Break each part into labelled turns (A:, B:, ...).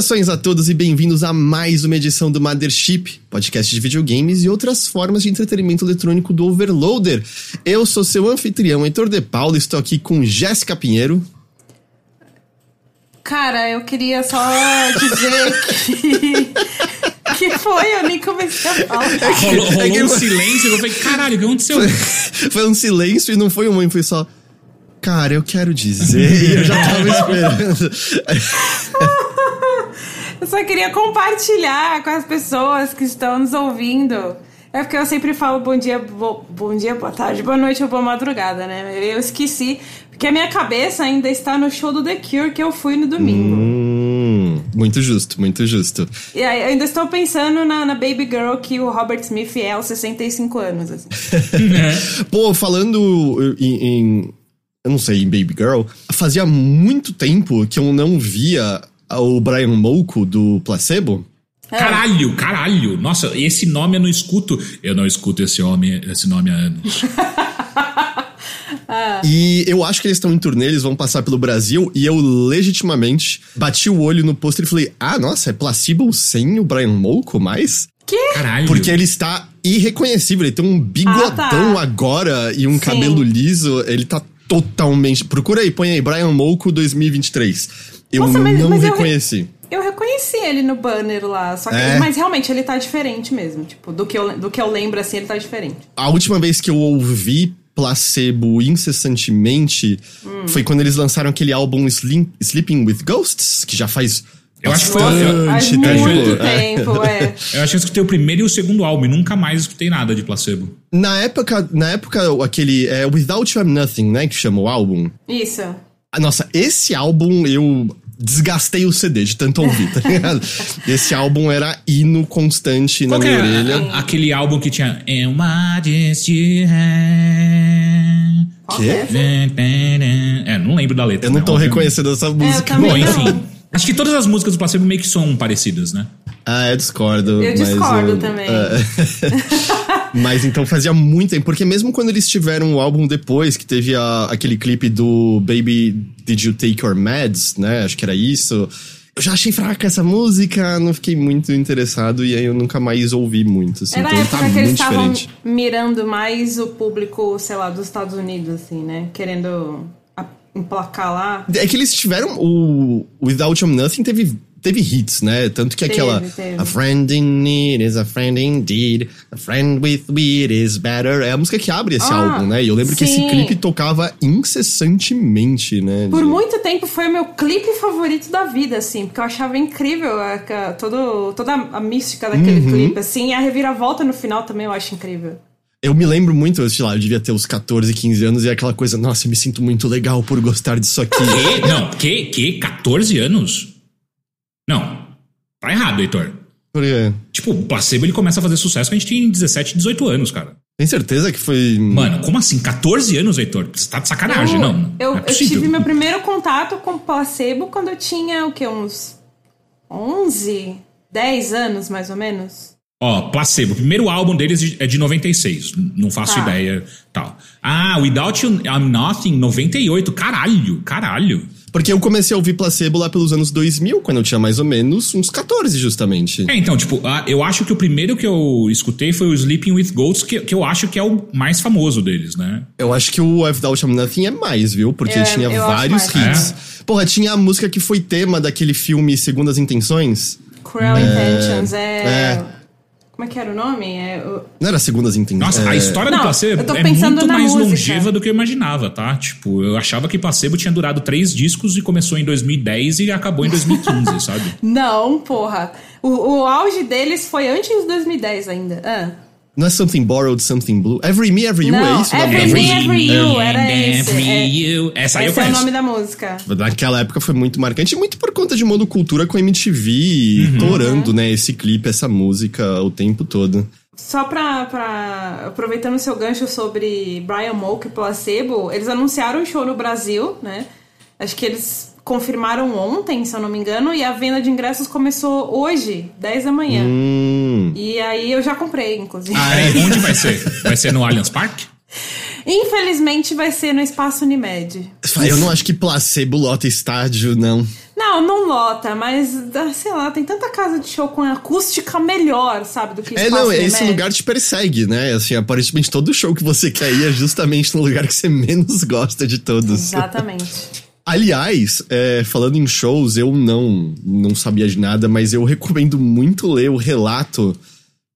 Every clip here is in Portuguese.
A: Saudações a todos e bem-vindos a mais uma edição do Mothership, podcast de videogames e outras formas de entretenimento eletrônico do Overloader. Eu sou seu anfitrião, Heitor De Paulo, estou aqui com Jéssica Pinheiro.
B: Cara, eu queria só dizer que. que foi? Eu nem comecei a falar.
C: Rolou, rolou
A: É que-
C: um silêncio, eu falei, caralho, o que aconteceu?
A: Foi um silêncio e não foi um oi, foi só. Cara, eu quero dizer, e eu já tava esperando.
B: Eu só queria compartilhar com as pessoas que estão nos ouvindo. É porque eu sempre falo bom dia, bo- bom dia, boa tarde, boa noite ou boa madrugada, né? Eu esqueci, porque a minha cabeça ainda está no show do The Cure que eu fui no domingo.
A: Hum, muito justo, muito justo.
B: E aí eu ainda estou pensando na, na Baby Girl que o Robert Smith é aos 65 anos, assim.
A: Pô, falando em, em- Eu não sei, em Baby Girl, fazia muito tempo que eu não via o Brian Molko do Placebo.
C: Caralho, caralho. Nossa, esse nome eu não escuto. Eu não escuto esse, homem, esse nome há anos.
A: E eu acho que eles estão em turnê, eles vão passar pelo Brasil. E eu legitimamente bati o olho no pôster e falei: Ah, nossa, é Placebo sem o Brian Molko mais?
B: Que?
C: Caralho.
A: Porque ele está irreconhecível. Ele tem um bigodão
B: Ah, tá.
A: agora e um
B: Sim.
A: cabelo liso. Ele tá totalmente. Procura aí, põe aí, Brian Molko 2023. Eu
B: Nossa, mas-
A: não
B: mas eu re-
A: reconheci.
B: Eu reconheci ele no banner lá, só que,
A: É.
B: mas realmente ele tá diferente mesmo, tipo, do que eu, do que eu lembro assim, ele tá diferente.
A: A última vez que eu ouvi placebo incessantemente
B: Hum.
A: foi quando eles lançaram aquele álbum Slim- Sleeping with Ghosts, que já faz.
C: Eu acho que foi-
A: bastante
B: Faz
A: tempo.
B: muito
A: É.
B: tempo, é.
C: Eu acho que eu escutei o primeiro e o segundo álbum e nunca mais escutei nada de placebo.
A: Na época, na época aquele é, Without You I'm Nothing, né, que chama o álbum.
B: Isso.
A: Ah, Nossa, esse álbum eu desgastei o CD de tanto ouvir, tá ligado? Esse álbum era hino constante na
C: Qual que
A: minha
C: é
A: orelha.
C: a- aquele álbum que tinha?
B: Qual
A: Quê?
B: que é?
C: É, não lembro da letra.
A: Eu não
C: né,
A: tô reconhecendo essa música.
B: também
C: Bom,
B: não.
C: enfim. Acho que todas as músicas do placebo meio que são parecidas, né?
A: Ah, eu discordo.
B: Eu
A: mas,
B: discordo
A: uh,
B: também.
A: uh, mas então fazia muito tempo, porque mesmo quando eles tiveram o álbum depois, que teve a- aquele clipe do Baby Did You Take Your Meds, né? Acho que era isso. Eu já achei fraca essa música, não fiquei muito interessado e aí eu nunca mais ouvi muito. Assim,
B: Era a
A: então
B: época
A: tá
B: que eles
A: muito
B: estavam
A: diferente.
B: mirando mais o público, sei lá, dos Estados Unidos, assim, né? Querendo a- emplacar lá.
A: É que eles tiveram. O Without You Nothing teve, teve hits, né? Tanto que
B: Teve,
A: aquela.
B: teve.
A: A friend in need is a friend indeed. A friend with weed is better. É a música que abre esse
B: Ah,
A: álbum, né? E eu lembro que esse
B: sim.
A: clipe tocava incessantemente, né?
B: Por muito tempo foi o meu clipe favorito da vida, assim, porque eu achava incrível a, a- todo, toda a mística daquele
A: Uhum.
B: clipe, assim, e a reviravolta no final também eu acho incrível.
A: Eu me lembro muito, sei lá, eu devia ter uns 14, 15 anos e aquela coisa, nossa, eu me sinto muito legal por gostar disso aqui.
C: Que? Não, que? Que? 14 anos? Não. Tá errado, Heitor.
A: Por quê?
C: Tipo, o placebo ele começa a fazer sucesso quando a gente tem 17, 18 anos, cara.
A: Tem certeza que foi.
C: Mano, como assim? 14 anos, Heitor? Você tá de sacanagem,
B: eu,
C: não.
B: Eu,
C: não é
B: eu tive meu primeiro contato com placebo quando eu tinha, o quê, uns 11, 10 anos, mais ou menos.
C: Ó, placebo. O primeiro álbum deles é de 96. Não faço
B: Tá.
C: ideia. Tal. Ah, Without You I'm Nothing, 98. Caralho, caralho.
A: Porque eu comecei a ouvir placebo lá pelos anos 2000, quando eu tinha mais ou menos uns 14, justamente.
C: É, então, tipo, eu acho que o primeiro que eu escutei foi o Sleeping with Goats, que, que eu acho que é o mais famoso deles, né?
A: Eu acho que o Without You Nothing é mais, viu? Porque
B: É,
A: tinha
B: eu
A: vários hits. Porra, tinha a música que foi tema daquele filme Segundas Intenções.
B: Cruel Intentions, é...
A: é.
B: Como é que era o nome? É, o-
A: Não era Segundas Intenções.
C: Nossa, a
A: é...
C: história
B: Não,
C: do placebo é muito mais
B: música.
C: longeva do que eu imaginava, tá? Tipo, eu achava que placebo tinha durado três discos e começou em 2010 e acabou em 2015, sabe?
B: Não, porra. O, o auge deles foi antes de 2010 ainda. Ah.
A: Não é Something Borrowed, Something Blue? Every Me, Every You
B: Não,
A: é isso? o nome da
B: Every Me? Every You, era esse.
C: Every
B: É-
C: You. Essa aí eu
B: Esse é o
C: conheço.
B: nome da música.
A: Naquela época foi muito marcante, muito por conta de monocultura com a MTV,
B: Uhum.
A: torando, né, esse clipe, essa música o tempo todo.
B: Só pra, pra. Aproveitando o seu gancho sobre Brian Molk e Placebo, eles anunciaram um show no Brasil, né? Acho que eles confirmaram ontem, se eu não me engano, e a venda de ingressos começou hoje, 10 da manhã.
A: Hum.
B: E aí eu já comprei, inclusive.
C: Ah, é? Onde vai ser? Vai ser no Allianz Park?
B: Infelizmente vai ser no Espaço Unimed.
A: Eu não acho que placebo lota estádio, não.
B: Não, Não, lota, mas ah, sei lá, tem tanta casa de show com acústica melhor, sabe, do que
A: É, não, esse
B: Remédio.
A: lugar te persegue, né? Assim, aparentemente todo show que você quer ir é justamente no lugar que você menos gosta de todos.
B: Exatamente.
A: Aliás, é, falando em shows, eu não, não sabia de nada, mas eu recomendo muito ler o relato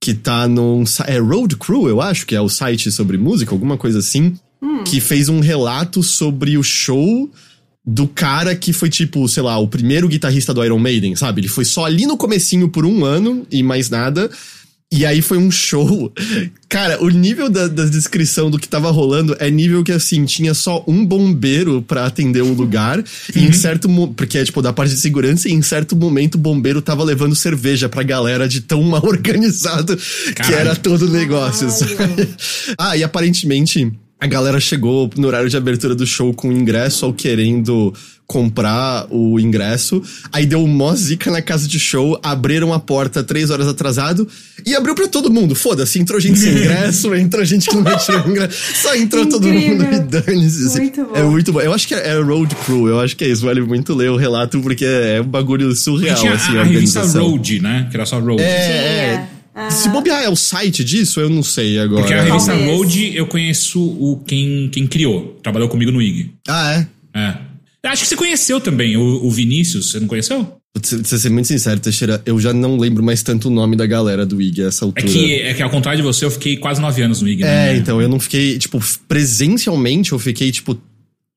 A: que tá no. É Road Crew, eu acho, que é o site sobre música, alguma coisa assim, que fez um relato sobre o show do cara que foi tipo, sei lá, o primeiro guitarrista do Iron Maiden, sabe? Ele foi só ali no comecinho por um ano e mais nada. E aí foi um show. Cara, o nível da, da descrição do que tava rolando é nível que, assim, tinha só um bombeiro pra atender o lugar. E em certo mo- Porque é, tipo, da parte de segurança, e em certo momento o bombeiro tava levando cerveja pra galera de tão mal organizado que
C: Caralho.
A: era todo o negócio? Ah, e aparentemente a galera chegou no horário de abertura do show com o ingresso ou querendo comprar o ingresso. Aí deu mó zica na casa de show, abriram a porta três horas atrasado e abriu pra todo mundo. Foda-se, entrou gente sem ingresso, entrou gente que não retirou ingresso. Só entrou todo
B: Incrível.
A: mundo e dane-se. assim.
B: Muito bom.
A: É muito bom. Eu acho que é, é Road Crew, eu acho que é isso. Vale muito ler o relato porque é um bagulho surreal,
C: tinha
A: assim,
C: a,
A: a,
C: a revista. Road, né? Que era só Road.
A: É,
B: Tinha.
A: é. Se bobear é o site disso, eu não sei agora.
C: Porque a revista
B: Talvez.
C: Road eu conheço o quem, quem criou. Trabalhou comigo no IG.
A: Ah, é?
C: É. Eu Acho que você conheceu também o, o Vinícius, você não conheceu?
A: Pra ser- ser muito sincero, Teixeira, eu já não lembro mais tanto o nome da galera do IG a essa
C: É
A: altura.
C: que, é que ao contrário de você, eu fiquei quase nove anos no IG.
A: É,
C: né?
A: então, eu não fiquei, tipo, presencialmente eu fiquei, tipo,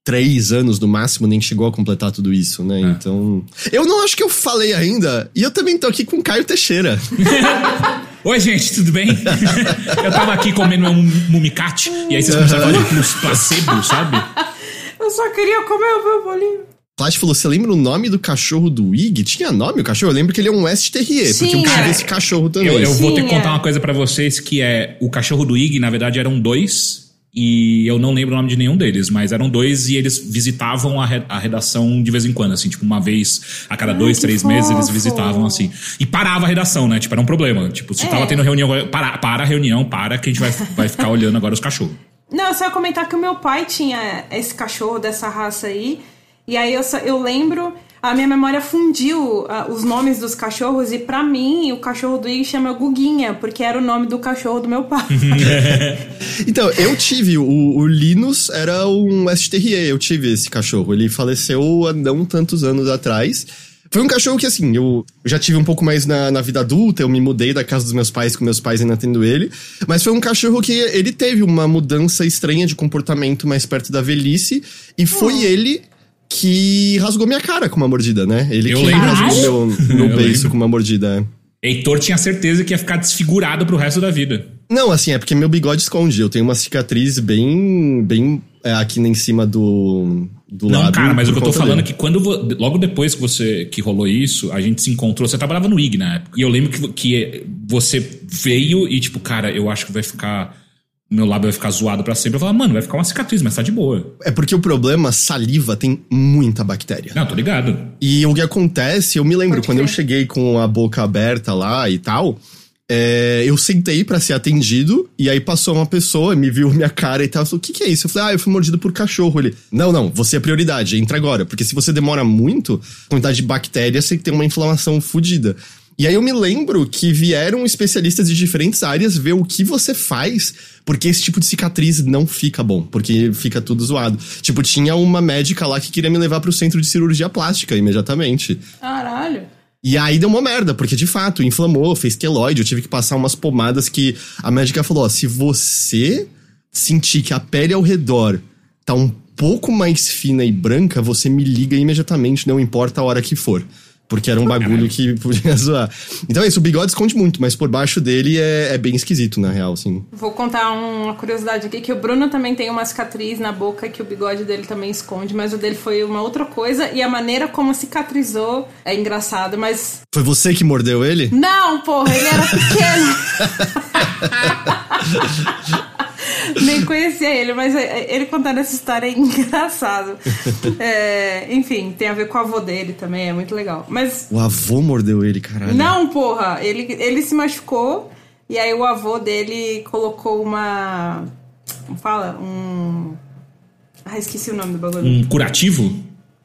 A: três anos no máximo, nem chegou a completar tudo isso, né?
C: É.
A: Então. Eu não acho que eu falei ainda, e eu também tô aqui com o Caio Teixeira.
C: Oi, gente, tudo bem? eu tava aqui comendo um mumicate, e aí vocês começaram a falar de plus- placebo, sabe?
B: Eu só queria comer o meu bolinho.
A: Plat falou: você lembra o nome do cachorro do Ig? Tinha nome o cachorro? Eu lembro que ele é um West Terrier, porque eu tive esse cachorro também.
C: Eu, eu vou ter que contar uma coisa pra vocês que é o cachorro do Ig, na verdade, eram dois. E eu não lembro o nome de nenhum deles, mas eram dois e eles visitavam a, re- a redação de vez em quando, assim, tipo, uma vez a cada
B: Ai,
C: dois, três meses eles
B: fofo.
C: visitavam, assim. E parava a redação, né? Tipo, era um problema. Tipo, se
B: É.
C: tava tendo reunião, para, para a reunião, para que a gente vai, vai ficar olhando agora os cachorros.
B: Não, eu só ia comentar que o meu pai tinha esse cachorro dessa raça aí. E aí eu, só- eu lembro, a minha memória fundiu ah, os nomes dos cachorros. E pra mim, o cachorro do Ig chama Guguinha, porque era o nome do cachorro do meu pai.
A: Então, eu tive, o, o Linus era um Terrier, eu tive esse cachorro. Ele faleceu há não tantos anos atrás. Foi um cachorro que, assim, eu já tive um pouco mais na, na vida adulta, eu me mudei da casa dos meus pais com meus pais ainda tendo ele. Mas foi um cachorro que ele teve uma mudança estranha de comportamento mais perto da velhice. E foi ele que rasgou minha cara com uma mordida, né? Ele
C: Eu
A: que
C: lembro
A: rasgou meu, meu
C: Eu
A: beiço com uma mordida. é.
C: Heitor tinha certeza que ia ficar desfigurado pro resto da vida.
A: Não, assim, é porque meu bigode esconde. Eu tenho uma cicatriz bem. bem é, aqui em cima do. do
C: Não,
A: lábio.
C: cara, mas o que eu tô falando é que quando logo depois que você que rolou isso, a gente se encontrou, você trabalhava no IG na época. E eu lembro que, que você veio e tipo, cara, eu acho que vai ficar meu lábio vai ficar zoado pra sempre. Eu falava, mano, vai ficar uma cicatriz, mas tá de boa.
A: É porque o problema, saliva tem muita bactéria.
C: Não, tô ligado.
A: E o que acontece, eu me lembro,
B: Pode
A: quando eu cheguei com a boca aberta lá e tal, é, eu sentei pra ser atendido, e aí passou uma pessoa, me viu minha cara e tal, falou, o que que é isso? Eu falei, ah, eu fui mordido por cachorro. Ele, não, não, você é prioridade, entra agora, porque se você demora muito, a quantidade de bactérias, você tem uma inflamação fodida. E aí eu me lembro que vieram especialistas de diferentes áreas ver o que você faz, porque esse tipo de cicatriz não fica bom, porque fica tudo zoado. Tipo, tinha uma médica lá que queria me levar pro centro de cirurgia plástica imediatamente.
B: Caralho.
A: E aí deu uma merda, porque de fato inflamou, fez queloide, eu tive que passar umas pomadas que a médica falou: ó, se você sentir que a pele ao redor tá um pouco mais fina e branca, você me liga imediatamente, não importa a hora que for. Porque era um bagulho que podia zoar. Então é isso, o bigode esconde muito, mas por baixo dele é, é bem esquisito, na real, assim.
B: Vou contar uma curiosidade aqui, que o Bruno também tem uma cicatriz na boca que o bigode dele também esconde, mas o dele foi uma outra coisa, e a maneira como cicatrizou é engraçado, mas...
A: Foi você que mordeu ele?
B: Não, porra, ele era pequeno! Nem conhecia ele, mas é, ele contando essa história é engraçado. É, enfim, tem a ver com o avô dele também, é muito legal. Mas
A: O avô mordeu ele, caralho.
B: não, porra, ele, ele se machucou e aí o avô dele colocou uma. Como fala? Um. Ah, esqueci o nome do bagulho.
C: Um curativo?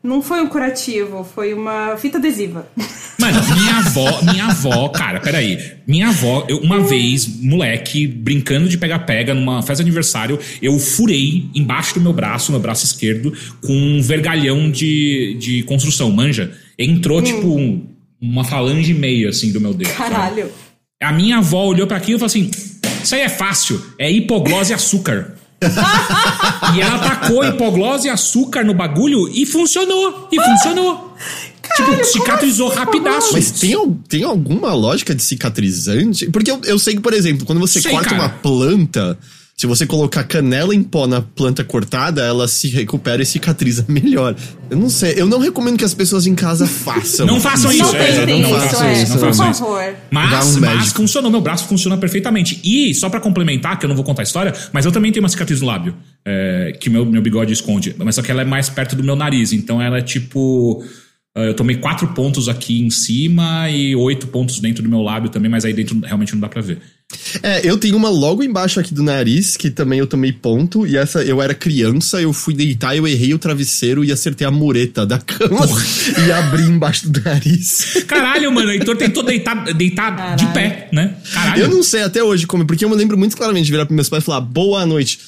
B: Não foi um curativo, foi uma fita adesiva.
C: Mano, minha avó, minha avó, cara, peraí. Minha avó, eu, uma vez, moleque, brincando de pega-pega numa festa de aniversário, eu furei embaixo do meu braço, meu braço esquerdo, com um vergalhão de, de construção, manja. Entrou,
B: Hum.
C: tipo, um- uma falange e meia, assim, do meu dedo. sabe?
B: Caralho.
C: A minha avó olhou pra aquilo e falou assim: Isso aí é fácil, é hipoglose e açúcar. e ela tacou hipoglose e açúcar no bagulho e funcionou. E funcionou. Tipo, cicatrizou
B: assim,
C: rapidaço.
A: Mas tem, tem alguma lógica de cicatrizante? Porque eu, eu sei que, por exemplo, quando você
C: Sei,
A: corta
C: cara.
A: uma planta, se você colocar canela em pó na planta cortada, ela se recupera e cicatriza melhor. Eu não sei, eu não recomendo que as pessoas em casa façam.
C: Não façam
B: Não
C: isso, é, não
B: isso,
C: façam
B: é.
C: isso, não
B: Por
C: façam isso. Mas,
A: um
C: mas funcionou, meu braço funciona perfeitamente. E, só pra complementar, que eu não vou contar a história, mas eu também tenho uma cicatriz no lábio, é, que meu, meu bigode esconde. Mas só que ela é mais perto do meu nariz, então ela é tipo. É, Eu tomei quatro pontos aqui em cima e oito pontos dentro do meu lábio também, mas aí dentro realmente não dá pra ver.
A: É, eu tenho uma logo embaixo aqui do nariz, que também eu tomei ponto, e essa eu era criança, eu fui deitar, eu errei o travesseiro e acertei a mureta da cama e abri embaixo do nariz.
C: Caralho, mano, o Heitor tentou deitar, deitar de pé, né? Caralho.
A: Eu não sei até hoje como, porque eu me lembro muito claramente de virar pros meus pais e falar boa noite.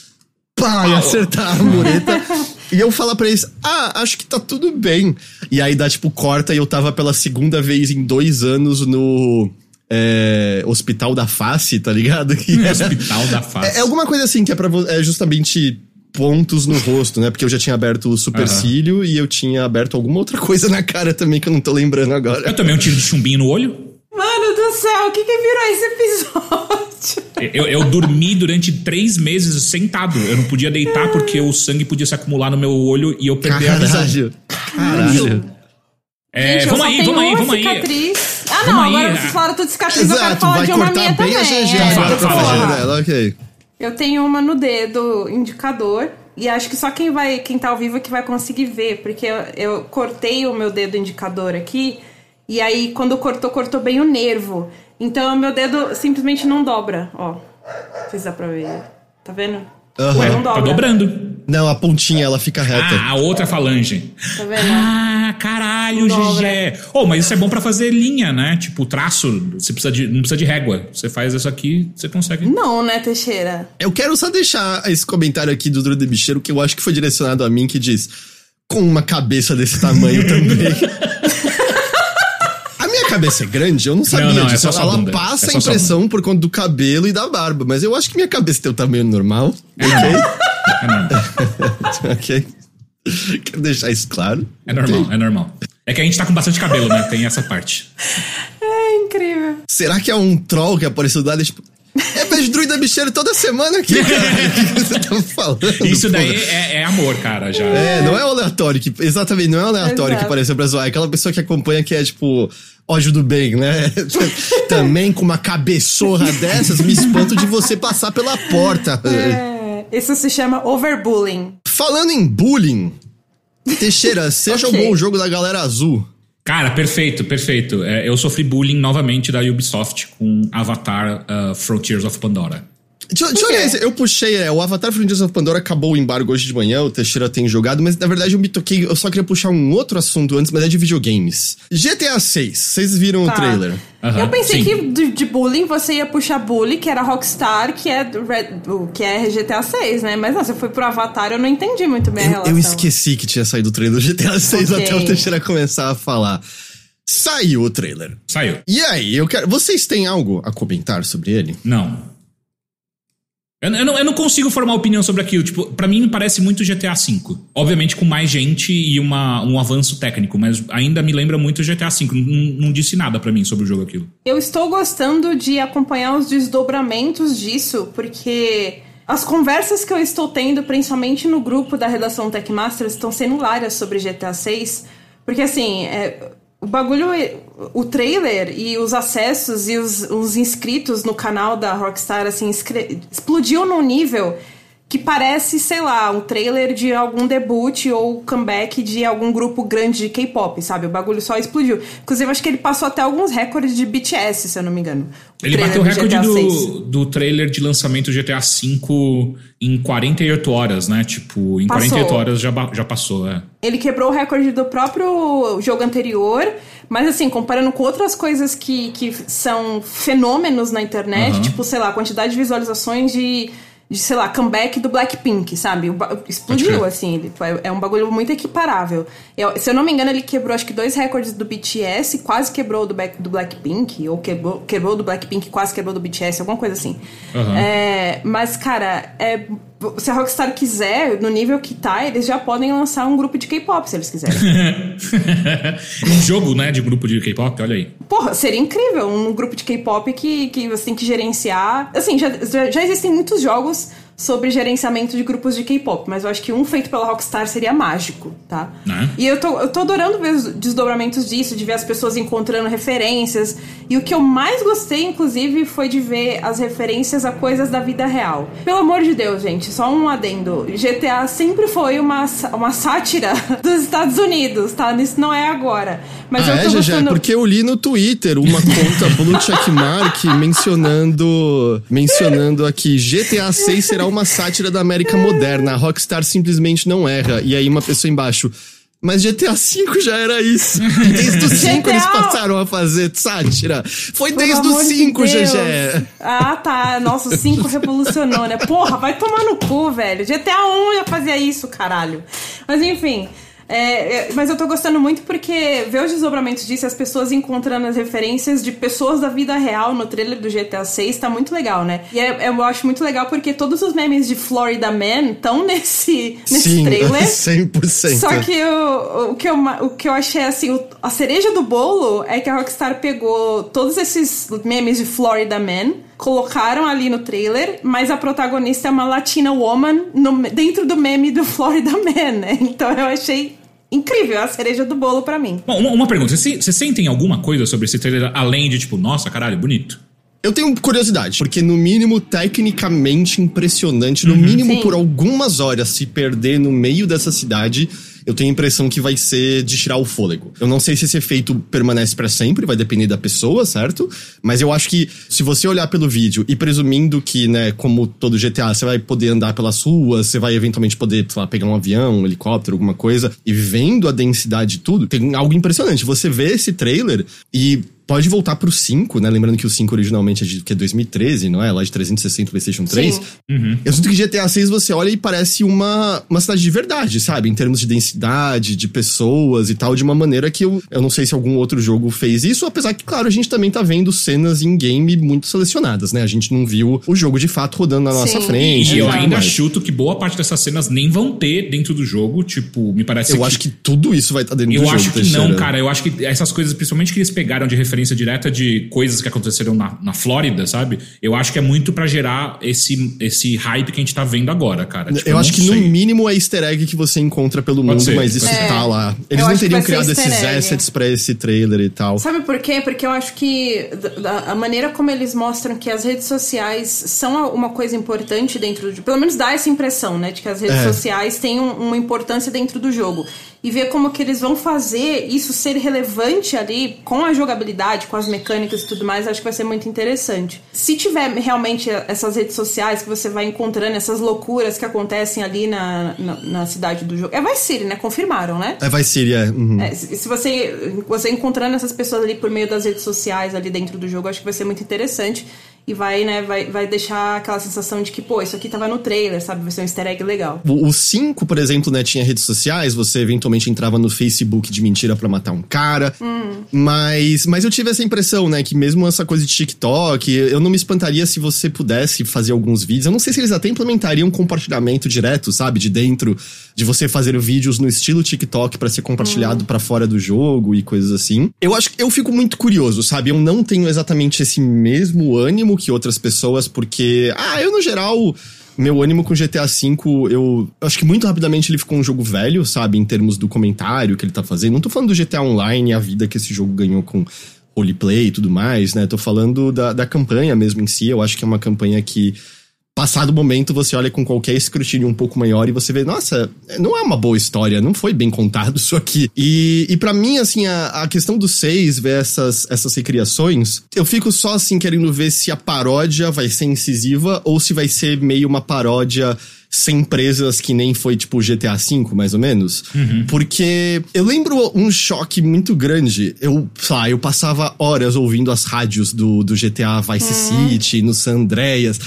A: Pá, e acertar a mureta. e eu falar pra eles, ah, acho que tá tudo bem. E aí dá tipo corta e eu tava pela segunda vez em dois anos no é, Hospital da Face, tá ligado? Que é-
C: Hospital da face.
A: é, é alguma coisa assim que é, pra, é justamente pontos no rosto, né? Porque eu já tinha aberto o supercílio e eu tinha aberto alguma outra coisa na cara também que eu não tô lembrando agora.
C: Eu tomei um tiro de chumbinho no olho.
B: Mano do céu, o que que virou esse episódio?
C: Eu, eu dormi durante três meses sentado. Eu não podia deitar porque o sangue podia se acumular no meu olho e eu perder a visão.
A: Caralho. Caralho.
C: É,
B: Gente,
C: vamos aí, vamos aí,
B: uma
C: vamos aí.
B: Ah,
C: Vamos
B: não,
C: aí,
B: agora
C: ah.
B: vocês falaram tudo de cicatriz, eu quero
A: Exato,
B: falar
A: vai
B: de uma
A: cortar
B: minha
A: bem
B: também.
A: a GG
B: é,
C: Fala, fala,
A: dela, ok.
B: Eu tenho uma no dedo indicador. E acho que só quem vai, quem tá ao vivo é que vai conseguir ver, porque eu, eu cortei o meu dedo indicador aqui, e aí quando cortou, cortou bem o nervo. Então o meu dedo simplesmente não dobra, ó. Não sei se dá pra ver. Tá vendo?
A: Aham.
B: Ué, não
C: Tá
B: dobra.
C: dobrando.
A: Não, a pontinha ela fica reta.
C: Ah, a outra falange.
B: Tá vendo?
C: Ah, caralho. GG. Oh, mas isso é bom pra fazer linha, né? Tipo, traço, você precisa de, não precisa de régua. Você faz isso aqui, você consegue.
B: Não, né, Teixeira?
A: Eu quero só deixar esse comentário aqui do Drude Bicheiro, que eu acho que foi direcionado a mim, que diz: com uma cabeça desse tamanho também. Cabeça é grande, eu não sabia
C: não, é
A: disso.
C: só sua
A: Ela
C: bunda.
A: passa
C: É
A: a
C: só
A: impressão por conta do cabelo e da barba, mas eu acho que minha cabeça tem o tamanho normal.
C: É normal. É normal.
A: ok? Quero deixar isso claro.
C: É normal, é normal. É que a gente tá com bastante cabelo, né? Tem essa parte.
B: É incrível.
A: Será que é um troll que apareceu do lado? Tipo, é vejo druida bicheiro toda semana aqui, cara. O que você tá falando?
C: Isso daí é, é amor, cara, já.
A: É, não é aleatório, que, exatamente, não é aleatório
B: Exato.
A: que apareceu pra zoar. É aquela pessoa que acompanha que é tipo, ódio do bem, né? Também com uma cabeçorra dessas, me espanto de você passar pela porta.
B: É, isso se chama overbullying.
A: Falando em bullying, Teixeira, seja
B: Ok.
A: um bom jogo da galera azul.
C: Cara, perfeito, perfeito. É, eu sofri bullying novamente da Ubisoft com Avatar uh, Frontiers of Pandora.
A: Deixa, deixa eu olhar esse. Eu puxei, é, o Avatar Frontiers of Pandora acabou o embargo hoje de manhã, o Teixeira tem jogado, mas na verdade eu me toquei, eu só queria puxar um outro assunto antes, mas é de videogames. GTA 6, vocês viram
B: Tá.
A: o trailer?
C: Aham,
B: eu pensei
C: sim.
B: que de, de bullying você ia puxar bullying, que era Rockstar, que é, Red, que é GTA 6, né? Mas não, você foi pro Avatar, eu não entendi muito bem a
A: Eu,
B: relação.
A: eu esqueci que tinha saído o trailer do GTA 6
B: Ok.
A: até o Teixeira começar a falar. Saiu o trailer.
C: Saiu.
A: E aí, eu quero. Vocês têm algo a comentar sobre ele?
C: Não. Eu, eu não. eu não consigo formar opinião sobre aquilo. Tipo, pra mim parece muito GTA V. Obviamente com mais gente e uma, um avanço técnico, mas ainda me lembra muito GTA V. Não, não disse nada pra mim sobre o jogo aquilo.
B: Eu estou gostando de acompanhar os desdobramentos disso, porque as conversas que eu estou tendo, principalmente no grupo da redação Techmasters, estão sendo hilárias sobre GTA 6. Porque assim, é, o bagulho, o trailer e os acessos e os, os inscritos no canal da Rockstar, assim, explodiu num nível que parece, sei lá, um trailer de algum debut ou comeback de algum grupo grande de K-pop, sabe? O bagulho só explodiu. Inclusive, acho que ele passou até alguns recordes de BTS, se eu não me engano.
C: Ele bateu o recorde do, do trailer de lançamento do GTA V em 48 horas, né? Tipo, em passou. 48 horas já, já passou, é.
B: Ele quebrou o recorde do próprio jogo anterior, mas assim, comparando com outras coisas que, que são fenômenos na internet, uhum. tipo, sei lá, a quantidade de visualizações de de, sei lá, comeback do Blackpink, sabe? Explodiu, assim. Ele, é um bagulho muito equiparável. Eu, se eu não me engano, ele quebrou acho que dois recordes do BTS, quase quebrou do, do Blackpink, ou quebrou, quebrou do Blackpink, quase quebrou do BTS, alguma coisa assim. Uhum. É, mas, cara, é se a Rockstar quiser, no nível que tá, eles já podem lançar um grupo de K-pop, se eles quiserem.
C: um jogo, né, de grupo de K-pop, olha aí.
B: Porra, seria incrível um grupo de K-pop que, que você tem que gerenciar. Assim, já, já existem muitos jogos sobre gerenciamento de grupos de K-pop, mas eu acho que um feito pela Rockstar seria mágico, tá? Né? E eu tô, eu tô adorando ver os desdobramentos disso, de ver as pessoas encontrando referências. E o que eu mais gostei, inclusive, foi de ver as referências a coisas da vida real. Pelo amor de Deus, gente, só um adendo. GTA sempre foi uma, uma sátira dos Estados Unidos, tá? Isso não é agora. Mas
A: ah, eu tô é, gostando... porque eu li no Twitter uma conta Blue Checkmark mencionando, mencionando aqui GTA 6 será uma sátira da América moderna. A Rockstar simplesmente não erra. E aí uma pessoa embaixo. Mas GTA V já era isso. Desde o 5 eles passaram a fazer sátira. Foi desde o 5, de GG.
B: Ah, tá. Nossa, o 5 revolucionou, né? Porra, vai tomar no cu, velho. GTA 1 já fazia isso, caralho. Mas enfim. É, é, mas eu tô gostando muito porque ver os desdobramentos disso, as pessoas encontrando as referências de pessoas da vida real no trailer do GTA 6 tá muito legal, né? E é, eu acho muito legal porque todos os memes de Florida Man estão nesse, nesse
A: Sim,
B: trailer.
A: 100%.
B: Só que o, o, que eu, o que eu achei assim, o, a cereja do bolo é que a Rockstar pegou todos esses memes de Florida Man colocaram ali no trailer, mas a protagonista é uma Latina woman no, dentro do meme do Florida Man, né? Então eu achei incrível, a cereja do bolo para mim.
C: Bom, uma, uma pergunta: vocês sentem alguma coisa sobre esse trailer além de tipo, nossa, caralho, bonito?
A: Eu tenho curiosidade, porque no mínimo tecnicamente impressionante, no uhum. mínimo Sim. por algumas horas se perder no meio dessa cidade eu tenho a impressão que vai ser de tirar o fôlego. Eu não sei se esse efeito permanece para sempre, vai depender da pessoa, certo? Mas eu acho que se você olhar pelo vídeo e presumindo que, né, como todo GTA, você vai poder andar pelas ruas, você vai eventualmente poder, sei lá, pegar um avião, um helicóptero, alguma coisa, e vendo a densidade de tudo, tem algo impressionante. Você vê esse trailer e pode voltar pro 5, né? Lembrando que o 5 originalmente é de que é 2013, não é? Lá de 360 PlayStation 3. Uhum. Eu sinto que GTA 6 você olha e parece uma, uma cidade de verdade, sabe? Em termos de densidade, de pessoas e tal, de uma maneira que eu, eu não sei se algum outro jogo fez isso, apesar que, claro, a gente também tá vendo cenas em game muito selecionadas, né? A gente não viu o jogo de fato rodando na Sim. nossa frente.
C: E eu ainda mais. chuto que boa parte dessas cenas nem vão ter dentro do jogo, tipo, me parece
A: Eu
C: que...
A: acho que tudo isso vai estar tá dentro
C: eu
A: do jogo.
C: Eu acho que não, cara. Eu acho que essas coisas, principalmente que eles pegaram de referência referência direta de coisas que aconteceram na, na Flórida, sabe? Eu acho que é muito para gerar esse, esse hype que a gente tá vendo agora, cara.
A: Tipo, eu acho que sei. no mínimo é easter egg que você encontra pelo Pode mundo, ser, mas isso é. tá lá. Eles eu não teriam criado esses assets pra esse trailer e tal.
B: Sabe por quê? Porque eu acho que a maneira como eles mostram que as redes sociais são uma coisa importante dentro de. Pelo menos dá essa impressão, né? De que as redes é. sociais têm um, uma importância dentro do jogo e ver como que eles vão fazer isso ser relevante ali com a jogabilidade, com as mecânicas e tudo mais, acho que vai ser muito interessante. Se tiver realmente essas redes sociais que você vai encontrando, essas loucuras que acontecem ali na, na, na cidade do jogo. É Vice City, né? Confirmaram, né?
A: É Vice City, é. Uhum.
B: é se você, você encontrando essas pessoas ali por meio das redes sociais ali dentro do jogo, acho que vai ser muito interessante e vai, né, vai, vai deixar aquela sensação de que, pô, isso aqui tava no trailer, sabe? Vai ser um easter egg legal.
A: O 5, por exemplo, né, tinha redes sociais, você eventualmente entrava no Facebook de mentira para matar um cara. Hum. Mas, mas eu tive essa impressão, né, que mesmo essa coisa de TikTok, eu não me espantaria se você pudesse fazer alguns vídeos. Eu não sei se eles até implementariam compartilhamento direto, sabe? De dentro, de você fazer vídeos no estilo TikTok para ser compartilhado hum. para fora do jogo e coisas assim. Eu acho que eu fico muito curioso, sabe? Eu não tenho exatamente esse mesmo ânimo que outras pessoas, porque, ah, eu no geral meu ânimo com GTA V, eu acho que muito rapidamente ele ficou um jogo velho, sabe? Em termos do comentário que ele tá fazendo. Não tô falando do GTA Online, a vida que esse jogo ganhou com roleplay e tudo mais, né? Tô falando da, da campanha mesmo em si. Eu acho que é uma campanha que passado o momento, você olha com qualquer escrutínio um pouco maior e você vê, nossa, não é uma boa história, não foi bem contado isso aqui. E, e para mim, assim, a, a questão dos seis, ver essas, essas recriações, eu fico só assim querendo ver se a paródia vai ser incisiva ou se vai ser meio uma paródia sem presas que nem foi tipo GTA V, mais ou menos. Uhum. Porque eu lembro um choque muito grande. Eu, sei lá, eu passava horas ouvindo as rádios do, do GTA Vice uhum. City, no San Andreas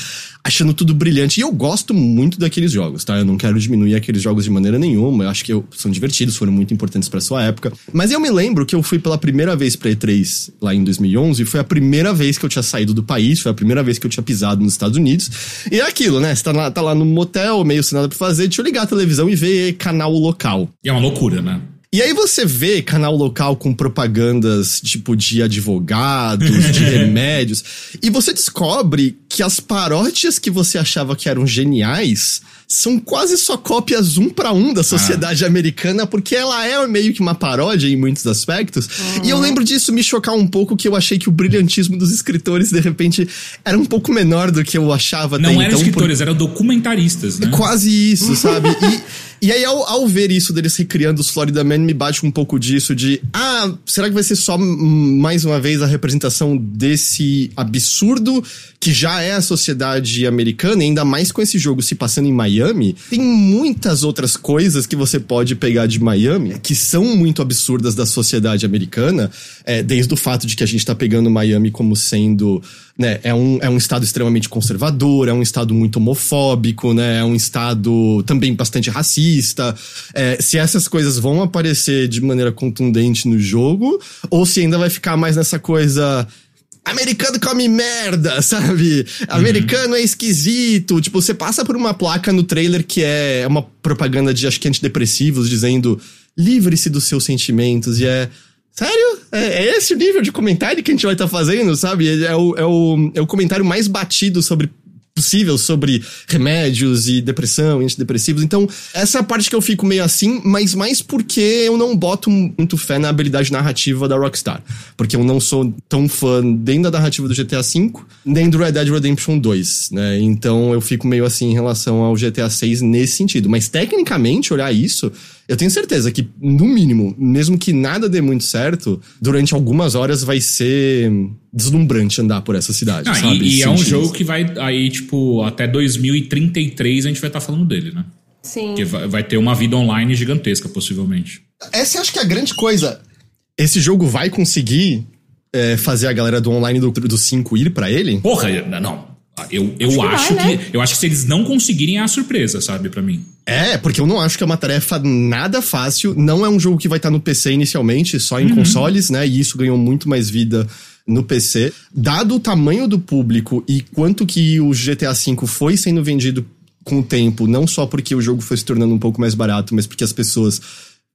A: achando tudo brilhante. E eu gosto muito daqueles jogos, tá? Eu não quero diminuir aqueles jogos de maneira nenhuma. Eu acho que são divertidos, foram muito importantes para sua época. Mas eu me lembro que eu fui pela primeira vez pra E3 lá em 2011. E foi a primeira vez que eu tinha saído do país, foi a primeira vez que eu tinha pisado nos Estados Unidos. E é aquilo, né? Você tá lá, tá lá no motel, meio sem nada pra fazer, deixa eu ligar a televisão e ver canal local.
C: E é uma loucura, né?
A: E aí você vê canal local com propagandas tipo de advogados, de remédios, e você descobre que as paródias que você achava que eram geniais são quase só cópias um para um da sociedade ah. americana, porque ela é meio que uma paródia em muitos aspectos. Uhum. E eu lembro disso me chocar um pouco, que eu achei que o brilhantismo dos escritores, de repente, era um pouco menor do que eu achava
C: Não eram
A: então,
C: escritores, por... eram documentaristas, né?
A: Quase isso, sabe? E. E aí, ao, ao, ver isso deles recriando os Florida Man, me bate um pouco disso de... Ah, será que vai ser só, mais uma vez, a representação desse absurdo que já é a sociedade americana, e ainda mais com esse jogo se passando em Miami, tem muitas outras coisas que você pode pegar de Miami que são muito absurdas da sociedade americana, é, desde o fato de que a gente tá pegando Miami como sendo né, é um, é um estado extremamente conservador, é um estado muito homofóbico, né, é um estado também bastante racista. É, se essas coisas vão aparecer de maneira contundente no jogo, ou se ainda vai ficar mais nessa coisa americano come merda, sabe? Americano é esquisito. Tipo, você passa por uma placa no trailer que é uma propaganda de acho que antidepressivos dizendo livre-se dos seus sentimentos e é. Sério? É, é, esse o nível de comentário que a gente vai estar tá fazendo, sabe? É o, é, o, é o comentário mais batido sobre possível sobre remédios e depressão, antidepressivos. Então, essa é a parte que eu fico meio assim, mas mais porque eu não boto muito fé na habilidade narrativa da Rockstar. Porque eu não sou tão fã nem da narrativa do GTA V, nem do Red Dead Redemption 2, né? Então eu fico meio assim em relação ao GTA 6 nesse sentido. Mas tecnicamente, olhar isso, eu tenho certeza que, no mínimo, mesmo que nada dê muito certo, durante algumas horas vai ser deslumbrante andar por essa cidade. Ah, sabe?
C: E, e é um jogo que vai aí, tipo, até 2033 a gente vai estar tá falando dele, né?
B: Sim.
C: Que vai, vai ter uma vida online gigantesca, possivelmente.
A: Essa eu acho que é a grande coisa. Esse jogo vai conseguir é, fazer a galera do online do 5 ir para ele?
C: Porra, não. Eu, eu acho, que, vai, que né? eu acho que se eles não conseguirem é a surpresa, sabe, para mim.
A: É, porque eu não acho que é uma tarefa nada fácil. Não é um jogo que vai estar no PC inicialmente, só em uhum. consoles, né? E isso ganhou muito mais vida no PC. Dado o tamanho do público e quanto que o GTA V foi sendo vendido com o tempo, não só porque o jogo foi se tornando um pouco mais barato, mas porque as pessoas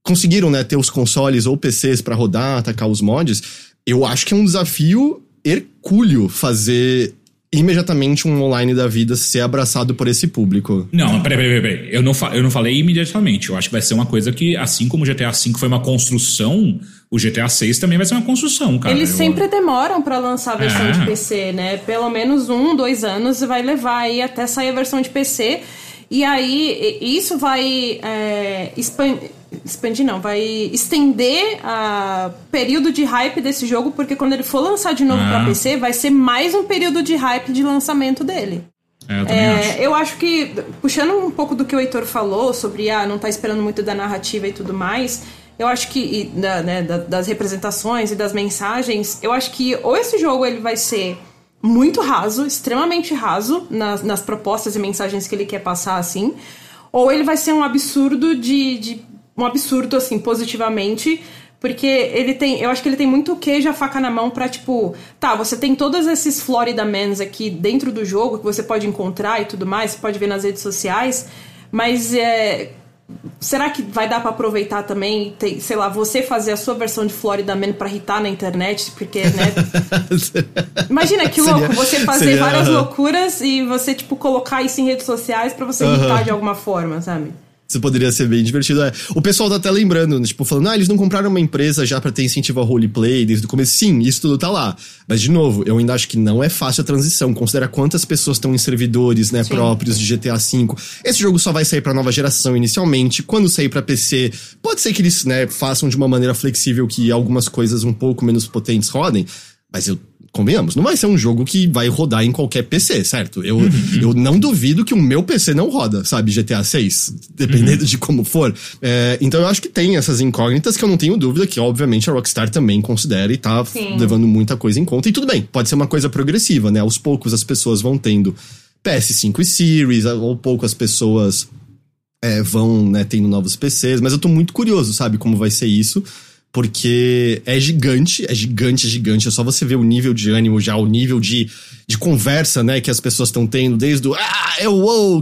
A: conseguiram, né, ter os consoles ou PCs para rodar, atacar os mods, eu acho que é um desafio hercúleo fazer imediatamente um online da vida ser abraçado por esse público.
C: Não, peraí, peraí, peraí. Eu não, eu não falei imediatamente. Eu acho que vai ser uma coisa que, assim como o GTA V foi uma construção, o GTA 6 também vai ser uma construção, cara.
B: Eles eu... sempre demoram para lançar a versão é. de PC, né? Pelo menos um, dois anos vai levar aí até sair a versão de PC. E aí, isso vai é, expandir expandir não, vai estender a período de hype desse jogo, porque quando ele for lançar de novo ah. para PC, vai ser mais um período de hype de lançamento dele.
C: É, eu, é, acho.
B: eu acho que, puxando um pouco do que o Heitor falou sobre ah, não tá esperando muito da narrativa e tudo mais, eu acho que e, da, né, das representações e das mensagens, eu acho que ou esse jogo ele vai ser muito raso, extremamente raso nas, nas propostas e mensagens que ele quer passar assim, ou ele vai ser um absurdo de, de um absurdo, assim, positivamente. Porque ele tem. Eu acho que ele tem muito queijo a faca na mão pra, tipo, tá, você tem todos esses Florida Mans aqui dentro do jogo que você pode encontrar e tudo mais, você pode ver nas redes sociais, mas é. Será que vai dar para aproveitar também, tem, sei lá, você fazer a sua versão de Florida Man pra irritar na internet? Porque, né? Imagina que seria, louco, você fazer seria, várias loucuras e você, tipo, colocar isso em redes sociais para você irritar de alguma forma, sabe?
A: Isso poderia ser bem divertido. É. O pessoal tá até lembrando, né, tipo, falando, ah, eles não compraram uma empresa já para ter incentivo a roleplay desde o começo. Sim, isso tudo tá lá. Mas, de novo, eu ainda acho que não é fácil a transição. Considera quantas pessoas estão em servidores, né, Sim. próprios de GTA V. Esse jogo só vai sair pra nova geração inicialmente. Quando sair para PC, pode ser que eles, né, façam de uma maneira flexível que algumas coisas um pouco menos potentes rodem. Mas eu convenhamos, não vai ser um jogo que vai rodar em qualquer PC, certo? Eu, uhum. eu não duvido que o meu PC não roda, sabe, GTA 6, dependendo uhum. de como for. É, então eu acho que tem essas incógnitas que eu não tenho dúvida que, obviamente, a Rockstar também considera e tá Sim. levando muita coisa em conta. E tudo bem, pode ser uma coisa progressiva, né? Aos poucos as pessoas vão tendo PS5 e Series, ou pouco as pessoas é, vão né, tendo novos PCs, mas eu tô muito curioso, sabe, como vai ser isso porque é gigante, é gigante, é gigante. É só você ver o nível de ânimo já, o nível de, de conversa, né, que as pessoas estão tendo, desde o ah, é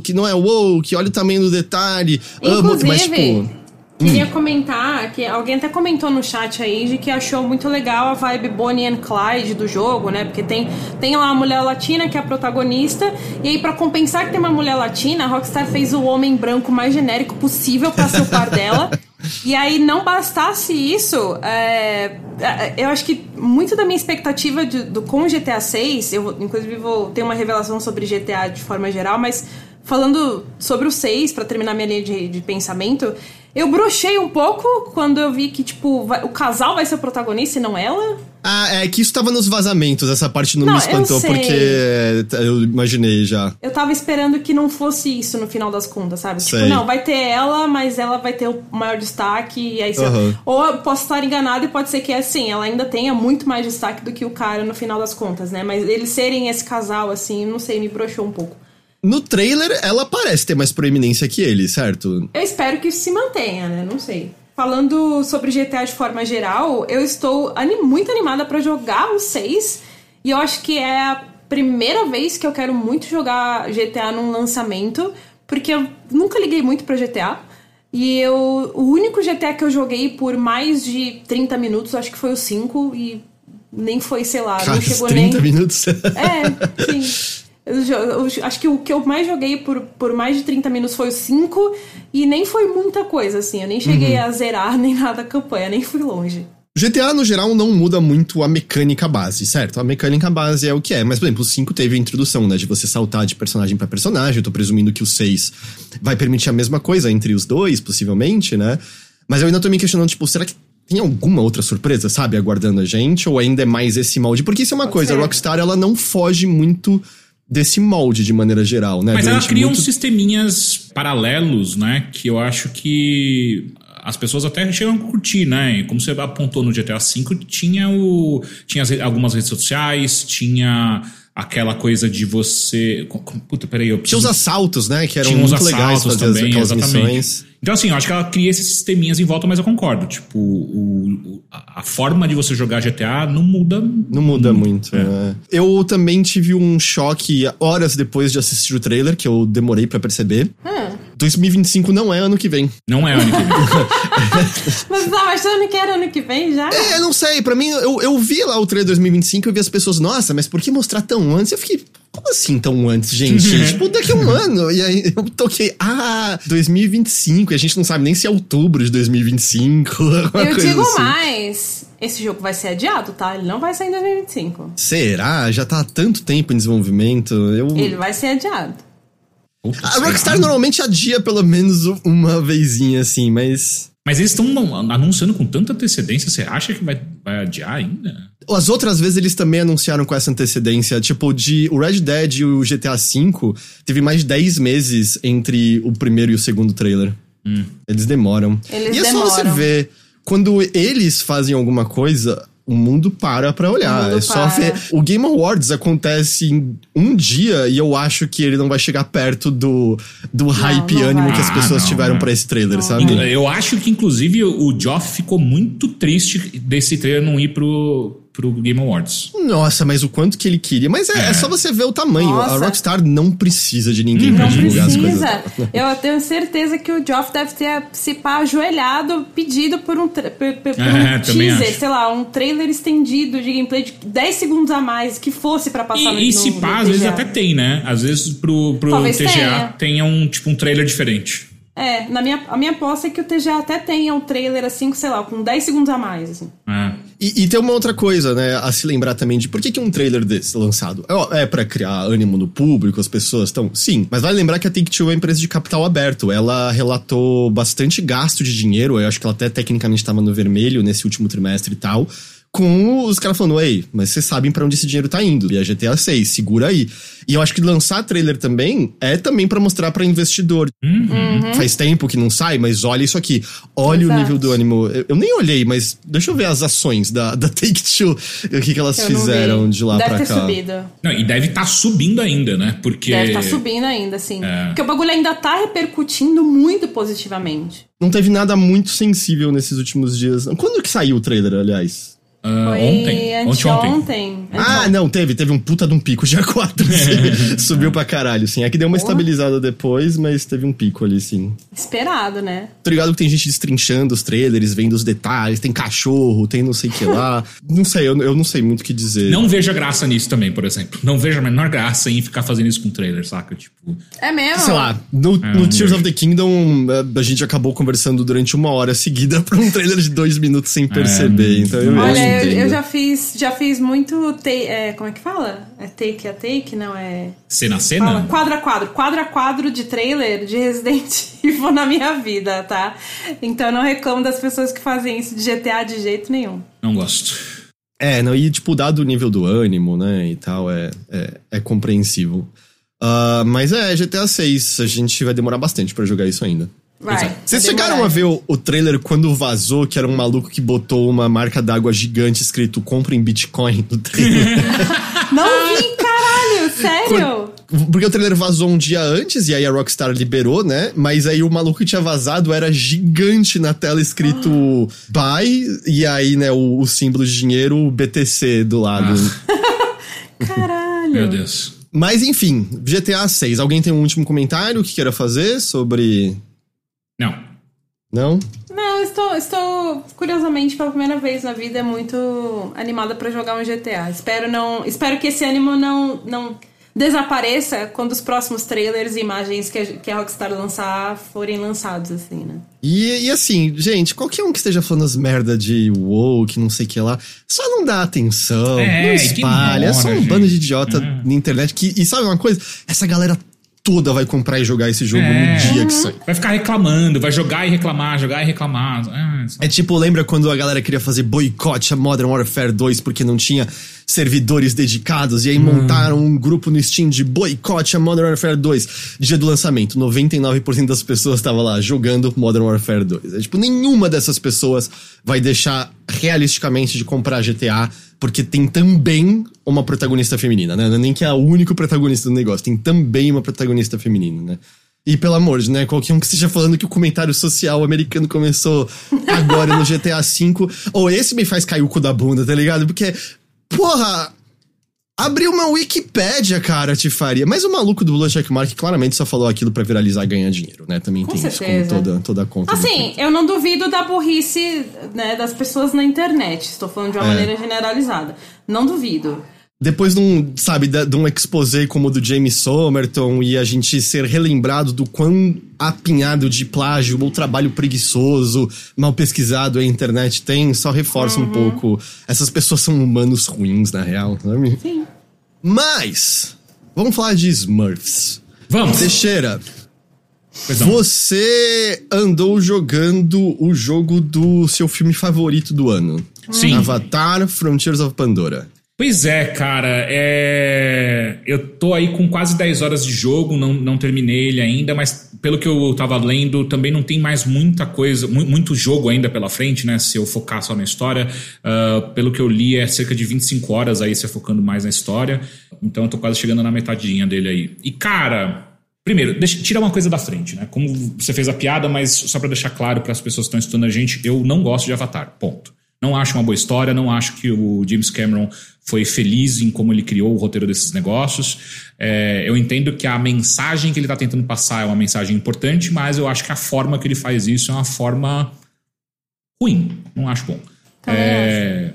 A: que não é wow, que olha o tamanho do detalhe.
B: Amo, mas, tipo, Queria hum. comentar que alguém até comentou no chat aí de que achou muito legal a vibe Bonnie and Clyde do jogo, né? Porque tem, tem lá a mulher latina que é a protagonista, e aí para compensar que tem uma mulher latina, a Rockstar fez o homem branco mais genérico possível para ser o par dela. E aí, não bastasse isso, é, é, eu acho que muito da minha expectativa de, do, com GTA 6, eu inclusive vou ter uma revelação sobre GTA de forma geral, mas falando sobre o 6, para terminar minha linha de, de pensamento, eu brochei um pouco quando eu vi que, tipo, vai, o casal vai ser o protagonista e não ela.
A: Ah, é que isso tava nos vazamentos, essa parte não, não me espantou, porque eu imaginei já.
B: Eu tava esperando que não fosse isso no final das contas, sabe? Tipo, sei. Tipo, não, vai ter ela, mas ela vai ter o maior destaque, e aí uhum. Ou eu posso estar enganado e pode ser que é assim, ela ainda tenha muito mais destaque do que o cara no final das contas, né? Mas eles serem esse casal, assim, não sei, me broxou um pouco.
A: No trailer, ela parece ter mais proeminência que ele, certo?
B: Eu espero que isso se mantenha, né? Não sei. Falando sobre GTA de forma geral, eu estou anim muito animada para jogar o 6. E eu acho que é a primeira vez que eu quero muito jogar GTA num lançamento, porque eu nunca liguei muito para GTA. E eu, o único GTA que eu joguei por mais de 30 minutos, acho que foi o 5, e nem foi, sei lá,
A: Cara,
B: não chegou
A: 30 nem. minutos?
B: É, sim. Eu, eu, acho que o que eu mais joguei por, por mais de 30 minutos foi o 5 e nem foi muita coisa, assim. Eu nem cheguei uhum. a zerar nem nada a campanha, nem fui longe.
A: GTA, no geral, não muda muito a mecânica base, certo? A mecânica base é o que é. Mas, por exemplo, o 5 teve a introdução, né? De você saltar de personagem para personagem. Eu tô presumindo que o 6 vai permitir a mesma coisa entre os dois, possivelmente, né? Mas eu ainda tô me questionando, tipo, será que tem alguma outra surpresa, sabe, aguardando a gente? Ou ainda é mais esse molde? Porque isso é uma Pode coisa, ser. a Rockstar, ela não foge muito desse molde de maneira geral, né?
C: Mas Durante ela cria muito... uns sisteminhas paralelos, né? Que eu acho que as pessoas até chegam a curtir, né? Como você apontou no GTA V, tinha o tinha algumas redes sociais, tinha aquela coisa de você. Puta, peraí, eu
A: preciso... Tinha os assaltos, né? Que eram Tinha muito legais fazer também, exatamente. Missões.
C: Então, assim, eu acho que ela cria esses sisteminhas em volta, mas eu concordo. Tipo, o, a forma de você jogar GTA não muda.
A: Não muda muito. É. Né? Eu também tive um choque horas depois de assistir o trailer, que eu demorei para perceber. Hum. 2025 não é ano que vem.
C: Não é ano que vem.
B: mas não, achando que era ano que vem já?
A: É, não sei. Pra mim, eu, eu vi lá o trailer 2025 e vi as pessoas, nossa, mas por que mostrar tão antes? Eu fiquei, como assim tão antes, gente? Uhum. tipo, daqui a um ano. E aí eu toquei, ah, 2025. E a gente não sabe nem se é outubro de 2025.
B: Eu digo assim. mais. Esse jogo vai ser adiado, tá? Ele não vai sair em 2025.
A: Será? Já tá há tanto tempo em desenvolvimento. Eu...
B: Ele vai ser adiado.
A: A Rockstar normalmente adia pelo menos uma vezinha assim, mas.
C: Mas eles estão anunciando com tanta antecedência, você acha que vai, vai adiar ainda?
A: As outras vezes eles também anunciaram com essa antecedência. Tipo, de o Red Dead e o GTA V, teve mais de 10 meses entre o primeiro e o segundo trailer. Hum. Eles demoram.
B: Eles
A: e é
B: demoram.
A: só você ver. Quando eles fazem alguma coisa, o mundo para pra olhar. É só ver. O Game Awards acontece em um dia e eu acho que ele não vai chegar perto do, do não, hype não ânimo vai. que as pessoas ah, tiveram para esse trailer, não. sabe?
C: Eu acho que, inclusive, o Geoff ficou muito triste desse trailer não ir pro, pro Game Awards.
A: Nossa, mas o quanto que ele queria. Mas é, é. é só você ver o tamanho. Nossa. A Rockstar não precisa de ninguém pra divulgar precisa. as coisas.
B: Eu tenho certeza que o Geoff deve ter se pá ajoelhado, pedido por um, por, por é, um teaser, sei lá, um trailer estendido de gameplay de 10 segundos a mais que fosse para passar
C: e,
B: no
C: E se pá, às vezes até tem, né? Às vezes pro, pro TGA tenha. tenha um, tipo, um trailer diferente.
B: É, na minha, a minha aposta é que o TGA até tenha um trailer assim, sei lá, com 10 segundos a mais, assim.
C: É.
A: E, e tem uma outra coisa, né, a se lembrar também de por que, que um trailer desse lançado é, é para criar ânimo no público, as pessoas estão. Sim, mas vale lembrar que a Take-Two é uma empresa de capital aberto. Ela relatou bastante gasto de dinheiro, eu acho que ela até tecnicamente estava no vermelho nesse último trimestre e tal com os caras falando, ei, mas vocês sabem para onde esse dinheiro tá indo. E a GTA 6, segura aí. E eu acho que lançar trailer também é também para mostrar para investidor.
C: Uhum.
A: Faz tempo que não sai, mas olha isso aqui. Olha
B: Exato.
A: o nível do ânimo. Eu, eu nem olhei, mas deixa eu ver as ações da, da Take-Two. O que, que elas
B: Eu
A: fizeram
B: vi.
A: de lá
B: Deve
A: pra
B: ter
A: cá.
B: subido.
C: Não, e deve estar subindo ainda, né? Porque.
B: Deve estar subindo ainda, sim.
C: É.
B: Porque o bagulho ainda tá repercutindo muito positivamente.
A: Não teve nada muito sensível nesses últimos dias. Quando que saiu o trailer, aliás?
C: Ah,
B: Foi
C: ontem. Ontem, ontem.
B: anteontem.
A: Ah, não, teve. Teve um puta de um pico dia 4. assim. Subiu pra caralho, sim. É que deu uma
B: Porra.
A: estabilizada depois, mas teve um pico ali, sim.
B: Esperado, né?
A: Tô ligado que tem gente destrinchando os trailers, vendo os detalhes, tem cachorro, tem não sei o que lá. não sei, eu, eu não sei muito o que dizer.
C: Não veja graça nisso também, por exemplo. Não veja a menor graça em ficar fazendo isso com trailer, saca? Tipo.
B: É mesmo?
A: Sei lá, no, no
C: não
A: Tears
C: vejo.
A: of the Kingdom, a- a gente acabou conversando durante uma hora seguida pra um trailer de dois minutos sem perceber. então eu, eu
B: Eu, eu já fiz, já fiz muito. ta- é, como é que fala? É take a take? Não, é.
C: Cena a
B: Fala,
C: cena?
B: quadro a quadro. Quadro a quadro de trailer de Resident Evil na minha vida, tá? Então eu não reclamo das pessoas que fazem isso de GTA de jeito nenhum.
C: Não gosto.
A: É, não, e tipo, dado o nível do ânimo, né, e tal, é, é, é compreensível. Ah, mas é, GTA 6, a gente vai demorar bastante pra jogar isso ainda.
B: Vai. Vai
A: Vocês
B: demorar.
A: chegaram a ver o, o trailer quando vazou, que era um maluco que botou uma marca d'água gigante escrito compra em Bitcoin no trailer?
B: Não vi, caralho, sério?
A: Porque o trailer vazou um dia antes e aí a Rockstar liberou, né? Mas aí o maluco que tinha vazado era gigante na tela escrito buy e aí, né, o, o símbolo de dinheiro BTC do lado.
B: Caralho.
C: Meu Deus.
A: Mas enfim, GTA 6. Alguém tem um último comentário que queira fazer sobre.
C: Não.
A: Não?
B: Não, estou, estou curiosamente pela primeira vez na vida muito animada pra jogar um GTA. Espero não, espero que esse ânimo não não desapareça quando os próximos trailers e imagens que a, que a Rockstar lançar forem lançados assim, né?
A: E, e assim, gente, qualquer um que esteja falando as merda de WoW, que não sei o que lá, só não dá atenção,
C: É,
A: não espalha. é só um
C: ignora,
A: bando de
C: gente.
A: idiota
C: É.
A: na internet que. E sabe uma coisa? Essa galera toda vai comprar e jogar esse jogo
C: É.
A: no dia que sai.
C: Vai ficar reclamando, vai jogar e reclamar, jogar e reclamar. Ah, só-
A: É tipo, lembra quando a galera queria fazer boicote a Modern Warfare 2 porque não tinha servidores dedicados e aí montaram um grupo no Steam de boicote a Modern Warfare 2 dia do lançamento. 99% das pessoas estavam lá jogando Modern Warfare 2. É tipo, nenhuma dessas pessoas vai deixar realisticamente de comprar GTA porque tem também uma protagonista feminina, né? Não é nem que é a única protagonista do negócio, tem também uma protagonista feminina, né? E pelo amor de, né? Qualquer um que esteja falando que o comentário social americano começou agora no GTA V. Ou esse me faz cair o cu da bunda, tá ligado? Porque, porra, abrir uma Wikipédia, cara, te faria. Mas o maluco do Blue Checkmark claramente só falou aquilo pra viralizar e ganhar dinheiro, né? Também
B: Com
A: tem isso como
B: certeza.
A: toda, toda a conta.
B: Assim, eu não duvido da burrice né, das pessoas na internet. Estou falando de uma
A: É.
B: maneira generalizada. Não duvido.
A: Depois de um, sabe, de um exposé como o do James Somerton e a gente ser relembrado do quão apinhado de plágio ou trabalho preguiçoso, mal pesquisado a internet tem, só reforça
B: Uhum.
A: um pouco. Essas pessoas são humanos ruins, na real, sabe?
B: Sim.
A: Mas, vamos falar de Smurfs.
C: Vamos.
A: Teixeira,
C: Pois não.
A: você andou jogando o jogo do seu filme favorito do ano.
C: Sim.
A: Avatar Frontiers of Pandora.
C: Pois é, cara. É... Eu tô aí com quase 10 horas de jogo, não, não terminei ele ainda, mas pelo que eu tava lendo, também não tem mais muita coisa, mu- muito jogo ainda pela frente, né? Se eu focar só na história. Ah, pelo que eu li, é cerca de 25 horas aí, se focando mais na história. Então eu tô quase chegando na metadinha dele aí. E, cara. Primeiro, deixa, tira uma coisa da frente, né? Como você fez a piada, mas só pra deixar claro para as pessoas que estão estudando a gente, eu não gosto de Avatar. Ponto. Não acho uma boa história, não acho que o James Cameron foi feliz em como ele criou o roteiro desses negócios. É, eu entendo que a mensagem que ele está tentando passar é uma mensagem importante, mas eu acho que a forma que ele faz isso é uma forma ruim. Não acho bom. É,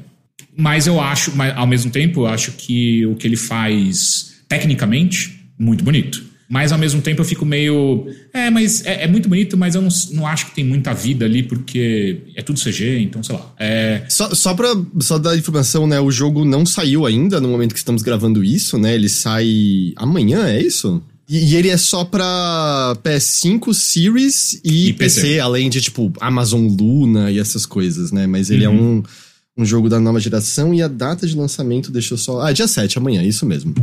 C: mas eu acho, mas ao mesmo tempo, eu acho que o que ele faz tecnicamente, muito bonito. Mas ao mesmo tempo eu fico meio. É, mas é, é muito bonito, mas eu não, não acho que tem muita vida ali, porque é tudo CG, então sei lá. É...
A: Só, só pra só dar informação, né? O jogo não saiu ainda no momento que estamos gravando isso, né? Ele sai amanhã, é isso? E, e ele é só pra PS5, Series e,
C: E PC.
A: PC, além de, tipo, Amazon Luna e essas coisas, né? Mas ele é um, um jogo da nova geração e a data de lançamento deixou só. Ah, dia 7, amanhã, isso mesmo.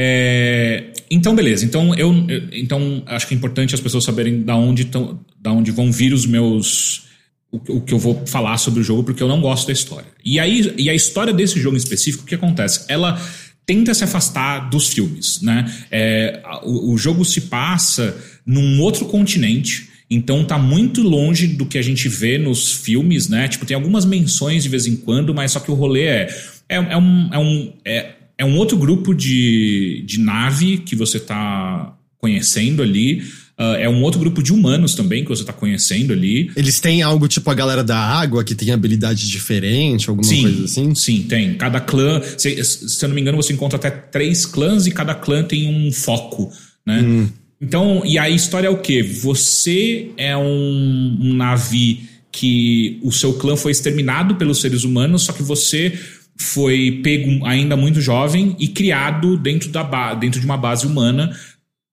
C: É, então, beleza. Então, eu, eu- então, acho que é importante as pessoas saberem da onde, tão, da onde vão vir os meus. O, que- o que eu vou falar sobre o jogo, porque eu não gosto da história. E aí, e a história desse jogo em específico, o que acontece? Ela tenta se afastar dos filmes, né? É, o, o jogo se passa num outro continente. Então tá muito longe do que a gente vê nos filmes, né? Tipo, tem algumas menções de vez em quando, mas só que o rolê é. É, é um. É um é, é um outro grupo de, de nave que você tá conhecendo ali. Ah, é um outro grupo de humanos também que você tá conhecendo ali.
A: Eles têm algo tipo a galera da água, que tem habilidade diferente, alguma
C: Sim,
A: coisa assim?
C: sim, tem. Cada clã, se, se eu não me engano, você encontra até três clãs e cada clã tem um foco, né? Então, e a história é o quê? Você é um, um navi que o seu clã foi exterminado pelos seres humanos, só que você foi pego ainda muito jovem e criado dentro, da dentro de uma base humana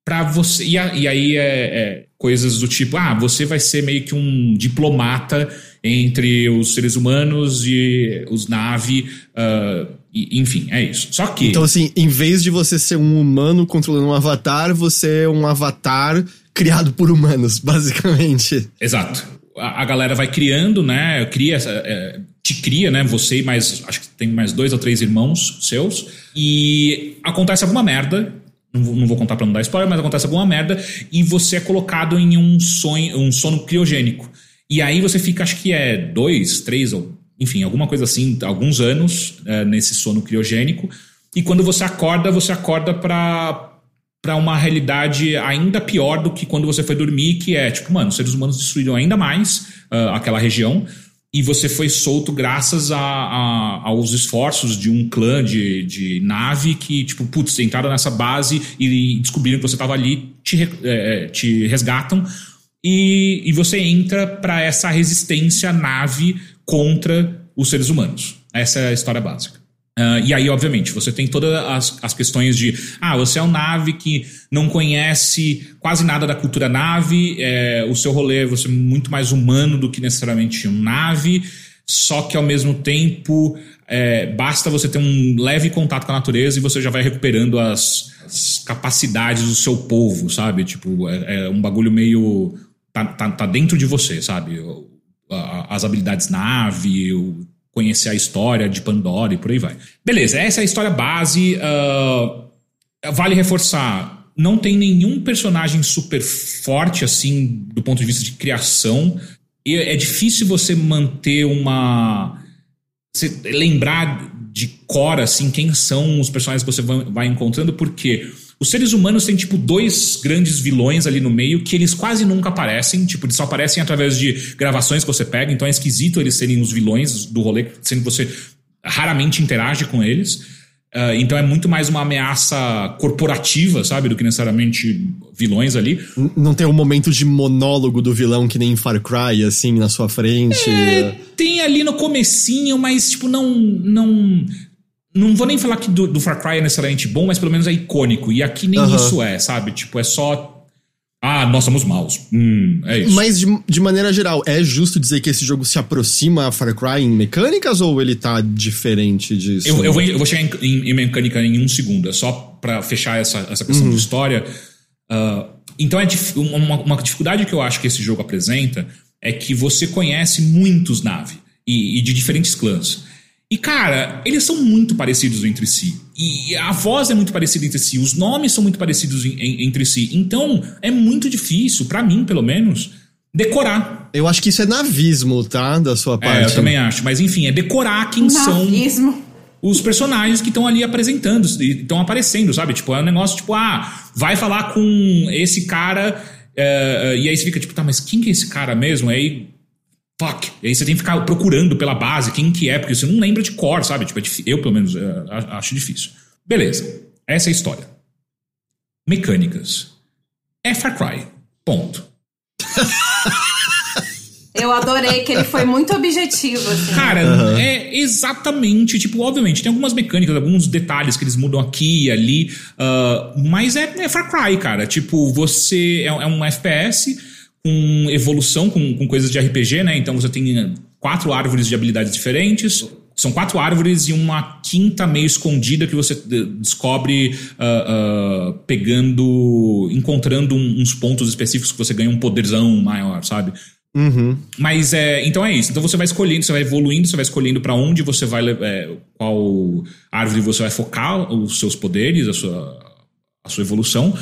C: para você. E, a- e aí é, é coisas do tipo: ah, você vai ser meio que um diplomata entre os seres humanos e os Navi. ah, e- enfim, é isso. Só que.
A: Então, assim, em vez de você ser um humano controlando um avatar, você é um avatar criado por humanos, basicamente.
C: Exato. A, a galera vai criando, né? Cria, é, te cria, né? Você e mais. Acho que tem mais dois ou três irmãos seus. E acontece alguma merda. Não vou, contar pra não dar spoiler, mas acontece alguma merda. E você é colocado em um sonho, um sono criogênico. E aí você fica, acho que é dois, três, ou enfim, alguma coisa assim, alguns anos é, nesse sono criogênico. E quando você acorda, você acorda pra para uma realidade ainda pior do que quando você foi dormir, que é tipo, mano, os seres humanos destruíram ainda mais ah, aquela região e você foi solto graças a, a- aos esforços de um clã de, de nave que, tipo, putz, entraram nessa base e descobriram que você estava ali, te, re- eh, te resgatam e, e você entra para essa resistência nave contra os seres humanos. Essa é a história básica. Ah, e aí, obviamente, você tem todas as, as questões de ah, você é um nave que não conhece quase nada da cultura nave, é, o seu rolê é você muito mais humano do que necessariamente um nave, só que ao mesmo tempo é, basta você ter um leve contato com a natureza e você já vai recuperando as, as capacidades do seu povo, sabe? Tipo, é, é um bagulho meio. Tá, tá, tá dentro de você, sabe? As habilidades nave, o conhecer a história de Pandora e por aí vai. Beleza, essa é a história base. ah, vale reforçar, não tem nenhum personagem super forte assim do ponto de vista de criação. E é difícil você manter uma você lembrar de cor, assim, quem são os personagens que você vai encontrando, porque os seres humanos têm, tipo, dois grandes vilões ali no meio que eles quase nunca aparecem, tipo, eles só aparecem através de gravações que você pega, então é esquisito eles serem os vilões do rolê, sendo que você raramente interage com eles. Ah, então é muito mais uma ameaça corporativa, sabe, do que necessariamente vilões ali.
A: Não tem um momento de monólogo do vilão que nem em Far Cry, assim, na sua frente.
C: É, tem ali no comecinho, mas tipo, não. Não, não vou nem falar que do, do Far Cry é necessariamente bom, mas pelo menos é icônico. E aqui nem isso é, sabe? Tipo, é só. Ah, nós somos maus. Hum, é isso.
A: Mas, de, de maneira geral, é justo dizer que esse jogo se aproxima a Far Cry em mecânicas ou ele tá diferente disso?
C: Eu, eu, vou, eu vou chegar em, em- em mecânica em um segundo, é só pra fechar essa, essa questão de história. Ah, então, é dif- uma, uma dificuldade que eu acho que esse jogo apresenta é que você conhece muitos Na'vi e, e de diferentes clãs. E, cara, eles são muito parecidos entre si. E a voz é muito parecida entre si, os nomes são muito parecidos em- em- entre si. Então, é muito difícil, pra mim, pelo menos, decorar.
A: Eu acho que isso é navismo, tá? Da sua
C: É,
A: parte.
C: eu também acho. Mas, enfim, é decorar quem são
B: Navismo.
C: os personagens que estão ali apresentando, estão aparecendo, sabe? Tipo, é um negócio tipo, ah, vai falar com esse cara, é, e aí você fica tipo, tá, mas quem que é esse cara mesmo? Aí, fuck. E aí você tem que ficar procurando pela base quem que é, porque você não lembra de cor, sabe? Tipo, é eu, pelo menos, a- acho difícil. Beleza, essa é a história. Mecânicas. é Far Cry. Ponto.
B: Eu adorei que ele foi muito objetivo, assim.
C: Cara, uhum. é exatamente, tipo, obviamente, tem algumas mecânicas, alguns detalhes que eles mudam aqui e ali, uh, mas é, é, Far Cry, cara. Tipo, você é, é, um FPS com evolução, com, com coisas de RPG, né? Então você tem quatro árvores de habilidades diferentes. São quatro árvores e uma quinta meio escondida que você descobre uh, uh, pegando, encontrando uns pontos específicos que você ganha um poderzão maior, sabe?
A: Uhum.
C: Mas é, então é isso. Então você vai escolhendo, você vai evoluindo, você vai escolhendo para onde você vai, é, qual árvore você vai focar os seus poderes, a sua, a sua evolução.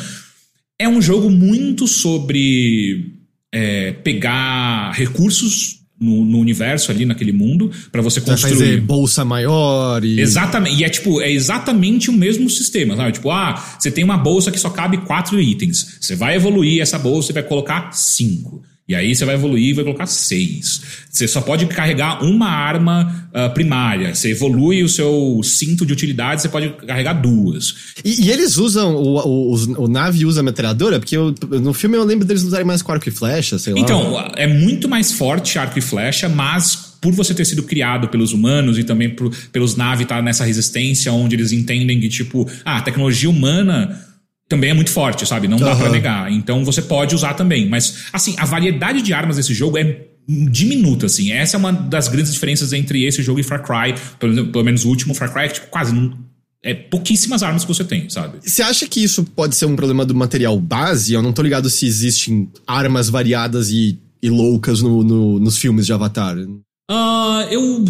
C: É um jogo muito sobre é, pegar recursos no, no, universo ali naquele mundo para você construir. Fazer
A: bolsa maior e.
C: Exatamente. E é tipo, é exatamente o mesmo sistema, sabe? Tipo, ah, você tem uma bolsa que só cabe quatro itens. Você vai evoluir essa bolsa e vai colocar cinco. E aí você vai evoluir e vai colocar seis. Você só pode carregar uma arma uh, primária. Você evolui o seu cinto de utilidade, você pode carregar duas.
A: E, e eles usam, o, o, o, o, nave usa metralhadora? Porque eu, no filme eu lembro deles usarem mais com arco e flecha, sei lá.
C: Então, é muito mais forte arco e flecha, mas por você ter sido criado pelos humanos e também por, pelos naves estar tá nessa resistência onde eles entendem que, tipo, ah, a tecnologia humana também é muito forte, sabe? Não dá uhum. para negar. Então você pode usar também. Mas, assim, a variedade de armas desse jogo é diminuta, assim. Essa é uma das grandes diferenças entre esse jogo e Far Cry. Pelo, pelo menos o último Far Cry, que tipo, quase não, é pouquíssimas armas que você tem, sabe?
A: Você acha que isso pode ser um problema do material base? Eu não tô ligado se existem armas variadas e, e loucas no, no, nos filmes de Avatar.
C: Uh, eu.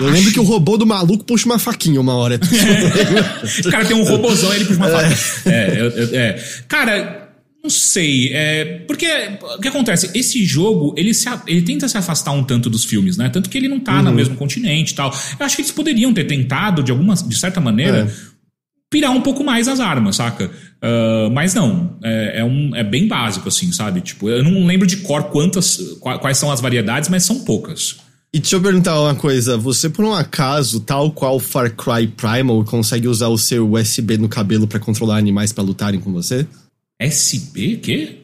A: Eu lembro que o robô do maluco puxa uma faquinha uma hora.
C: É. o cara tem um robôzão ele puxa uma é. faquinha. É, é, Cara, não sei. É, porque o que acontece? Esse jogo, ele, se, ele tenta se afastar um tanto dos filmes, né? Tanto que ele não tá uhum. no mesmo continente e tal. Eu acho que eles poderiam ter tentado, de alguma, de certa maneira, é. pirar um pouco mais as armas, saca? Uh, mas não, é, é, um, é bem básico, assim, sabe? Tipo, eu não lembro de cor quantas, quais são as variedades, mas são poucas.
A: E deixa eu perguntar uma coisa, você por um acaso, tal qual Far Cry Primal, consegue usar o seu USB no cabelo para controlar animais para lutarem com você?
C: SB? Quê?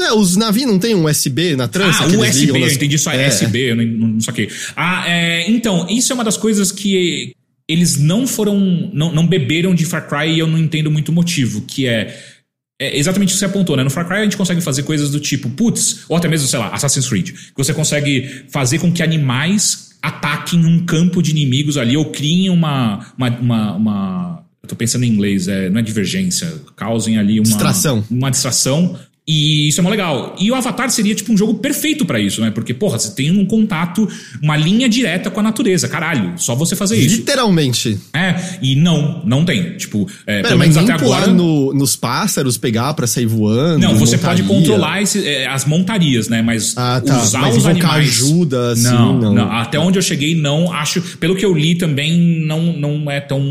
A: É, os navios não tem um USB na trança?
C: Ah, USB, eu entendi só é. SB, eu não, não saquei. Ah, é, então, isso é uma das coisas que eles não foram, não, não beberam de Far Cry e eu não entendo muito o motivo, que é é exatamente o que você apontou, né? No Far Cry a gente consegue fazer coisas do tipo, putz, ou até mesmo, sei lá, Assassin's Creed, que você consegue fazer com que animais ataquem um campo de inimigos ali ou criem uma. uma, uma, uma eu tô pensando em inglês, é, não é divergência, causem ali uma.
A: Distração.
C: Uma distração e isso é mó legal. E o Avatar seria tipo um jogo perfeito para isso, né? Porque, porra, você tem um contato, uma linha direta com a natureza. Caralho, só você fazer isso.
A: Literalmente.
C: É, e não, não tem. Tipo, é,
A: Pera, pelo menos até agora. No, nos pássaros, pegar para sair voando.
C: Não, você montaria. pode controlar esse, é, as montarias, né? Mas ah, tá. usar Mas os animais.
A: ajuda, assim,
C: não, não, não. Até onde eu cheguei, não acho. Pelo que eu li também, não, não é tão,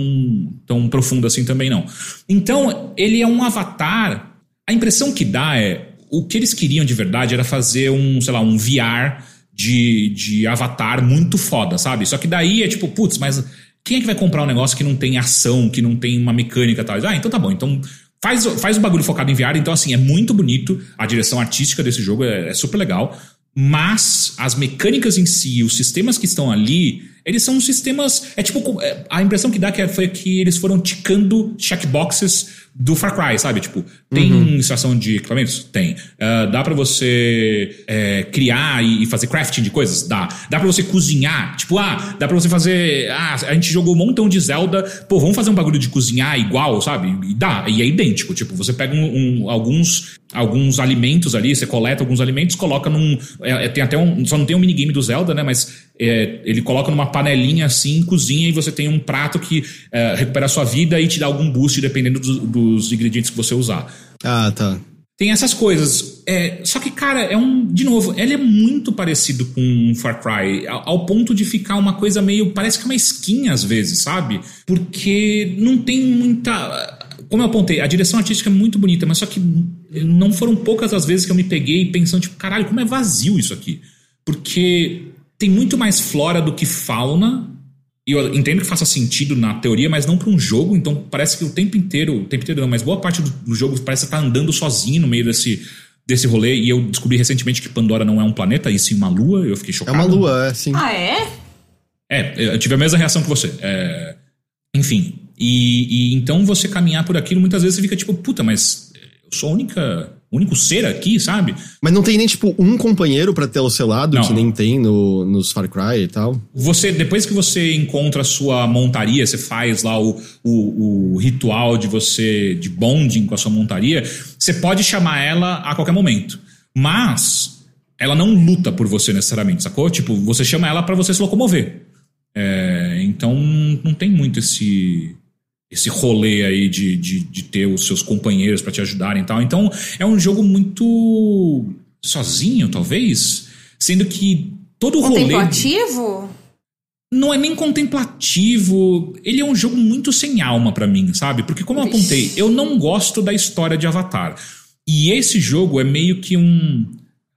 C: tão profundo assim também, não. Então, ele é um avatar a impressão que dá é o que eles queriam de verdade era fazer um, sei lá, um VR de, de avatar muito foda, sabe? Só que daí é tipo, putz, mas quem é que vai comprar um negócio que não tem ação, que não tem uma mecânica tal? Ah, então tá bom, então faz, faz o bagulho focado em VR. Então, assim, é muito bonito. A direção artística desse jogo é, é super legal. Mas as mecânicas em si, os sistemas que estão ali, eles são sistemas. É tipo. É, a impressão que dá que é, foi que eles foram ticando checkboxes do Far Cry, sabe? Tipo, tem uhum. estação de equipamentos? Tem. Uh, dá para você é, criar e fazer crafting de coisas? Dá. Dá para você cozinhar? Tipo, ah, dá para você fazer. Ah, a gente jogou um montão de Zelda. Pô, vamos fazer um bagulho de cozinhar igual, sabe? E dá. E é idêntico. Tipo, você pega um, um, alguns alguns alimentos ali, você coleta alguns alimentos, coloca num. É, é, tem até um. Só não tem um minigame do Zelda, né? Mas é, ele coloca numa panelinha assim, cozinha e você tem um prato que é, recupera a sua vida e te dá algum boost dependendo do, dos ingredientes que você usar.
A: Ah, tá.
C: Tem essas coisas. É, só que, cara, é um. De novo, ele é muito parecido com Far Cry, ao, ao, ponto de ficar uma coisa meio. Parece que é uma skin às vezes, sabe? Porque não tem muita como eu apontei, a direção artística é muito bonita, mas só que não foram poucas as vezes que eu me peguei pensando, tipo, caralho, como é vazio isso aqui. Porque tem muito mais flora do que fauna. E eu entendo que faça sentido na teoria, mas não para um jogo, então parece que o tempo inteiro, o tempo inteiro não, mas boa parte do, do jogo parece estar tá andando sozinho no meio desse, desse rolê. E eu descobri recentemente que Pandora não é um planeta, e sim uma lua. Eu fiquei chocado.
A: É uma lua, é, sim.
B: Ah, é?
C: É, eu tive a mesma reação que você. É, enfim. E, e então você caminhar por aquilo, muitas vezes você fica tipo, puta, mas eu sou a única único ser aqui, sabe?
A: Mas não tem nem, tipo, um companheiro para ter ao seu lado, não. que nem tem no, nos Far Cry e tal?
C: Você, depois que você encontra a sua montaria, você faz lá o, o, o ritual de você, de bonding com a sua montaria, você pode chamar ela a qualquer momento. Mas ela não luta por você necessariamente, sacou? Tipo, você chama ela para você se locomover. É, então não tem muito esse esse rolê aí de, de, de ter os seus companheiros para te ajudarem e tal. Então é um jogo muito sozinho, talvez, sendo que todo o rolê.
B: Contemplativo?
C: Não é nem contemplativo. Ele é um jogo muito sem alma para mim, sabe? Porque, como eu apontei, eu não gosto da história de Avatar. E esse jogo é meio que um.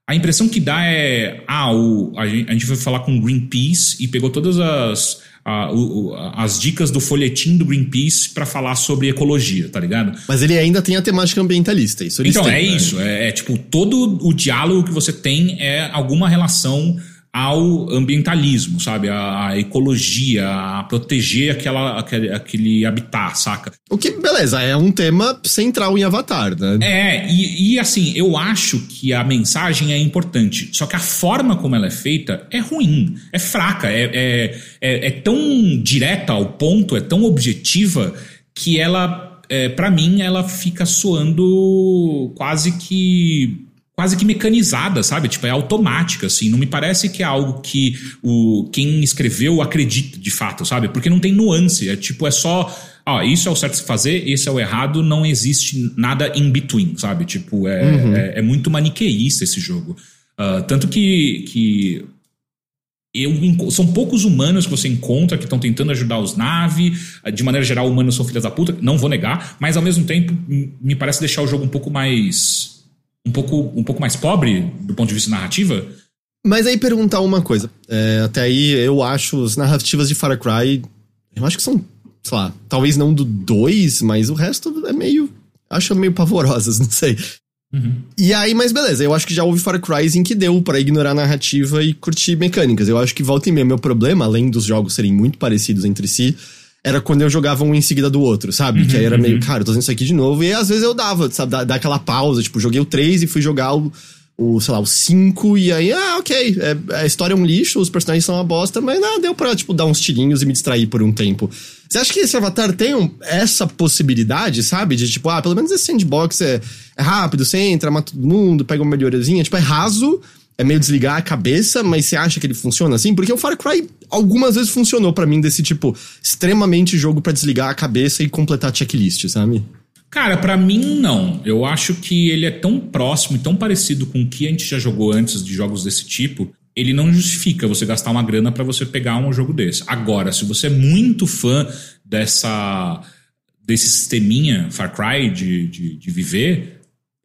C: A impressão que dá é. Ah, o, a, gente, a gente foi falar com Greenpeace e pegou todas as a, o, as dicas do folhetim do Greenpeace para falar sobre ecologia, tá ligado?
A: Mas ele ainda tem a temática ambientalista, isso
C: Então,
A: têm,
C: é né? isso. É, é, tipo, todo o diálogo que você tem é alguma relação ao ambientalismo, sabe? A, a, ecologia, a proteger aquela, aquele, aquele habitat, saca?
A: O que, beleza, é um tema central em Avatar, né?
C: É, e, e assim, eu acho que a mensagem é importante, só que a forma como ela é feita é ruim, é fraca, é, é, é, é tão direta ao ponto, é tão objetiva que ela, é, para mim, ela fica soando quase que quase que mecanizada, sabe? Tipo, é automática, assim. Não me parece que é algo que o quem escreveu acredita de fato, sabe? Porque não tem nuance. É tipo, é só. Ó, isso é o certo se fazer, esse é o errado, não existe nada in between, sabe? Tipo, é, uhum. é, é, muito maniqueísta esse jogo. Uh, tanto que, que eu, são poucos humanos que você encontra que estão tentando ajudar os Na'vi. De maneira geral, humanos são filhas da puta, não vou negar, mas ao mesmo tempo me parece deixar o jogo um pouco mais um pouco, um pouco mais pobre do ponto de vista narrativa.
A: Mas aí perguntar uma coisa. É, até aí eu acho as narrativas de Far Cry. Eu acho que são, sei lá, talvez não do 2, mas o resto é meio. Acho meio pavorosas, não sei. Uhum. E aí, mas beleza, eu acho que já houve Far Cry em que deu para ignorar a narrativa e curtir mecânicas. Eu acho que volta e meia, meu problema, além dos jogos serem muito parecidos entre si, era quando eu jogava um em seguida do outro, sabe? Uhum, que aí era meio, uhum. cara, eu tô fazendo isso aqui de novo. E às vezes eu dava, sabe, dar, aquela pausa, tipo, joguei o 3 e fui jogar o, o sei lá, o 5, e aí, ah, ok, é, a história é um lixo, os personagens são uma bosta, mas não, deu pra, tipo, dar uns tirinhos e me distrair por um tempo. Você acha que esse Avatar tem um, essa possibilidade, sabe? De tipo, ah, pelo menos esse sandbox é, é rápido, você entra, mata todo mundo, pega uma melhorazinha, tipo, é raso, é meio desligar a cabeça, mas você acha que ele funciona assim? Porque o Far Cry algumas vezes funcionou para mim desse tipo, extremamente jogo para desligar a cabeça e completar checklist, sabe?
C: Cara, para mim não. Eu acho que ele é tão próximo e tão parecido com o que a gente já jogou antes de jogos desse tipo. Ele não justifica você gastar uma grana para você pegar um jogo desse. Agora, se você é muito fã dessa desse sisteminha Far Cry de, de, de viver,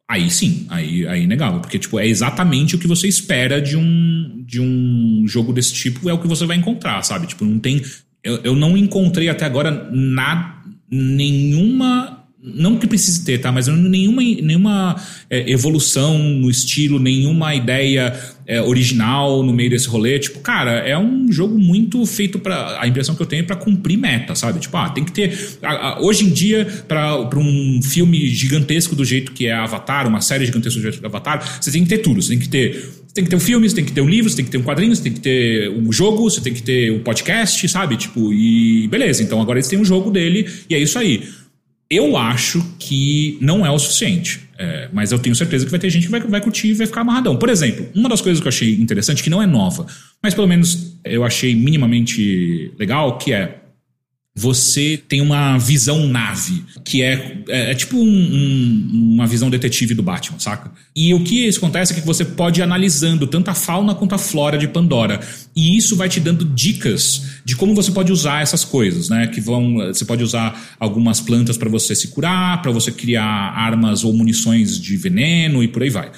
C: Aí sim, aí, aí é inegável. Porque, tipo, é exatamente o que você espera de um, de um jogo desse tipo, é o que você vai encontrar, sabe? Tipo, não tem. Eu, eu não encontrei até agora nada, nenhuma não que precise ter, tá? Mas nenhuma, nenhuma é, evolução no estilo, nenhuma ideia é, original no meio desse rolê. Tipo, cara, é um jogo muito feito para A impressão que eu tenho é pra cumprir meta, sabe? Tipo, ah, tem que ter. A, a, hoje em dia, para um filme gigantesco do jeito que é Avatar, uma série gigantesca do jeito que é Avatar, você tem que ter tudo. Você tem que ter. Tem que ter um filme, você tem que ter um livro, você tem que ter um quadrinho, você tem que ter um jogo, você tem que ter um podcast, sabe? Tipo, e beleza. Então agora eles têm um jogo dele e é isso aí. Eu acho que não é o suficiente. É, mas eu tenho certeza que vai ter gente que vai, vai curtir e vai ficar amarradão. Por exemplo, uma das coisas que eu achei interessante, que não é nova, mas pelo menos eu achei minimamente legal, que é você tem uma visão nave, que é, é, é tipo um, um, uma visão detetive do Batman, saca? E o que acontece é que você pode ir analisando tanto a fauna quanto a flora de Pandora. E isso vai te dando dicas de como você pode usar essas coisas, né? Que vão. Você pode usar algumas plantas para você se curar, para você criar armas ou munições de veneno e por aí vai.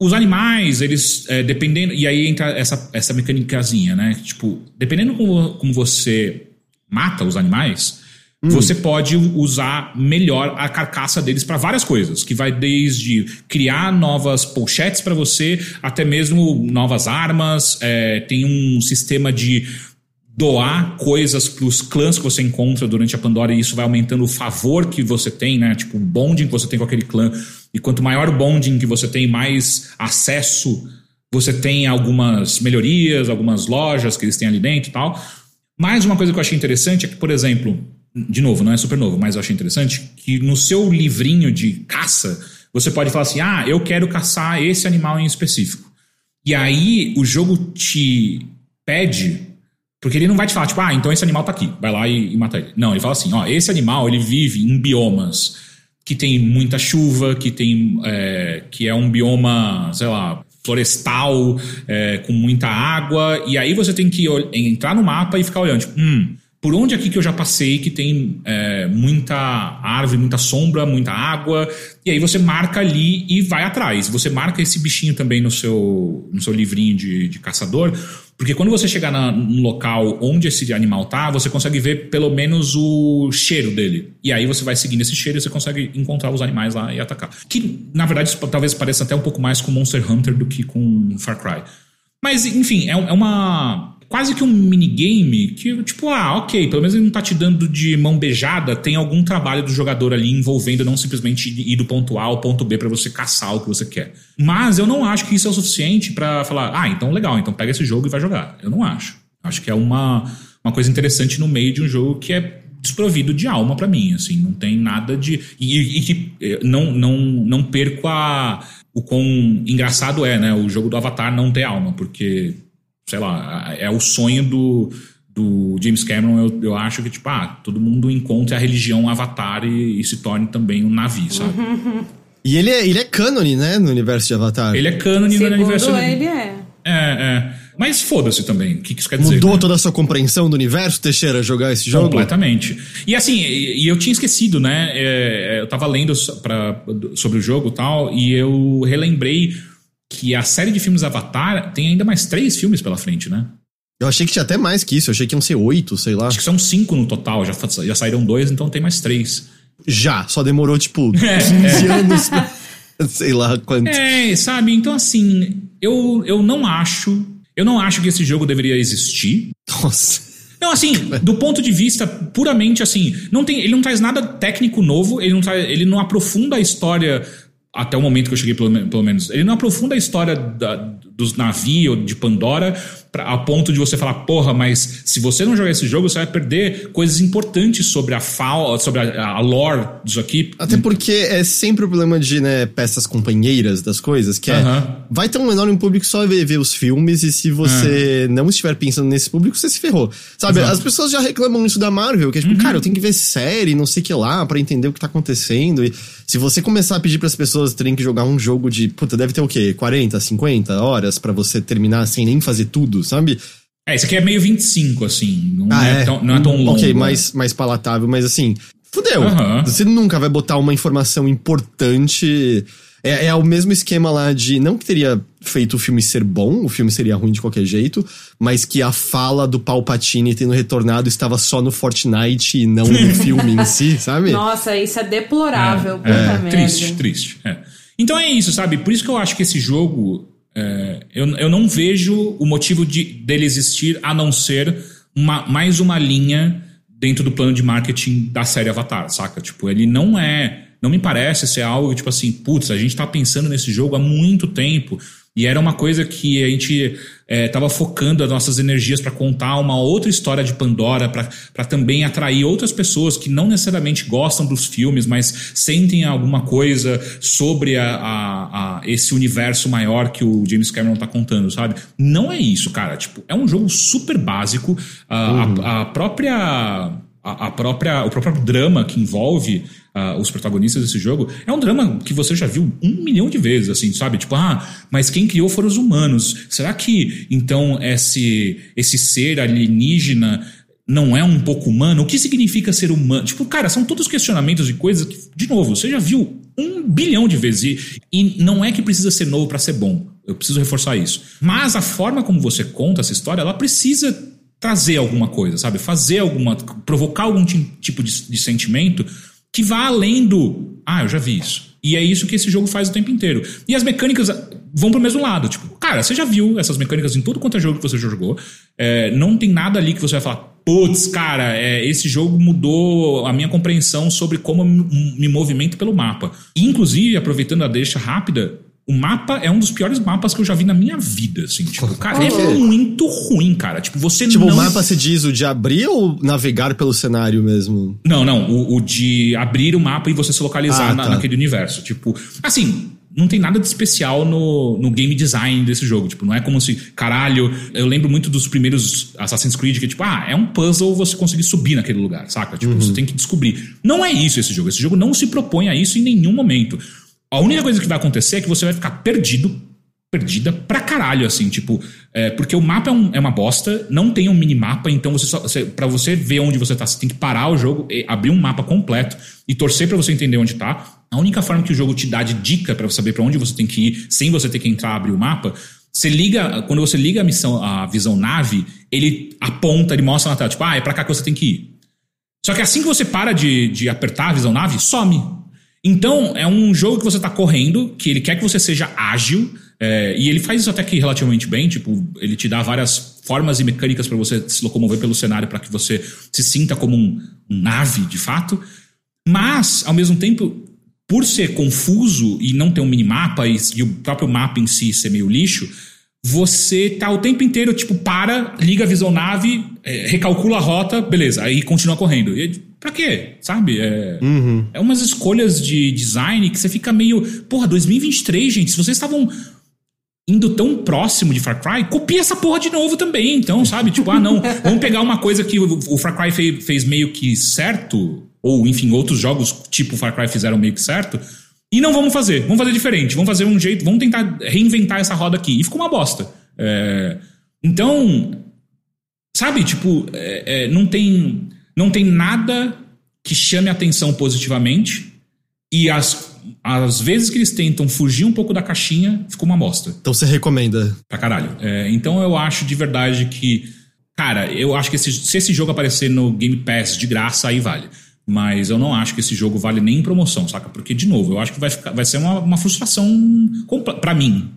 C: Os animais, eles, é, dependendo. E aí entra essa, essa mecânicazinha, né? Tipo, dependendo como, como você mata os animais, você pode usar melhor a carcaça deles para várias coisas, que vai desde criar novas pochetes para você, até mesmo novas armas. É, tem um sistema de doar coisas para os clãs que você encontra durante a Pandora e isso vai aumentando o favor que você tem, né? Tipo, o bonding que você tem com aquele clã. E quanto maior o bonding que você tem, mais acesso você tem algumas melhorias, algumas lojas que eles têm ali dentro e tal. Mas uma coisa que eu achei interessante é que, por exemplo, de novo, não é super novo, mas eu achei interessante que no seu livrinho de caça, você pode falar assim: ah, eu quero caçar esse animal em específico. E aí o jogo te pede, porque ele não vai te falar, tipo, ah, então esse animal tá aqui, vai lá e, e mata ele. Não, ele fala assim: ó, esse animal ele vive em biomas que tem muita chuva, que tem. É, que é um bioma, sei lá, florestal, é, com muita água, e aí você tem que entrar no mapa e ficar olhando, tipo, hum por onde aqui que eu já passei que tem é, muita árvore, muita sombra, muita água, e aí você marca ali e vai atrás. Você marca esse bichinho também no seu, no seu livrinho de, de caçador, porque quando você chegar na, no local onde esse animal tá, você consegue ver pelo menos o cheiro dele. E aí você vai seguindo esse cheiro e você consegue encontrar os animais lá e atacar. Que, na verdade, talvez pareça até um pouco mais com Monster Hunter do que com Far Cry. Mas, enfim, é, é uma quase que um minigame que, tipo, ah, ok, pelo menos ele não tá te dando de mão beijada, tem algum trabalho do jogador ali envolvendo não simplesmente ir do ponto A ao ponto B para você caçar o que você quer. Mas eu não acho que isso é o suficiente para falar, ah, então legal, então pega esse jogo e vai jogar. Eu não acho. Acho que é uma, uma coisa interessante no meio de um jogo que é desprovido de alma para mim, assim, não tem nada de e, que eh, não não não perco a o quão engraçado é, né, o jogo do Avatar não ter alma, porque sei lá, é o sonho do, do James Cameron, eu, eu acho que, tipo, ah, todo mundo encontre a religião Avatar e, e se torne também um navio, sabe?
A: E ele é, ele é cânone, né, no universo de Avatar.
C: Ele é cânone no universo...
B: ele é.
C: É, é. Mas foda-se também. O que, isso quer dizer?
A: Mudou
C: né?
A: toda a sua compreensão do universo, Teixeira, jogar esse jogo?
C: Completamente. E assim, e, e eu tinha esquecido, né? É, eu tava lendo pra, sobre o jogo e tal, e eu relembrei que a série de filmes Avatar tem ainda mais três filmes pela frente, né?
A: Eu achei que tinha até mais que isso, eu achei que iam ser oito, sei lá.
C: Acho que são cinco no total, já, já saíram dois, então tem mais três.
A: Já, só demorou tipo 15 é, é. anos. Sei lá quanto.
C: É, sabe? Então assim, eu, eu não acho. Eu não acho que esse jogo deveria existir.
A: Nossa.
C: Não, assim, do ponto de vista puramente assim, não tem, ele não traz nada técnico novo, ele não, traz, ele não aprofunda a história até o momento que eu cheguei, pelo, pelo menos. Ele não aprofunda a história da, dos navios de Pandora pra, a ponto de você falar, porra, mas se você não jogar esse jogo, você vai perder coisas importantes sobre a fauna, sobre a, a lore disso aqui.
A: Até porque é sempre o problema de né, peças companheiras das coisas, que é. Uh -huh. Vai ter um enorme público só ver, ver os filmes, e se você uh -huh. não estiver pensando nesse público, você se ferrou. Sabe? Exato. As pessoas já reclamam isso da Marvel, que é tipo, uh uhum. -huh. cara, eu tenho que ver série, não sei o que lá, para entender o que tá acontecendo. E se você começar a pedir para as pessoas terem que jogar um jogo de, puta, deve ter o quê? 40, 50 horas para você terminar sem nem fazer tudo, sabe?
C: É, isso aqui é meio 25, assim. Não, ah, é, é? Tão, não é tão longo.
A: Ok, mais, mais palatável, mas assim, fudeu. Você nunca vai botar uma informação importante é, é o mesmo esquema lá de. Não que teria feito o filme ser bom, o filme seria ruim de qualquer jeito, mas que a fala do Palpatine tendo retornado estava só no Fortnite e não no filme em si, sabe?
B: Nossa, isso é deplorável, é,
C: é. Triste, triste. É. Então é isso, sabe? Por isso que eu acho que esse jogo. É, eu, eu não vejo o motivo de, dele existir a não ser uma, mais uma linha dentro do plano de marketing da série Avatar, saca? Tipo, ele não é não me parece ser algo tipo assim, putz, a gente tá pensando nesse jogo há muito tempo. E era uma coisa que a gente estava é, focando as nossas energias para contar uma outra história de Pandora, para também atrair outras pessoas que não necessariamente gostam dos filmes, mas sentem alguma coisa sobre a, a, a esse universo maior que o James Cameron está contando, sabe? Não é isso, cara. Tipo, é um jogo super básico. A, uhum. a, a própria a, própria, o próprio drama que envolve uh, os protagonistas desse jogo é um drama que você já viu um milhão de vezes, assim, sabe? Tipo, ah, mas quem criou foram os humanos. Será que então esse, esse ser alienígena não é um pouco humano? O que significa ser humano? Tipo, cara, são todos questionamentos e coisas que, de novo, você já viu um bilhão de vezes. E, e não é que precisa ser novo para ser bom. Eu preciso reforçar isso. Mas a forma como você conta essa história, ela precisa trazer alguma coisa, sabe? Fazer alguma. provocar algum tipo de, de sentimento que vá além do. Ah, eu já vi isso. E é isso que esse jogo faz o tempo inteiro. E as mecânicas vão pro mesmo lado. Tipo, cara, você já viu essas mecânicas em tudo quanto é jogo que você já jogou. É, não tem nada ali que você vai falar, putz, cara, é, esse jogo mudou a minha compreensão sobre como me movimento pelo mapa. E, inclusive, aproveitando a deixa rápida, o mapa é um dos piores mapas que eu já vi na minha vida, assim. Tipo, cara, é muito ruim, cara. Tipo, você
A: tipo,
C: não...
A: o mapa se diz o de abrir ou navegar pelo cenário mesmo?
C: Não, não. O, o de abrir o mapa e você se localizar ah, na, tá. naquele universo. Tipo, assim, não tem nada de especial no, no game design desse jogo. Tipo, não é como se, caralho, eu lembro muito dos primeiros Assassin's Creed que, tipo, ah, é um puzzle você conseguir subir naquele lugar, saca? Tipo, uhum. você tem que descobrir. Não é isso esse jogo. Esse jogo não se propõe a isso em nenhum momento. A única coisa que vai acontecer é que você vai ficar perdido, perdida pra caralho, assim, tipo, é, porque o mapa é, um, é, uma bosta, não tem um minimapa, então você só, você, pra você ver onde você tá, você tem que parar o jogo, abrir um mapa completo e torcer para você entender onde tá. A única forma que o jogo te dá de dica para saber para onde você tem que ir, sem você ter que entrar abrir o mapa, você liga, quando você liga a missão, a visão nave, ele aponta, ele mostra na tela, tipo, ah, é pra cá que você tem que ir. Só que assim que você para de, de apertar a visão nave, some. Então, é um jogo que você tá correndo, que ele quer que você seja ágil, é, e ele faz isso até que relativamente bem, tipo, ele te dá várias formas e mecânicas para você se locomover pelo cenário para que você se sinta como um, um nave, de fato. Mas, ao mesmo tempo, por ser confuso e não ter um minimapa e, e o próprio mapa em si ser meio lixo, você tá o tempo inteiro, tipo, para, liga a visão nave, é, recalcula a rota, beleza, aí continua correndo. E, pra quê? Sabe? É, uhum. é umas escolhas de design que você fica meio. Porra, 2023, gente, se vocês estavam indo tão próximo de Far Cry, copia essa porra de novo também. Então, sabe? Tipo, ah, não, vamos pegar uma coisa que o, o Far Cry fez, fez meio que certo ou enfim, outros jogos tipo Far Cry fizeram meio que certo, e não vamos fazer, vamos fazer diferente, vamos fazer um jeito, vamos tentar reinventar essa roda aqui. E ficou uma bosta. É, então, sabe, tipo, é, é, não tem não tem nada que chame a atenção positivamente e as, as vezes que eles tentam fugir um pouco da caixinha, ficou uma bosta.
A: Então você recomenda?
C: Pra caralho. É, então eu acho de verdade que, cara, eu acho que esse, se esse jogo aparecer no Game Pass de graça, aí vale. Mas eu não acho que esse jogo vale nem em promoção, saca? Porque, de novo, eu acho que vai, ficar, vai ser uma, uma frustração para mim.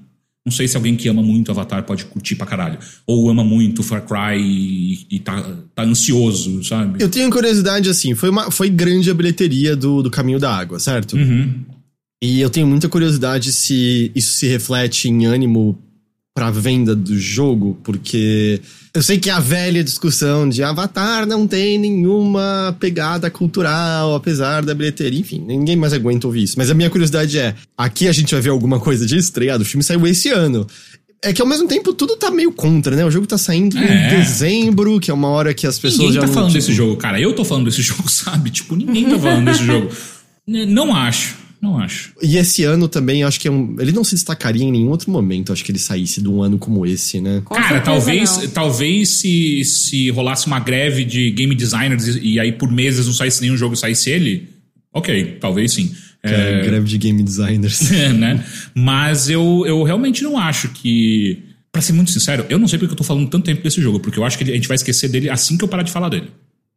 C: Não sei se alguém que ama muito Avatar pode curtir pra caralho. Ou ama muito Far Cry e, e tá, tá ansioso, sabe?
A: Eu tenho curiosidade, assim, foi, uma, foi grande a bilheteria do, do Caminho da Água, certo?
C: Uhum.
A: E eu tenho muita curiosidade se isso se reflete em ânimo pra venda do jogo, porque eu sei que a velha discussão de Avatar não tem nenhuma pegada cultural, apesar da bilheteria, enfim, ninguém mais aguenta ouvir isso. Mas a minha curiosidade é: aqui a gente vai ver alguma coisa de estreado? O filme saiu esse ano. É que ao mesmo tempo tudo tá meio contra, né? O jogo tá saindo é. em dezembro, que é uma hora que as pessoas
C: ninguém
A: já.
C: Ninguém tá falando
A: tipo...
C: desse jogo, cara. Eu tô falando desse jogo, sabe? Tipo, ninguém tá falando desse jogo. Não acho. Não acho.
A: E esse ano também, acho que é um, ele não se destacaria em nenhum outro momento, acho que ele saísse de um ano como esse, né?
C: Com Cara, talvez, talvez se, se rolasse uma greve de game designers e, e aí por meses não saísse nenhum jogo, saísse ele, ok, talvez sim.
A: Cara, é, greve de game designers.
C: É, né? Mas eu, eu realmente não acho que. Pra ser muito sincero, eu não sei porque eu tô falando tanto tempo desse jogo, porque eu acho que a gente vai esquecer dele assim que eu parar de falar dele.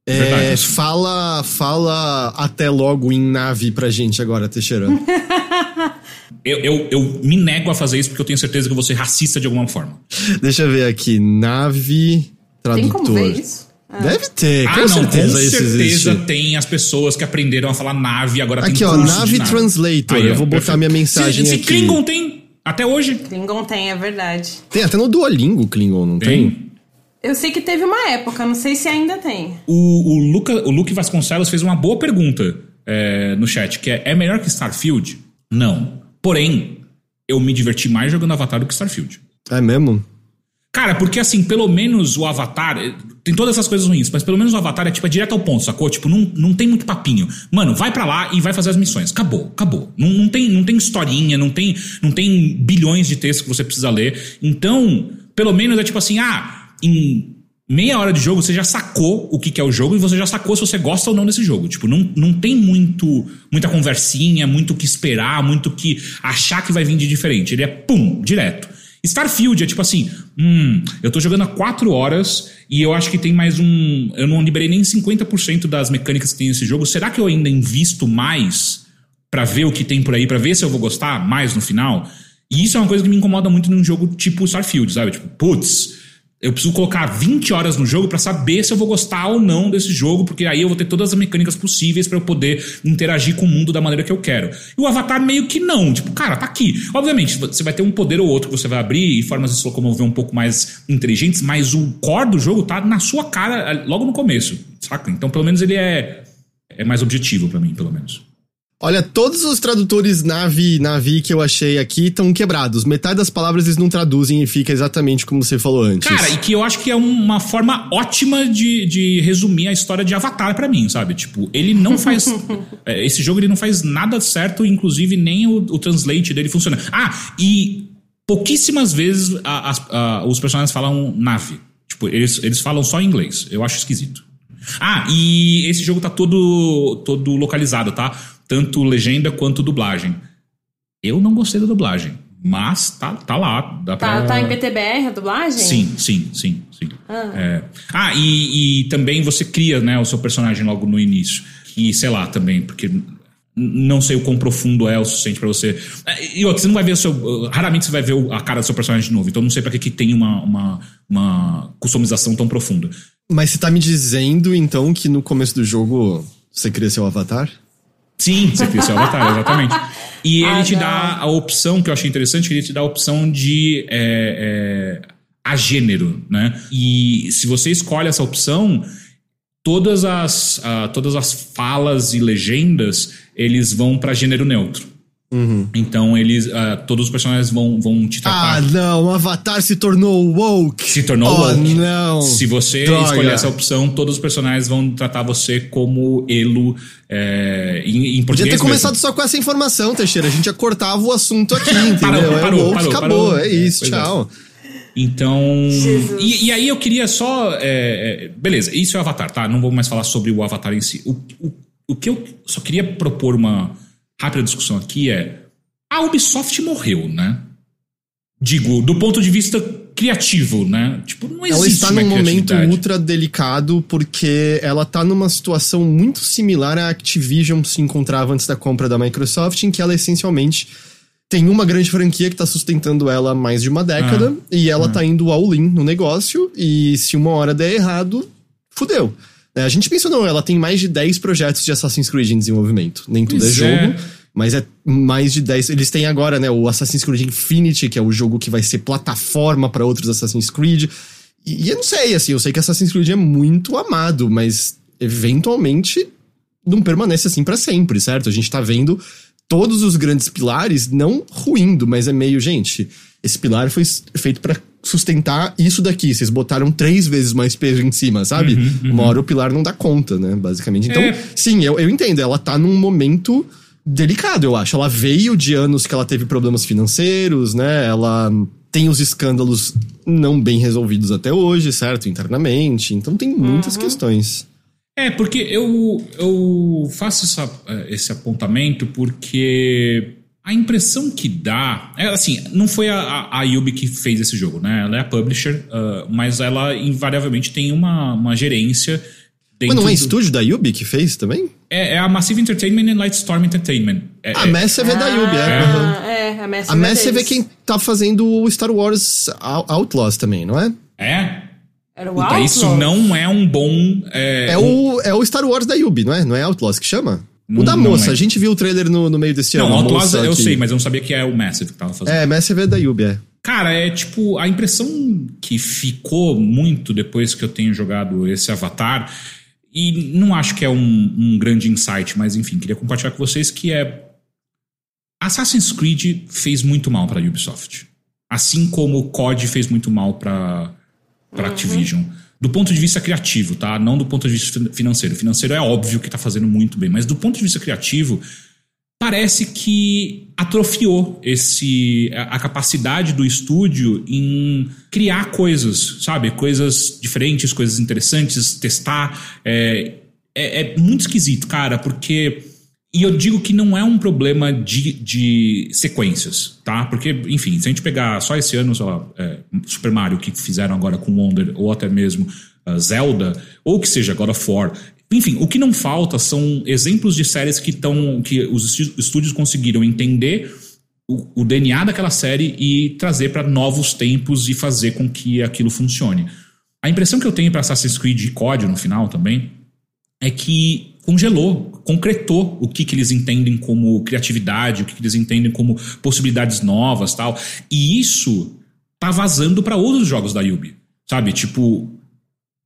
A: É, fala, fala até logo em nave pra gente agora, Teixeira.
C: eu, eu, eu me nego a fazer isso porque eu tenho certeza que eu vou ser racista de alguma forma.
A: Deixa eu ver aqui. Nave tradutor. Tem como ver isso? Ah. Deve ter,
C: ah, com não, certeza com certeza tem as pessoas que aprenderam a falar nave agora
A: aqui,
C: tem
A: ó, nave, nave translator. Aí, eu vou botar minha mensagem se, se aqui.
C: Klingon tem até hoje.
B: Klingon tem, é verdade.
A: Tem até no Duolingo Klingon, não tem? tem?
B: Eu sei que teve uma época, não sei se ainda tem.
C: O, o, Luca, o Luke Vasconcelos fez uma boa pergunta é, no chat, que é, é melhor que Starfield? Não. Porém, eu me diverti mais jogando Avatar do que Starfield.
A: É mesmo?
C: Cara, porque assim, pelo menos o Avatar. Eh, tem todas essas coisas ruins, mas pelo menos o Avatar é tipo é direto ao ponto, sacou? Tipo, não, não tem muito papinho. Mano, vai para lá e vai fazer as missões. Acabou, acabou. Não, não, tem, não tem historinha, não tem, não tem bilhões de textos que você precisa ler. Então, pelo menos é tipo assim, ah, em meia hora de jogo você já sacou o que, que é o jogo e você já sacou se você gosta ou não desse jogo. Tipo, não, não tem muito muita conversinha, muito o que esperar, muito o que achar que vai vir de diferente. Ele é pum, direto. Starfield é tipo assim, hum, eu tô jogando há 4 horas e eu acho que tem mais um. Eu não liberei nem 50% das mecânicas que tem nesse jogo. Será que eu ainda invisto mais para ver o que tem por aí, para ver se eu vou gostar mais no final? E isso é uma coisa que me incomoda muito num jogo tipo Starfield, sabe? Tipo, putz, eu preciso colocar 20 horas no jogo para saber se eu vou gostar ou não desse jogo, porque aí eu vou ter todas as mecânicas possíveis para eu poder interagir com o mundo da maneira que eu quero. E o Avatar meio que não, tipo, cara, tá aqui. Obviamente, você vai ter um poder ou outro que você vai abrir e formas de se locomover um pouco mais inteligentes, mas o core do jogo tá na sua cara logo no começo, saca? Então, pelo menos ele é é mais objetivo para mim, pelo menos.
A: Olha, todos os tradutores Navi, Navi que eu achei aqui estão quebrados. Metade das palavras eles não traduzem e fica exatamente como você falou antes.
C: Cara, e que eu acho que é uma forma ótima de, de resumir a história de Avatar para mim, sabe? Tipo, ele não faz. É, esse jogo ele não faz nada certo, inclusive nem o, o translate dele funciona. Ah, e pouquíssimas vezes a, a, a, os personagens falam nave. Tipo, eles, eles falam só em inglês. Eu acho esquisito. Ah, e esse jogo tá todo, todo localizado, tá? Tanto legenda quanto dublagem. Eu não gostei da dublagem, mas tá, tá lá. Dá
B: tá, pra... tá em BTBR a dublagem?
C: Sim, sim, sim. sim. Ah, é. ah e, e, também você cria né, o seu personagem logo no início. E sei lá também, porque não sei o quão profundo é o suficiente para você. E outra, você não vai ver o seu. Raramente você vai ver a cara do seu personagem de novo. Então não sei para que, que tem uma, uma, uma customização tão profunda.
A: Mas você tá me dizendo então que no começo do jogo você cria seu avatar?
C: Sim, você cria seu avatar, exatamente. E ele ah, te não. dá a opção, que eu achei interessante, ele te dá a opção de é, é, a gênero, né? E se você escolhe essa opção, todas as, uh, todas as falas e legendas, eles vão para gênero neutro. Uhum. Então eles. Uh, todos os personagens vão, vão te tratar.
A: Ah, não, o Avatar se tornou woke.
C: Se tornou
A: oh,
C: woke.
A: não.
C: Se você Droga. escolher essa opção, todos os personagens vão tratar você como Elo é, em, em português.
A: Podia ter começado mesmo. só com essa informação, Teixeira. A gente já cortava o assunto aqui, entendeu?
C: parou, parou, é woke, parou,
A: acabou.
C: Parou.
A: É isso, é, tchau.
C: Então. E, e, aí eu queria só. É, é, beleza, isso é o Avatar, tá? Não vou mais falar sobre o Avatar em si. O, o, o que eu só queria propor uma rápida discussão aqui é: a Ubisoft morreu, né? Digo, do ponto de vista criativo, né? Tipo, não existe
A: Ela está
C: num
A: momento ultra delicado porque ela está numa situação muito similar à Activision se encontrava antes da compra da Microsoft, em que ela essencialmente tem uma grande franquia que está sustentando ela há mais de uma década ah, e ela ah. tá indo all-in no negócio e se uma hora der errado, fudeu. É, a gente pensou, não, ela tem mais de 10 projetos de Assassin's Creed em desenvolvimento. Nem tudo é pois é jogo, mas é mais de 10. Eles têm agora, né, o Assassin's Creed Infinity, que é o jogo que vai ser plataforma para outros Assassin's Creed. E, e eu não sei, assim, eu sei que Assassin's Creed é muito amado, mas eventualmente não permanece assim para sempre, certo? A gente tá vendo todos os grandes pilares não ruindo, mas é meio, gente, esse pilar foi feito para sustentar isso daqui. Vocês botaram três vezes mais peso em cima, sabe? Uhum, uhum. Uma hora o pilar não dá conta, né? Basicamente. Então, é. sim, eu, eu entendo. Ela tá num momento delicado, eu acho. Ela veio de anos que ela teve problemas financeiros, né? Ela tem os escândalos não bem resolvidos até hoje, certo? Internamente. Então tem muitas uhum. questões.
C: É, porque eu, eu faço essa, esse apontamento porque a impressão que dá. É assim, não foi a, a Yubi que fez esse jogo, né? Ela é a publisher, uh, mas ela invariavelmente tem uma, uma gerência.
A: Mas não é do... estúdio da Yubi que fez também?
C: É, é, a Massive Entertainment e Lightstorm Entertainment. É,
A: a Massive é, é da Yubi, é.
B: Ah, é, a Massive, a Massive
A: é, quem tá fazendo o Star Wars Outlaws também, não é?
C: É? Era o Puta, isso não é um bom.
A: É, é, o, é o Star Wars da Yubi, não é? Não é Outlaws que chama? O da moça, é. a gente viu o trailer no, no meio desse
C: não,
A: ano.
C: Não, eu que... sei, mas eu não sabia que é o Massive que tava fazendo.
A: É, Massive é da Yubi, é.
C: Cara, é tipo, a impressão que ficou muito depois que eu tenho jogado esse Avatar, e não acho que é um, um grande insight, mas enfim, queria compartilhar com vocês que é. Assassin's Creed fez muito mal pra Ubisoft. Assim como o COD fez muito mal pra, pra uhum. Activision do ponto de vista criativo, tá? Não do ponto de vista financeiro. O financeiro é óbvio que tá fazendo muito bem, mas do ponto de vista criativo, parece que atrofiou esse a capacidade do estúdio em criar coisas, sabe? Coisas diferentes, coisas interessantes, testar. É, é, é muito esquisito, cara, porque E eu digo que não é um problema de, de sequências, tá? Porque, enfim, se a gente pegar só esse ano, sei lá, é, Super Mario, que fizeram agora com Wonder, ou até mesmo uh, Zelda, ou que seja God of War, enfim, o que não falta são exemplos de séries que estão. que os estúdios conseguiram entender o, o DNA daquela série e trazer para novos tempos e fazer com que aquilo funcione. A impressão que eu tenho para Assassin's Creed e COD no final também é que congelou, concretou o que, que eles entendem como criatividade, o que, que eles entendem como possibilidades novas tal. E isso tá vazando para outros jogos da Yubi. Sabe? Tipo,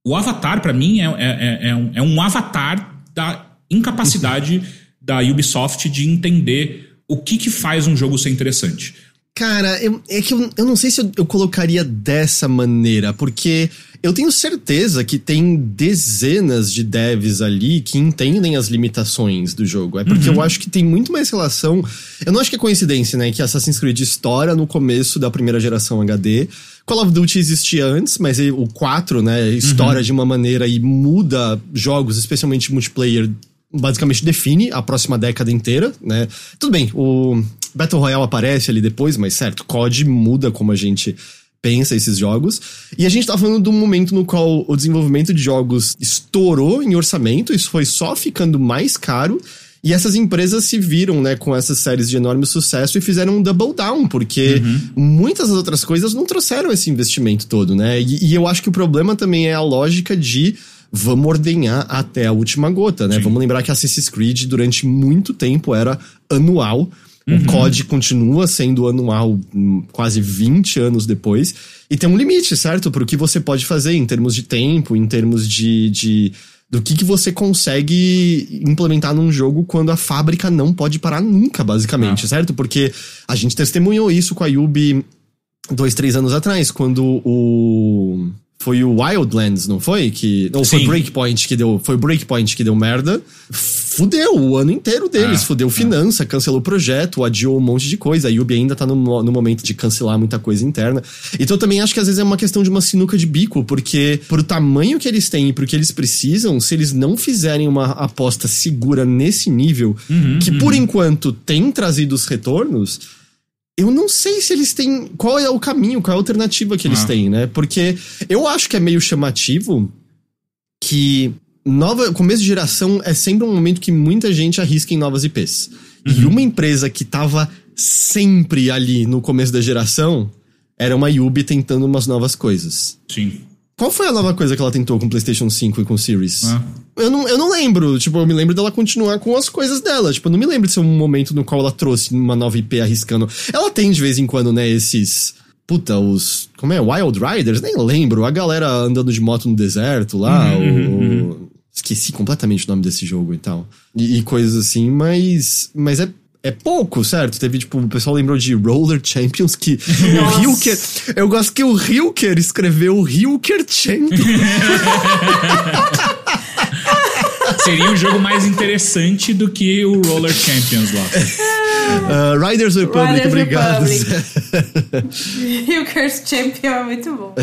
C: o Avatar, para mim, é, é, é, é, um, é um avatar da incapacidade da Ubisoft de entender o que, que faz um jogo ser interessante.
A: Cara, eu, é que eu, eu não sei se eu, eu, colocaria dessa maneira, porque eu tenho certeza que tem dezenas de devs ali que entendem as limitações do jogo. É porque uhum. eu acho que tem muito mais relação. Eu não acho que é coincidência, né? Que Assassin's Creed estoura no começo da primeira geração HD. Call of Duty existia antes, mas o 4, né, estoura uhum. de uma maneira e muda jogos, especialmente multiplayer, basicamente define a próxima década inteira, né? Tudo bem, o Battle Royale aparece ali depois, mas certo, COD muda como a gente pensa esses jogos. E a gente tá falando de um momento no qual o desenvolvimento de jogos estourou em orçamento, isso foi só ficando mais caro. E essas empresas se viram, né, com essas séries de enorme sucesso e fizeram um double down, porque uhum. muitas das outras coisas não trouxeram esse investimento todo, né? E, e, eu acho que o problema também é a lógica de vamos ordenhar até a última gota, né? Sim. Vamos lembrar que Assassin's Creed durante muito tempo era anual. Uhum. O COD continua sendo anual hum, quase 20 anos depois. E tem um limite, certo? Para o que você pode fazer em termos de tempo, em termos de. de do que, que você consegue implementar num jogo quando a fábrica não pode parar nunca, basicamente, ah. certo? Porque a gente testemunhou isso com a Yubi dois, três anos atrás, quando o foi o Wildlands, não foi? Que não foi Breakpoint que deu, foi Breakpoint que deu merda. Fudeu o ano inteiro deles, ah, fudeu ah. finança, cancelou o projeto, adiou um monte de coisa. A Yubi ainda tá no, no momento de cancelar muita coisa interna. Então eu também acho que às vezes é uma questão de uma sinuca de bico, porque pro tamanho que eles têm e pro que eles precisam, se eles não fizerem uma aposta segura nesse nível, uhum, que por uhum. enquanto tem trazido os retornos, eu não sei se eles têm. Qual é o caminho, qual é a alternativa que eles ah. têm, né? Porque eu acho que é meio chamativo que nova começo de geração é sempre um momento que muita gente arrisca em novas IPs. Uhum. E uma empresa que tava sempre ali no começo da geração era uma Yubi tentando umas novas coisas.
C: Sim.
A: Qual foi a nova coisa que ela tentou com o PlayStation 5 e com o Series? Ah. Eu, não, eu não lembro. Tipo, eu me lembro dela continuar com as coisas dela. Tipo, eu não me lembro de ser um momento no qual ela trouxe uma nova IP arriscando. Ela tem de vez em quando, né, esses. Puta, os. Como é? Wild Riders? Nem lembro. A galera andando de moto no deserto lá. Uhum, o, uhum. Esqueci completamente o nome desse jogo e tal. E, e coisas assim, mas. Mas é é pouco, certo? Teve, tipo, o pessoal lembrou de Roller Champions, que Nossa. o Hilker. Eu gosto que o Hilker escreveu o Hilker Champions.
C: Seria um jogo mais interessante do que o Roller Champions lá.
A: Uh, Riders Republic, Riders obrigado.
B: Hilker's Champion é muito bom.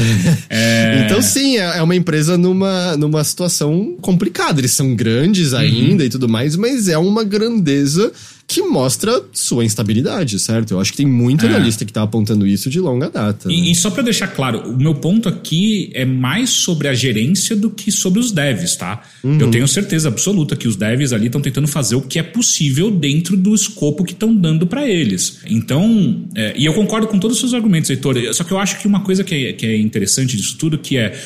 A: É... Então, sim, é, é uma empresa numa, numa situação complicada. Eles são grandes ainda uhum. e tudo mais, mas é uma grandeza que mostra sua instabilidade, certo? Eu acho que tem muito é. analista que tá apontando isso de longa data.
C: E, né? e, só para deixar claro, o meu ponto aqui é mais sobre a gerência do que sobre os devs, tá? Uhum. Eu tenho certeza absoluta que os devs ali estão tentando fazer o que é possível dentro do escopo que estão dando para eles. Então, é, e eu concordo com todos os seus argumentos, Heitor, só que eu acho que uma coisa que é, que é interessante disso tudo que é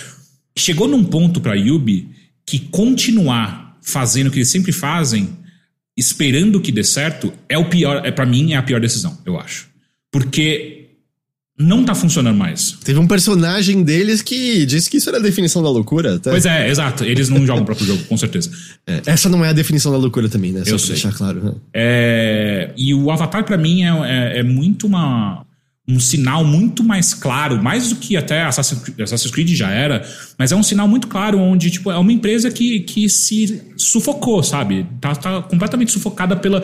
C: chegou num ponto para Yubi que continuar fazendo o que eles sempre fazem esperando que dê certo é o pior, é para mim é a pior decisão, eu acho. Porque não tá funcionando mais.
A: Teve um personagem deles que disse que isso era a definição da loucura.
C: Tá? Pois é, exato. Eles não jogam o próprio jogo, com certeza.
A: É, essa não é a definição da loucura também, né? Só
C: eu
A: pra
C: sei.
A: deixar claro. Né?
C: É, e o Avatar, para mim, é, é, é, muito uma, um sinal muito mais claro, mais do que até Assassin's Creed já era, mas é um sinal muito claro onde, tipo, é uma empresa que, que se sufocou, sabe? Tá, tá completamente sufocada pela,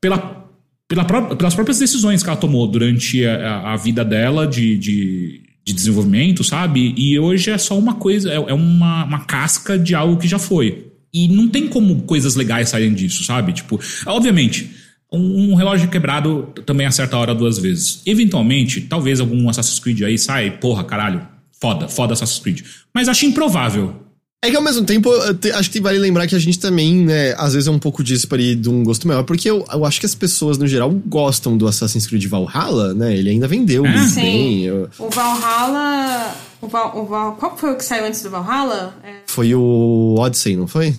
C: pela, pela, pelas próprias decisões que ela tomou durante a, a vida dela de, de, de, desenvolvimento, sabe? E hoje é só uma coisa, é, é uma, uma casca de algo que já foi. E não tem como coisas legais saírem disso, sabe? Tipo, obviamente, um, um relógio quebrado também acerta a hora duas vezes. Eventualmente, talvez algum Assassin's Creed aí sai, porra, caralho, foda, foda Assassin's Creed. Mas acho improvável.
A: É que ao mesmo tempo, acho que vale lembrar que a gente também, né, às vezes é um pouco dispare de um gosto maior, porque eu, eu, acho que as pessoas, no geral, gostam do Assassin's Creed Valhalla, né? Ele ainda vendeu
B: é?
A: muito
B: Sim.
A: bem. Eu...
B: O Valhalla. O Val, o Val, qual foi o que saiu antes do Valhalla? É.
A: Foi o Odyssey, não foi?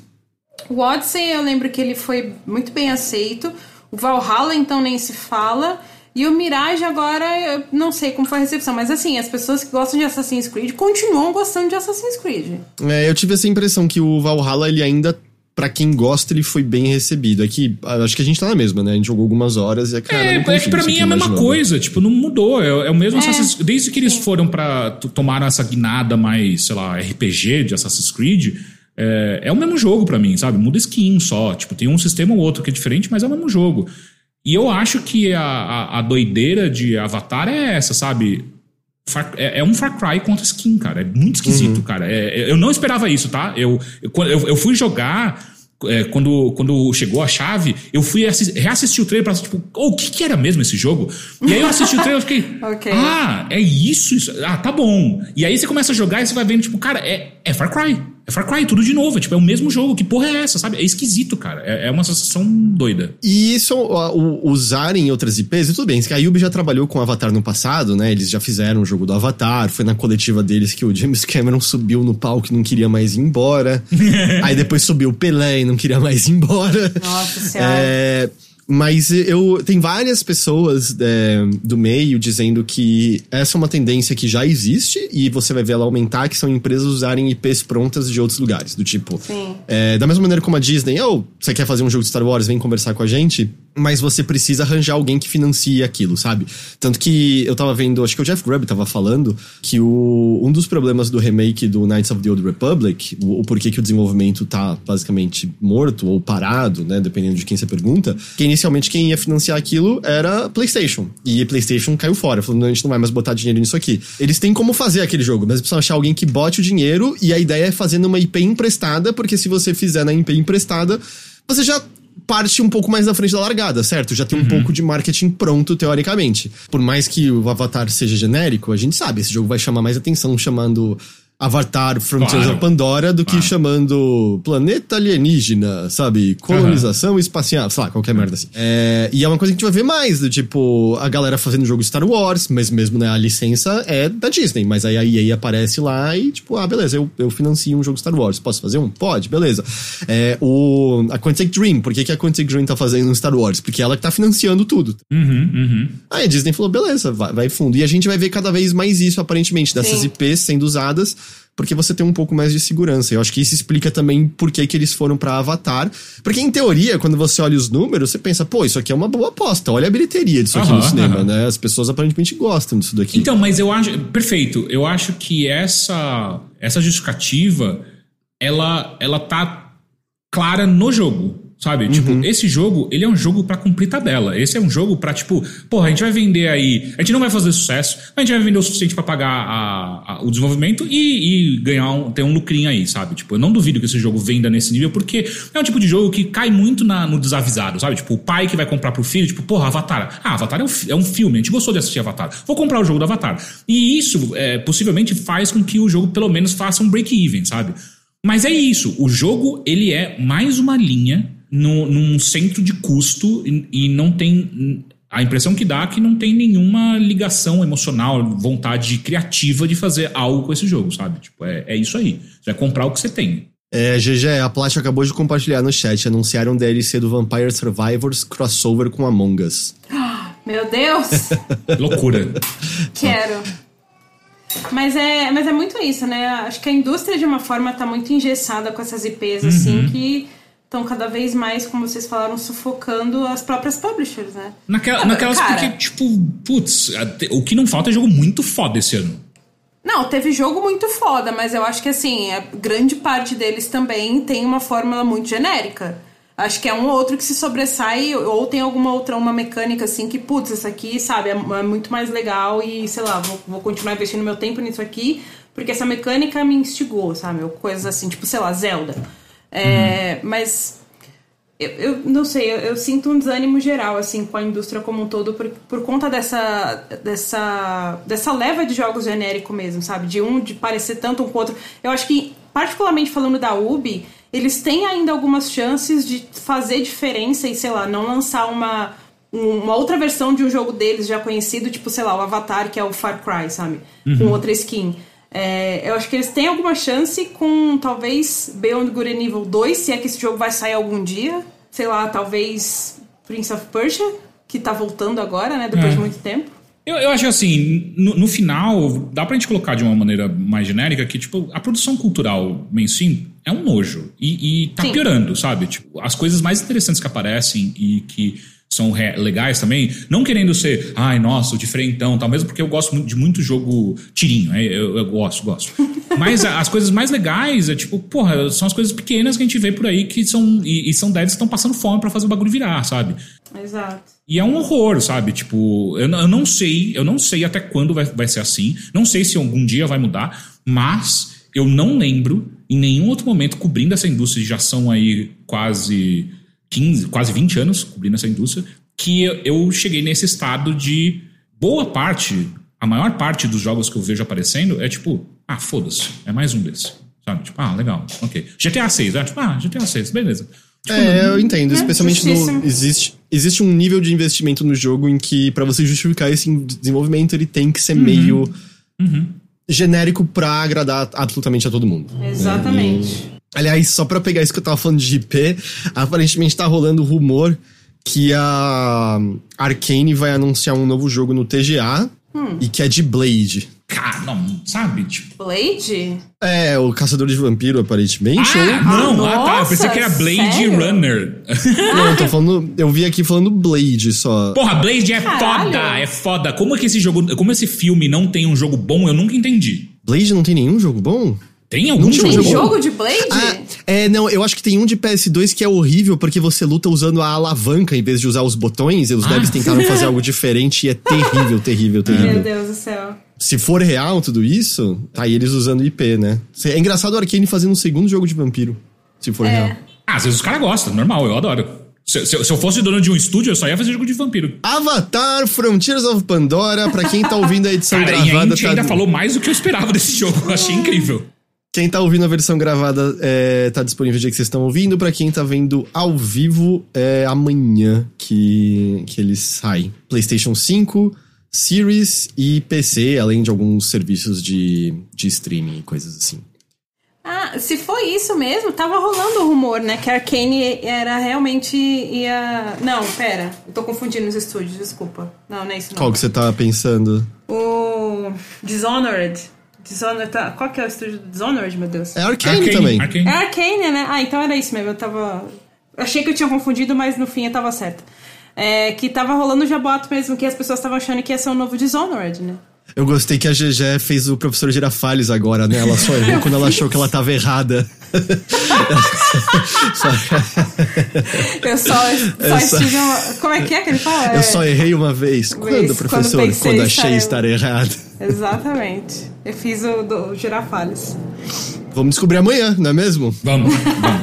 B: O Odyssey, eu lembro que ele foi muito bem aceito. Valhalla, então, nem se fala. E o Mirage agora, eu não sei como foi a recepção, mas assim, as pessoas que gostam de Assassin's Creed continuam gostando de Assassin's Creed.
A: É, eu tive essa impressão que o Valhalla, ele ainda, para quem gosta, ele foi bem recebido. Aqui, acho que a gente tá na mesma, né? A gente jogou algumas horas e a cara.
C: É, é que pra mim é a mesma coisa, tipo, não mudou. É, é o mesmo é, Assassin's Desde que eles foram para tomaram essa guinada mais, sei lá, RPG de Assassin's Creed. É, é o mesmo jogo para mim, sabe? Muda skin só. Tipo, tem um sistema ou outro que é diferente, mas é o mesmo jogo. E eu acho que a, a, a doideira de Avatar é essa, sabe? Far, é, é, um Far Cry contra skin, cara. É muito esquisito, uhum. cara. É, eu não esperava isso, tá? Eu, eu, eu fui jogar. É, quando, quando chegou a chave, eu fui reassistir o trailer pra tipo, oh, o que, que era mesmo esse jogo? E aí eu assisti o trailer e fiquei, okay. ah, é isso, isso, ah, tá bom. E aí você começa a jogar e você vai vendo, tipo, cara, é, é Far Cry. É Far Cry, tudo de novo. Tipo, é o mesmo jogo. Que porra é essa, sabe? É esquisito, cara. É, é uma sensação doida.
A: E isso, o, usarem outras IPs, e tudo bem. A Yubi já trabalhou com Avatar no passado, né? Eles já fizeram o jogo do Avatar. Foi na coletiva deles que o James Cameron subiu no palco e não queria mais ir embora. Aí depois subiu o Pelé e não queria mais ir embora.
B: Nossa senhora.
A: É. Mas eu tem várias pessoas é, do meio dizendo que essa é uma tendência que já existe e você vai ver ela aumentar, que são empresas usarem IPs prontas de outros lugares. Do tipo. É, da mesma maneira como a Disney, oh, você quer fazer um jogo de Star Wars, vem conversar com a gente mas você precisa arranjar alguém que financie aquilo, sabe? Tanto que eu tava vendo, acho que o Jeff Grubb tava falando que o, um dos problemas do remake do Knights of the Old Republic, o, o porquê que o desenvolvimento tá basicamente morto ou parado, né, dependendo de quem você pergunta, que inicialmente quem ia financiar aquilo era PlayStation. E PlayStation caiu fora, falando, a gente não vai mais botar dinheiro nisso aqui. Eles têm como fazer aquele jogo, mas precisam achar alguém que bote o dinheiro e a ideia é fazer numa IP emprestada, porque se você fizer na IP emprestada, você já parte um pouco mais na frente da largada, certo? Já tem um uhum. pouco de marketing pronto, teoricamente. Por mais que o Avatar seja genérico, a gente sabe, esse jogo vai chamar mais atenção chamando Avatar Frontiers claro. of Pandora do claro. que chamando planeta alienígena, sabe? Colonização uhum. espacial, sei lá, qualquer merda assim. É, e é uma coisa que a gente vai ver mais, do tipo, a galera fazendo jogo Star Wars, mas mesmo, né, a licença é da Disney, mas aí a EA aparece lá e, tipo, ah, beleza, eu, eu financio um jogo Star Wars. Posso fazer um? Pode, beleza. É, o, a Quantic Dream, por que, que a Quantic Dream tá fazendo um Star Wars? Porque ela que tá financiando tudo.
C: Uhum, uhum.
A: Aí a Disney falou, beleza, vai, vai fundo. E a gente vai ver cada vez mais isso, aparentemente, dessas Sim. IPs sendo usadas porque você tem um pouco mais de segurança. Eu acho que isso explica também por que, que eles foram para Avatar. Porque, em teoria, quando você olha os números, você pensa, pô, isso aqui é uma boa aposta. Olha a bilheteria disso aqui no cinema, né? As pessoas aparentemente gostam disso daqui.
C: Então, mas eu acho. Perfeito. Eu acho que essa, essa justificativa ela, ela tá clara no jogo. Sabe? Tipo, uhum. Tipo, esse jogo, ele é um jogo para cumprir tabela. Esse é um jogo para tipo, porra, a gente vai vender aí. A gente não vai fazer sucesso, mas a gente vai vender o suficiente para pagar a, a, o desenvolvimento e, e ganhar um, ter um lucrinho aí, sabe? Tipo, eu não duvido que esse jogo venda nesse nível, porque é um tipo de jogo que cai muito na, no desavisado, sabe? Tipo, o pai que vai comprar pro filho, tipo, porra, Avatar. Ah, Avatar é um, é um filme, a gente gostou de assistir Avatar. Vou comprar o jogo do Avatar. E isso é, possivelmente faz com que o jogo pelo menos faça um break-even, sabe? Mas é isso, o jogo ele é mais uma linha no, num centro de custo e, e não tem. A impressão que dá é que não tem nenhuma ligação emocional, vontade criativa de fazer algo com esse jogo, sabe? Tipo, é, é isso aí. Você vai comprar o que você tem.
A: É, GG, a Plat acabou de compartilhar no chat. Anunciaram um DLC do Vampire Survivors crossover com Among Us.
B: Meu Deus!
C: Loucura.
B: Quero. Mas é, mas é muito isso, né? Acho que a indústria, de uma forma, tá muito engessada com essas IPs, assim, uhum. que estão cada vez mais, como vocês falaram, sufocando as próprias publishers, né?
C: Naquela, naquelas cara, porque, tipo, putz, o que não falta é jogo muito foda esse ano.
B: Não, teve jogo muito foda, mas eu acho que assim, a grande parte deles também tem uma fórmula muito genérica. Acho que é um ou outro que se sobressai, ou tem alguma outra uma mecânica assim que, putz, isso aqui, sabe, é, é muito mais legal e, sei lá, vou, vou continuar investindo meu tempo nisso aqui, porque essa mecânica me instigou, sabe? Coisas assim, tipo, sei lá, Zelda. É, uhum. Mas eu, eu, não sei, eu, eu, sinto um desânimo geral, assim, com a indústria como um todo, por, por conta dessa, dessa, dessa leva de jogos genérico mesmo, sabe? De um de parecer tanto um com o outro. Eu acho que, particularmente falando da Ubi, eles têm ainda algumas chances de fazer diferença e, sei lá, não lançar uma, uma outra versão de um jogo deles já conhecido, tipo, sei lá, o Avatar, que é o Far Cry, sabe? Uhum. Com outra skin. É, eu acho que eles têm alguma chance com talvez Beyond Good and Evil 2, se é que esse jogo vai sair algum dia. Sei lá, talvez Prince of Persia, que tá voltando agora, né? Depois é. de muito tempo.
C: Eu, eu acho assim, no, no, final, dá pra gente colocar de uma maneira mais genérica que, tipo, a produção cultural mainstream é um nojo. E, e tá Sim. piorando, sabe? Tipo, as coisas mais interessantes que aparecem e que são legais também, não querendo ser, ai, nossa, o diferentão, tal, mesmo porque eu gosto de muito jogo tirinho, né? eu, eu gosto, gosto. Mas as coisas mais legais é tipo, porra, são as coisas pequenas que a gente vê por aí que são, e, e são devs que estão passando fome para fazer o bagulho virar, sabe?
B: Exato.
C: E é um horror, sabe? Tipo, eu, eu não sei, eu não sei até quando vai, vai ser assim, não sei se algum dia vai mudar, mas eu não lembro em nenhum outro momento cobrindo essa indústria já são aí quase 15, quase 20 anos cobrindo essa indústria, que eu cheguei nesse estado de boa parte, a maior parte dos jogos que eu vejo aparecendo é tipo, ah, foda-se, é mais um desse. Sabe? Tipo, ah, legal, ok. GTA 6, é tipo, ah, GTA 6, beleza. Tipo,
A: é, eu entendo. É, especialmente no, existe, existe um nível de investimento no jogo em que, para você justificar esse desenvolvimento, ele tem que ser uhum. meio uhum. genérico pra agradar absolutamente a todo mundo.
B: Exatamente. Né? E,
A: Aliás, só pra pegar isso que eu tava falando de IP, aparentemente tá rolando rumor que a Arcane vai anunciar um novo jogo no TGA hum. e que é de Blade.
C: Cara, não, sabe? Tipo...
B: Blade?
A: É, o Caçador de Vampiro, aparentemente.
C: Ah, não, ah, tá. Eu pensei que era Blade sério? Runner.
A: Não, eu tô falando. Eu vi aqui falando Blade só.
C: Porra, Blade é Caralho. foda, é foda. Como é que esse jogo. Como esse filme não tem um jogo bom, eu nunca entendi.
A: Blade não tem nenhum jogo bom?
C: Tem algum
B: jogo? Tem jogo de Blade? Ah,
A: é, não, eu acho que tem um de PS2 que é horrível porque você luta usando a alavanca em vez de usar os botões. E os ah. devs tentaram fazer algo diferente e é terrível, terrível, terrível.
B: Meu Deus do céu.
A: Se for real tudo isso, tá aí eles usando IP, né? É engraçado o Arkane fazendo um segundo jogo de vampiro, se for é. real.
C: Ah, às vezes os caras gostam, normal, eu adoro. Se, se, se, eu fosse dono de um estúdio, eu só ia fazer jogo de vampiro.
A: Avatar Frontiers of Pandora, pra quem tá ouvindo a edição Cara, gravada. A gente
C: tá... ainda falou mais do que eu esperava desse jogo, eu achei incrível.
A: Quem tá ouvindo a versão gravada é, tá disponível no dia que vocês estão ouvindo. Para quem tá vendo ao vivo, é amanhã que, que ele sai. PlayStation 5, Series e PC, além de alguns serviços de, de streaming e coisas assim.
B: Ah, se foi isso mesmo, tava rolando o rumor, né? Que a Arcane era realmente ia. Não, pera. Eu tô confundindo os estúdios, desculpa. Não, não é isso não.
A: Qual que você tava pensando?
B: O Dishonored. Dishonored, tá. Qual que é o estúdio do Dishonored, meu Deus?
A: É Arcane, Arcane também.
B: Arcane. É Arcane, né? Ah, então era isso mesmo. Eu tava. Achei que eu tinha confundido, mas no fim eu tava certa. É, que tava rolando o jaboto mesmo, que as pessoas estavam achando que ia ser um novo Dishonored, né?
A: Eu gostei que a GG fez o professor Girafales agora, né? Ela só errou quando ela achou que ela tava errada.
B: eu só, só, só... estive uma... Como é que é que ele fala?
A: Eu só errei uma vez. Quando, professor? Quando, quando achei estar errado.
B: Exatamente. Eu fiz o do Girafales.
A: Vamos descobrir amanhã, não é mesmo?
C: Vamos, vamos.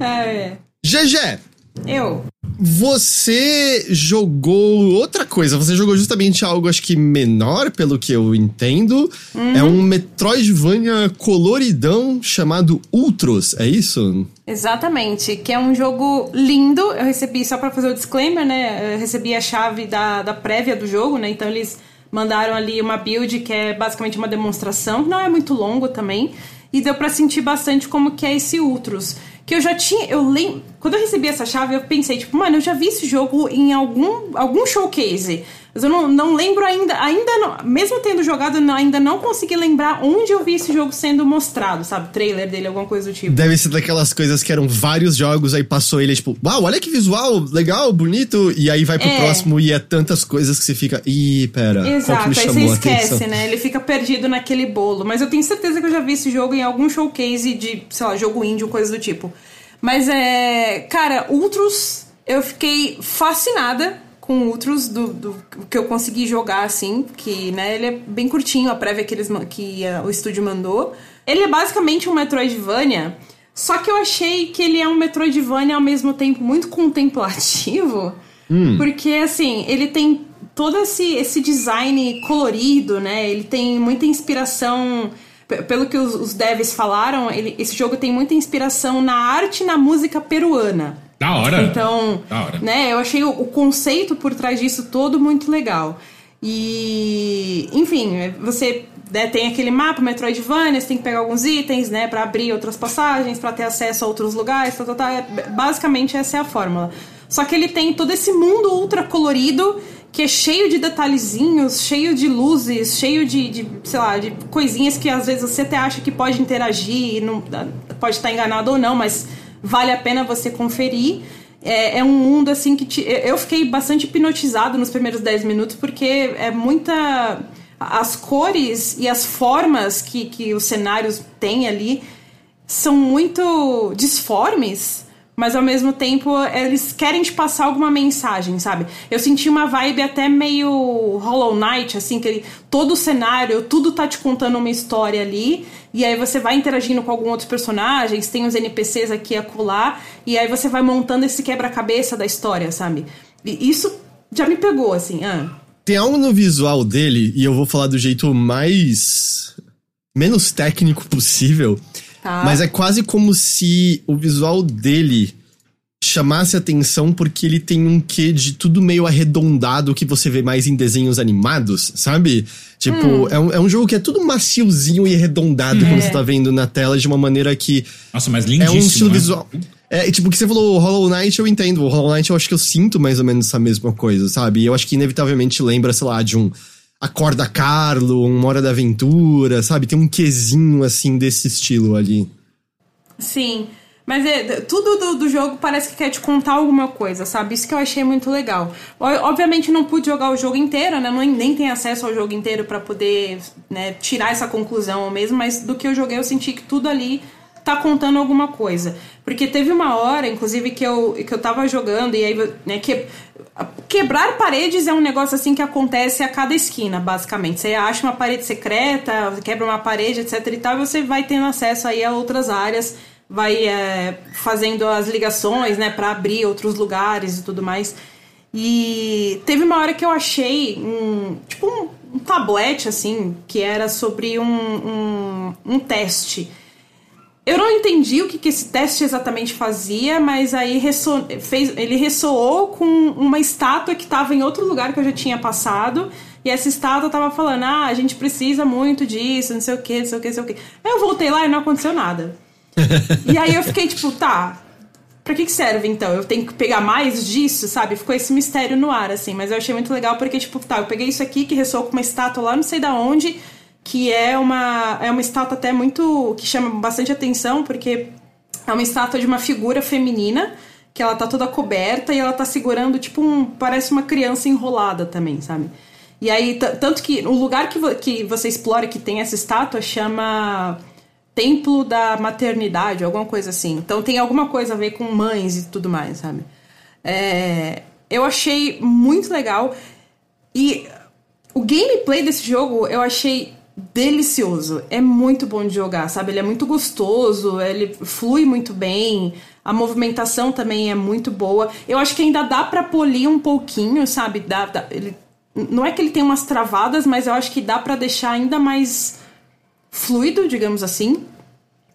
B: é.
A: GG!
B: Eu.
A: Você jogou outra coisa. Você jogou justamente algo, acho que menor, pelo que eu entendo. Uhum. É um Metroidvania coloridão chamado Ultros, é isso?
B: Exatamente, que é um jogo lindo. Eu recebi, só para fazer o disclaimer, né? Eu recebi a chave da, da prévia do jogo, né? Então eles mandaram ali uma build que é basicamente uma demonstração. Não é muito longo também. E deu para sentir bastante como que é esse Ultros que eu já tinha. Eu lembro. Quando eu recebi essa chave, eu pensei, tipo, mano, eu já vi esse jogo em algum, algum showcase. Mas eu não, não lembro ainda. Ainda não, mesmo tendo jogado, ainda não consegui lembrar onde eu vi esse jogo sendo mostrado, sabe? Trailer dele, alguma coisa do tipo.
A: Deve ser daquelas coisas que eram vários jogos, aí passou ele, tipo, uau, olha que visual, legal, bonito. E aí vai pro é. próximo e é tantas coisas que você fica. Ih, pera.
B: Exato, aí você esquece, né? Ele fica perdido naquele bolo. Mas eu tenho certeza que eu já vi esse jogo em algum showcase de, sei lá, jogo indie ou coisa do tipo. Mas é. Cara, Ultros, eu fiquei fascinada com Ultros do, do que eu consegui jogar, assim, que, né, ele é bem curtinho, a prévia que, eles, que uh, o estúdio mandou. Ele é basicamente um Metroidvania, Só que eu achei que ele é um Metroidvania ao mesmo tempo muito contemplativo. Hum. Porque, assim, ele tem todo esse, esse design colorido, né? Ele tem muita inspiração. Pelo que os, os devs falaram, ele, esse jogo tem muita inspiração na arte e na música peruana.
C: Da hora.
B: Então,
C: da hora.
B: né, eu achei o, o conceito por trás disso todo muito legal. E, enfim, você né, tem aquele mapa Metroidvania, você tem que pegar alguns itens, né, para abrir outras passagens, para ter acesso a outros lugares, tá, tá, tá. É, basicamente essa é a fórmula. Só que ele tem todo esse mundo ultra colorido que é cheio de detalhezinhos, cheio de luzes, cheio de, de, sei lá, de coisinhas que às vezes você até acha que pode interagir, não, pode estar enganado ou não, mas vale a pena você conferir. É, é um mundo assim que te, eu fiquei bastante hipnotizado nos primeiros 10 minutos porque é muita as cores e as formas que, que os cenários têm ali são muito disformes mas ao mesmo tempo eles querem te passar alguma mensagem, sabe? Eu senti uma vibe até meio Hollow Knight, assim, que ele, todo o cenário, tudo tá te contando uma história ali, e aí você vai interagindo com alguns outros personagens, tem os NPCs aqui e acolá, e aí você vai montando esse quebra-cabeça da história, sabe? E isso já me pegou, assim. Ah.
A: Tem algo no visual dele, e eu vou falar do jeito mais. menos técnico possível Tá. Mas é quase como se o visual dele chamasse atenção porque ele tem um quê de tudo meio arredondado que você vê mais em desenhos animados, sabe? Tipo, hum. é, um, é um jogo que é tudo maciozinho e arredondado, é. como você tá vendo na tela, de uma maneira que.
C: Nossa, mas lindíssimo.
A: É um estilo
C: né?
A: visual. É, tipo, que você falou, Hollow Knight, eu entendo. O Hollow Knight eu acho que eu sinto mais ou menos essa mesma coisa, sabe? E eu acho que inevitavelmente lembra, sei lá, de um Acorda Carlo, uma Hora da Aventura, sabe? Tem um quesinho, assim, desse estilo ali.
B: Sim. Mas é, tudo do, do, jogo parece que quer te contar alguma coisa, sabe? Isso que eu achei muito legal. Obviamente não pude jogar o jogo inteiro, né? Nem, nem tenho acesso ao jogo inteiro para poder né, tirar essa conclusão mesmo, mas do que eu joguei eu senti que tudo ali tá contando alguma coisa. Porque teve uma hora, inclusive, que eu, que eu tava jogando e aí, né, que quebrar paredes é um negócio assim que acontece a cada esquina, basicamente. Você acha uma parede secreta, quebra uma parede, etc e tal, e você vai tendo acesso aí a outras áreas, vai é, fazendo as ligações, né, para abrir outros lugares e tudo mais. E teve uma hora que eu achei um, tipo um, um tablete, assim, que era sobre um, um, um teste eu não entendi o que, que esse teste exatamente fazia, mas aí resso... fez... ele ressoou com uma estátua que estava em outro lugar que eu já tinha passado. E essa estátua tava falando: ah, a gente precisa muito disso, não sei o que, não sei o que, não sei o que. Aí eu voltei lá e não aconteceu nada. e aí eu fiquei tipo, tá, pra que, que serve então? Eu tenho que pegar mais disso, sabe? Ficou esse mistério no ar, assim. Mas eu achei muito legal porque, tipo, tá, eu peguei isso aqui que ressoou com uma estátua lá, não sei da onde que é uma, é uma estátua até muito. que chama bastante atenção, porque é uma estátua de uma figura feminina, que ela tá toda coberta e ela tá segurando, tipo, um. parece uma criança enrolada também, sabe? E aí, tanto que o lugar que, vo que você explora que tem essa estátua chama Templo da Maternidade, alguma coisa assim. Então tem alguma coisa a ver com mães e tudo mais, sabe? É, eu achei muito legal. E o gameplay desse jogo eu achei delicioso. É muito bom de jogar, sabe? Ele é muito gostoso, ele flui muito bem. A movimentação também é muito boa. Eu acho que ainda dá para polir um pouquinho, sabe? Dá, dá, ele, não é que ele tem umas travadas, mas eu acho que dá para deixar ainda mais fluido, digamos assim.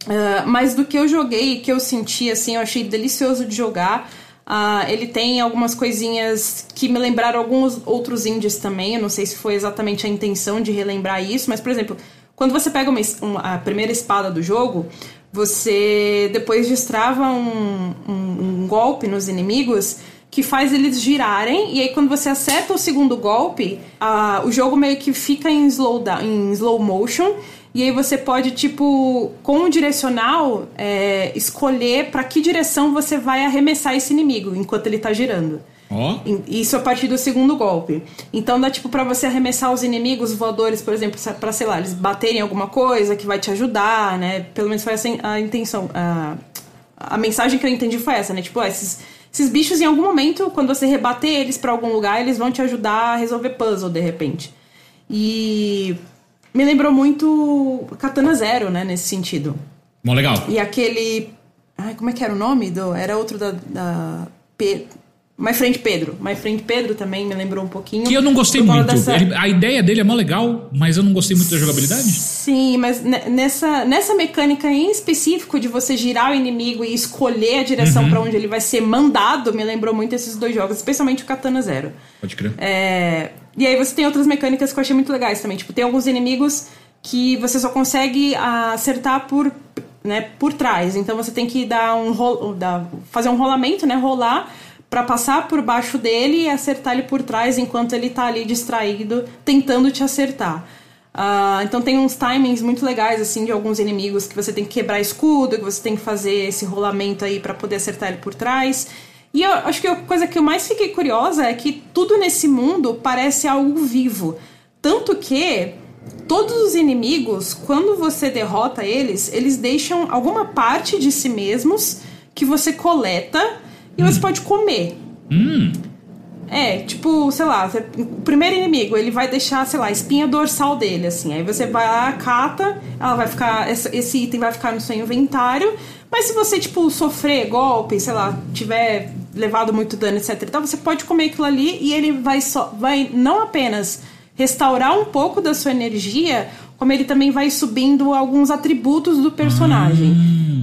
B: Uh, mas do que eu joguei, que eu senti, assim, eu achei delicioso de jogar. Uh, ele tem algumas coisinhas que me lembraram alguns outros indies também. Eu não sei se foi exatamente a intenção de relembrar isso, mas, por exemplo, quando você pega uma, uma, a primeira espada do jogo, você depois destrava um, um, um, golpe nos inimigos que faz eles girarem, e aí quando você acerta o segundo golpe, uh, o jogo meio que fica em slow, down, em slow motion e aí você pode, tipo, com o direcional, é, escolher para que direção você vai arremessar esse inimigo enquanto ele tá girando.
C: Oh.
B: Isso a partir do segundo golpe. Então dá tipo para você arremessar os inimigos voadores, por exemplo, para sei lá, eles baterem alguma coisa que vai te ajudar, né? Pelo menos foi essa a intenção. A, a mensagem que eu entendi foi essa, né? Tipo, ó, esses, esses bichos em algum momento, quando você rebater eles para algum lugar, eles vão te ajudar a resolver puzzle de repente. E me lembrou muito Katana Zero, né, nesse sentido.
C: Bom, legal.
B: E aquele Ai, como é que era o nome? Do, era outro da. da Pe... My Friend Pedro. My Friend Pedro também me lembrou um pouquinho.
C: Que eu não gostei muito.
B: dessa-
C: Ele- a ideia dele é mó legal, mas eu não gostei muito da jogabilidade.
B: Sim, mas ne- nessa, nessa mecânica em específico de você girar o inimigo e escolher a direção pra onde ele vai ser mandado, me lembrou muito esses dois jogos, especialmente o Katana Zero.
C: Pode crer.
B: É, E aí você tem outras mecânicas que eu achei muito legais também. Tipo, tem alguns inimigos que você só consegue acertar por, né, por trás. Então você tem que dar um rolo, dar, fazer um rolamento, né? Rolar pra passar por baixo dele e acertar ele por trás enquanto ele tá ali distraído, tentando te acertar. Ah, então tem uns timings muito legais, assim, de alguns inimigos que você tem que quebrar escudo, que você tem que fazer esse rolamento aí pra poder acertar ele por trás. E eu acho que a coisa que eu mais fiquei curiosa é que tudo nesse mundo parece algo vivo. Tanto que todos os inimigos, quando você derrota eles, eles deixam alguma parte de si mesmos que você coleta e você pode comer. É, tipo, sei lá, o primeiro inimigo, ele vai deixar, sei lá, a espinha dorsal dele, assim. Aí você vai lá, cata, ela vai ficar. Esse item vai ficar no seu inventário. Mas se você, tipo, sofrer golpe, sei lá, tiver levado muito dano, etc. Então você pode comer aquilo ali e ele vai só. Vai não apenas restaurar um pouco da sua energia, como ele também vai subindo alguns atributos do personagem.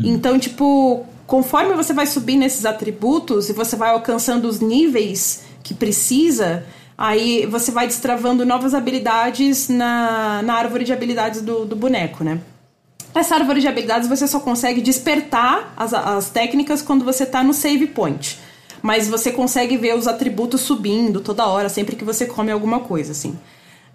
B: Então, tipo, conforme você vai subir nesses atributos e você vai alcançando os níveis que precisa, aí você vai destravando novas habilidades na, na árvore de habilidades do, do boneco, né? Essa árvore de habilidades você só consegue despertar as, as técnicas quando você tá no save point. Mas você consegue ver os atributos subindo toda hora, sempre que você come alguma coisa, assim.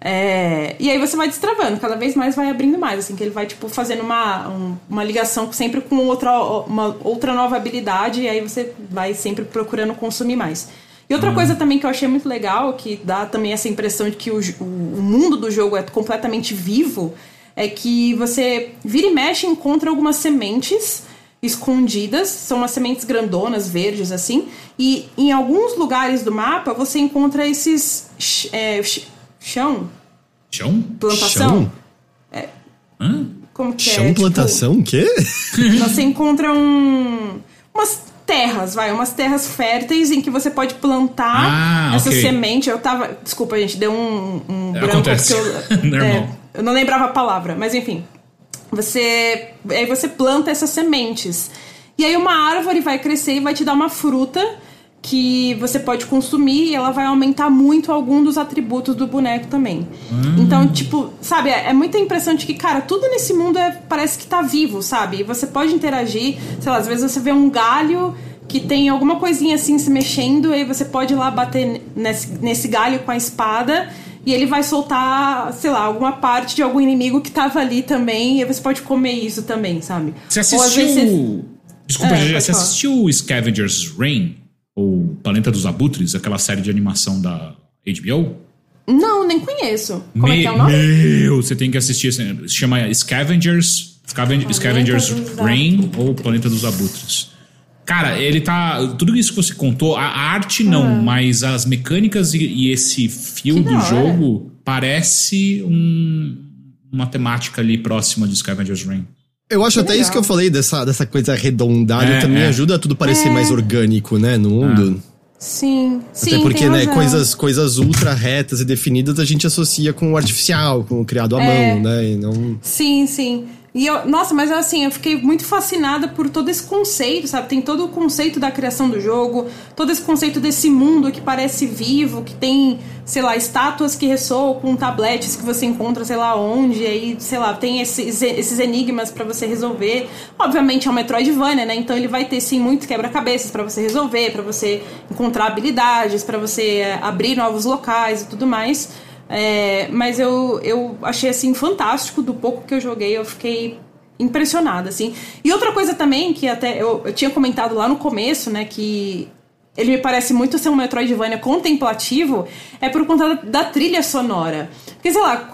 B: É, e aí você vai destravando, cada vez mais vai abrindo mais, assim, que ele vai, tipo, fazendo uma, um- uma ligação sempre com outra, uma outra nova habilidade, e aí você vai sempre procurando consumir mais. E outra coisa também que eu achei muito legal, que dá também essa impressão de que o, o, o mundo do jogo é completamente vivo, é que você vira e mexe e encontra algumas sementes escondidas, são umas sementes grandonas, verdes, assim, e em alguns lugares do mapa você encontra esses é, chão,
C: Chão?
B: plantação.
A: Chão?
C: Hã?
B: Como que
A: Chão
B: é?
A: plantação? O quê?
B: Tipo, você encontra um, umas terras, vai, umas terras férteis em que você pode plantar
C: Ah,
B: essa
C: ok.
B: semente. Eu tava. Desculpa, gente, deu um, um branco
C: Acontece.
B: porque eu, é, eu não lembrava a palavra, mas enfim. Você. Aí você planta essas sementes. E aí uma árvore vai crescer e vai te dar uma fruta que você pode consumir e ela vai aumentar muito algum dos atributos do boneco também. Então, tipo, sabe, é, é muita impressão de que, cara, tudo nesse mundo é, parece que tá vivo, sabe? E você pode interagir, sei lá, às vezes você vê um galho que tem alguma coisinha assim se mexendo, aí você pode ir lá bater nesse, nesse galho com a espada e ele vai soltar, sei lá, alguma parte de algum inimigo que tava ali também, e aí você pode comer isso também, sabe?
C: Você assistiu. Desculpa,
B: É,
C: Gigi,
B: pode
C: você
B: falar.
C: assistiu Scavenger's Reign? Ou Planeta dos Abutres, aquela série de animação da HBO?
B: Não, nem conheço. Como é
C: Me-
B: que é o nome?
C: Meu, você tem que assistir. Se chama Scavengers. Scaven-
B: Planeta
C: Scavengers
B: Abutres.
C: ou Planeta dos Abutres. Cara, ele tá. Tudo isso que você contou, a, arte não, mas as mecânicas e, e esse fio
B: Que
C: do jogo parece um- uma temática ali próxima de Scavengers Reign.
A: Eu acho
B: Que
A: até isso
B: legal.
A: que eu falei, dessa, dessa coisa arredondada,
C: É,
A: também
C: é.
A: ajuda tudo a parecer mais orgânico, né, no mundo.
B: Sim, sim.
A: Até porque,
B: tem
A: né,
B: razão.
A: coisas, coisas ultra retas e definidas a gente associa com o artificial, com o criado à
B: É.
A: mão, né? E não...
B: Sim, sim. E eu, nossa, mas assim, eu fiquei muito fascinada por todo esse conceito, sabe? Tem todo o conceito da criação do jogo, todo esse conceito desse mundo que parece vivo, que tem, sei lá, estátuas que ressoam com tabletes que você encontra, sei lá onde, aí, sei lá, tem esses, esses enigmas pra você resolver. Obviamente é um Metroidvania, né? Então ele vai ter sim muitos quebra-cabeças pra você resolver, pra você encontrar habilidades, pra você é, abrir novos locais e tudo mais. É, mas eu, eu achei assim fantástico do pouco que eu joguei, eu fiquei impressionada assim. E outra coisa também que até eu, eu tinha comentado lá no começo, né, que ele me parece muito ser um Metroidvania contemplativo, é por conta da, da trilha sonora. Porque sei lá,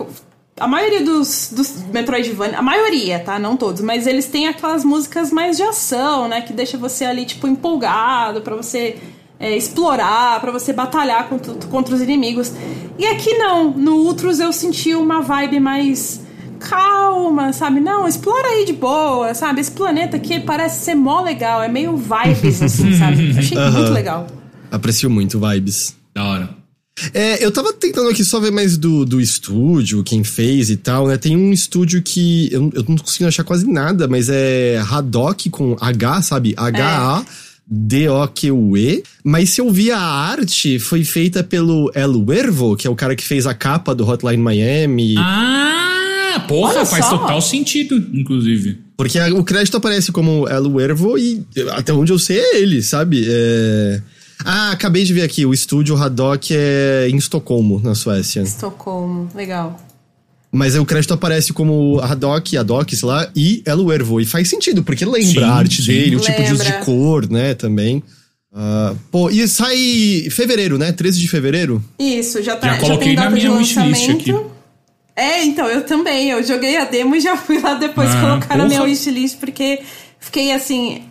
B: a maioria dos, dos Metroidvania, a maioria, tá? Não todos, mas eles têm aquelas músicas mais de ação, né? Que deixa você ali, tipo, empolgado pra você é, explorar, pra você batalhar contra, contra os inimigos. E aqui não. No Ultros eu senti uma vibe mais calma, sabe? Não, explora aí de boa, sabe? Esse planeta aqui parece ser mó legal, é meio vibes, assim, sabe? Achei muito legal.
A: Aprecio muito vibes.
C: Da hora.
A: É, eu tava tentando aqui só ver mais do, do estúdio, quem fez e tal, né? Tem um estúdio que eu, eu não consigo achar quase nada, mas é Haddock com H, sabe? H-A-D-O-Q-U-E. Mas se eu vi a arte, foi feita pelo El Wervo, que é o cara que fez a capa do Hotline Miami.
C: Ah, porra,
B: Olha
C: faz
B: só.
C: total sentido, inclusive.
A: Porque a- o crédito aparece como El Wervo e até onde eu sei é ele, sabe? É... Ah, acabei de ver aqui, o estúdio Haddock é em Estocolmo, na Suécia.
B: Estocolmo, legal.
A: Mas aí o crédito aparece como Haddock, Haddock, sei lá, e El Wervo. E faz sentido, porque lembra
C: Sim,
A: a arte
C: sim.
A: dele, o tipo de uso de cor, né, também. Ah, pô, e sai fevereiro, né? 13 de fevereiro.
B: Isso, já tá.
C: Já coloquei
B: tem
C: na minha wishlist aqui.
B: É, então, eu também. Eu joguei a demo e já fui lá depois
C: Ah,
B: colocar na minha wishlist, porque fiquei assim.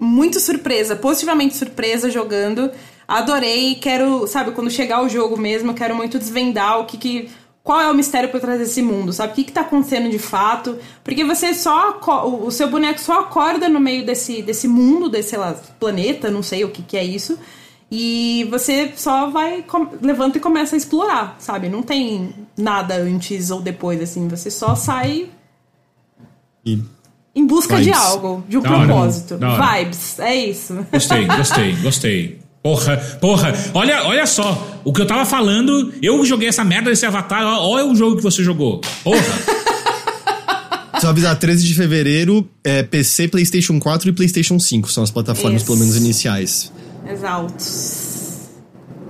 B: Muito surpresa, positivamente surpresa jogando. Adorei, quero, sabe, quando chegar o jogo mesmo, eu quero muito desvendar o que que. Qual é o mistério por trás desse mundo, sabe? O que, que tá acontecendo de fato? Porque você só. O seu boneco só acorda no meio desse, desse mundo, desse, lá, planeta, não sei o que, que é isso. E você só vai. levanta e começa a explorar, sabe? Não tem nada antes ou depois, assim. Você só sai
A: E
B: em busca de
A: Vibes.
B: algo, de um
C: Da hora,
B: propósito.
C: da hora.
B: Vibes, é isso.
C: Gostei, gostei, gostei. Porra, porra, olha, olha só, o que eu tava falando, eu joguei essa merda desse avatar, olha o jogo que você jogou. Porra,
A: só avisar, 13 de fevereiro, é PC, PlayStation 4 e PlayStation 5 são as plataformas,
B: Isso.
A: pelo menos, iniciais.
B: Exaltos.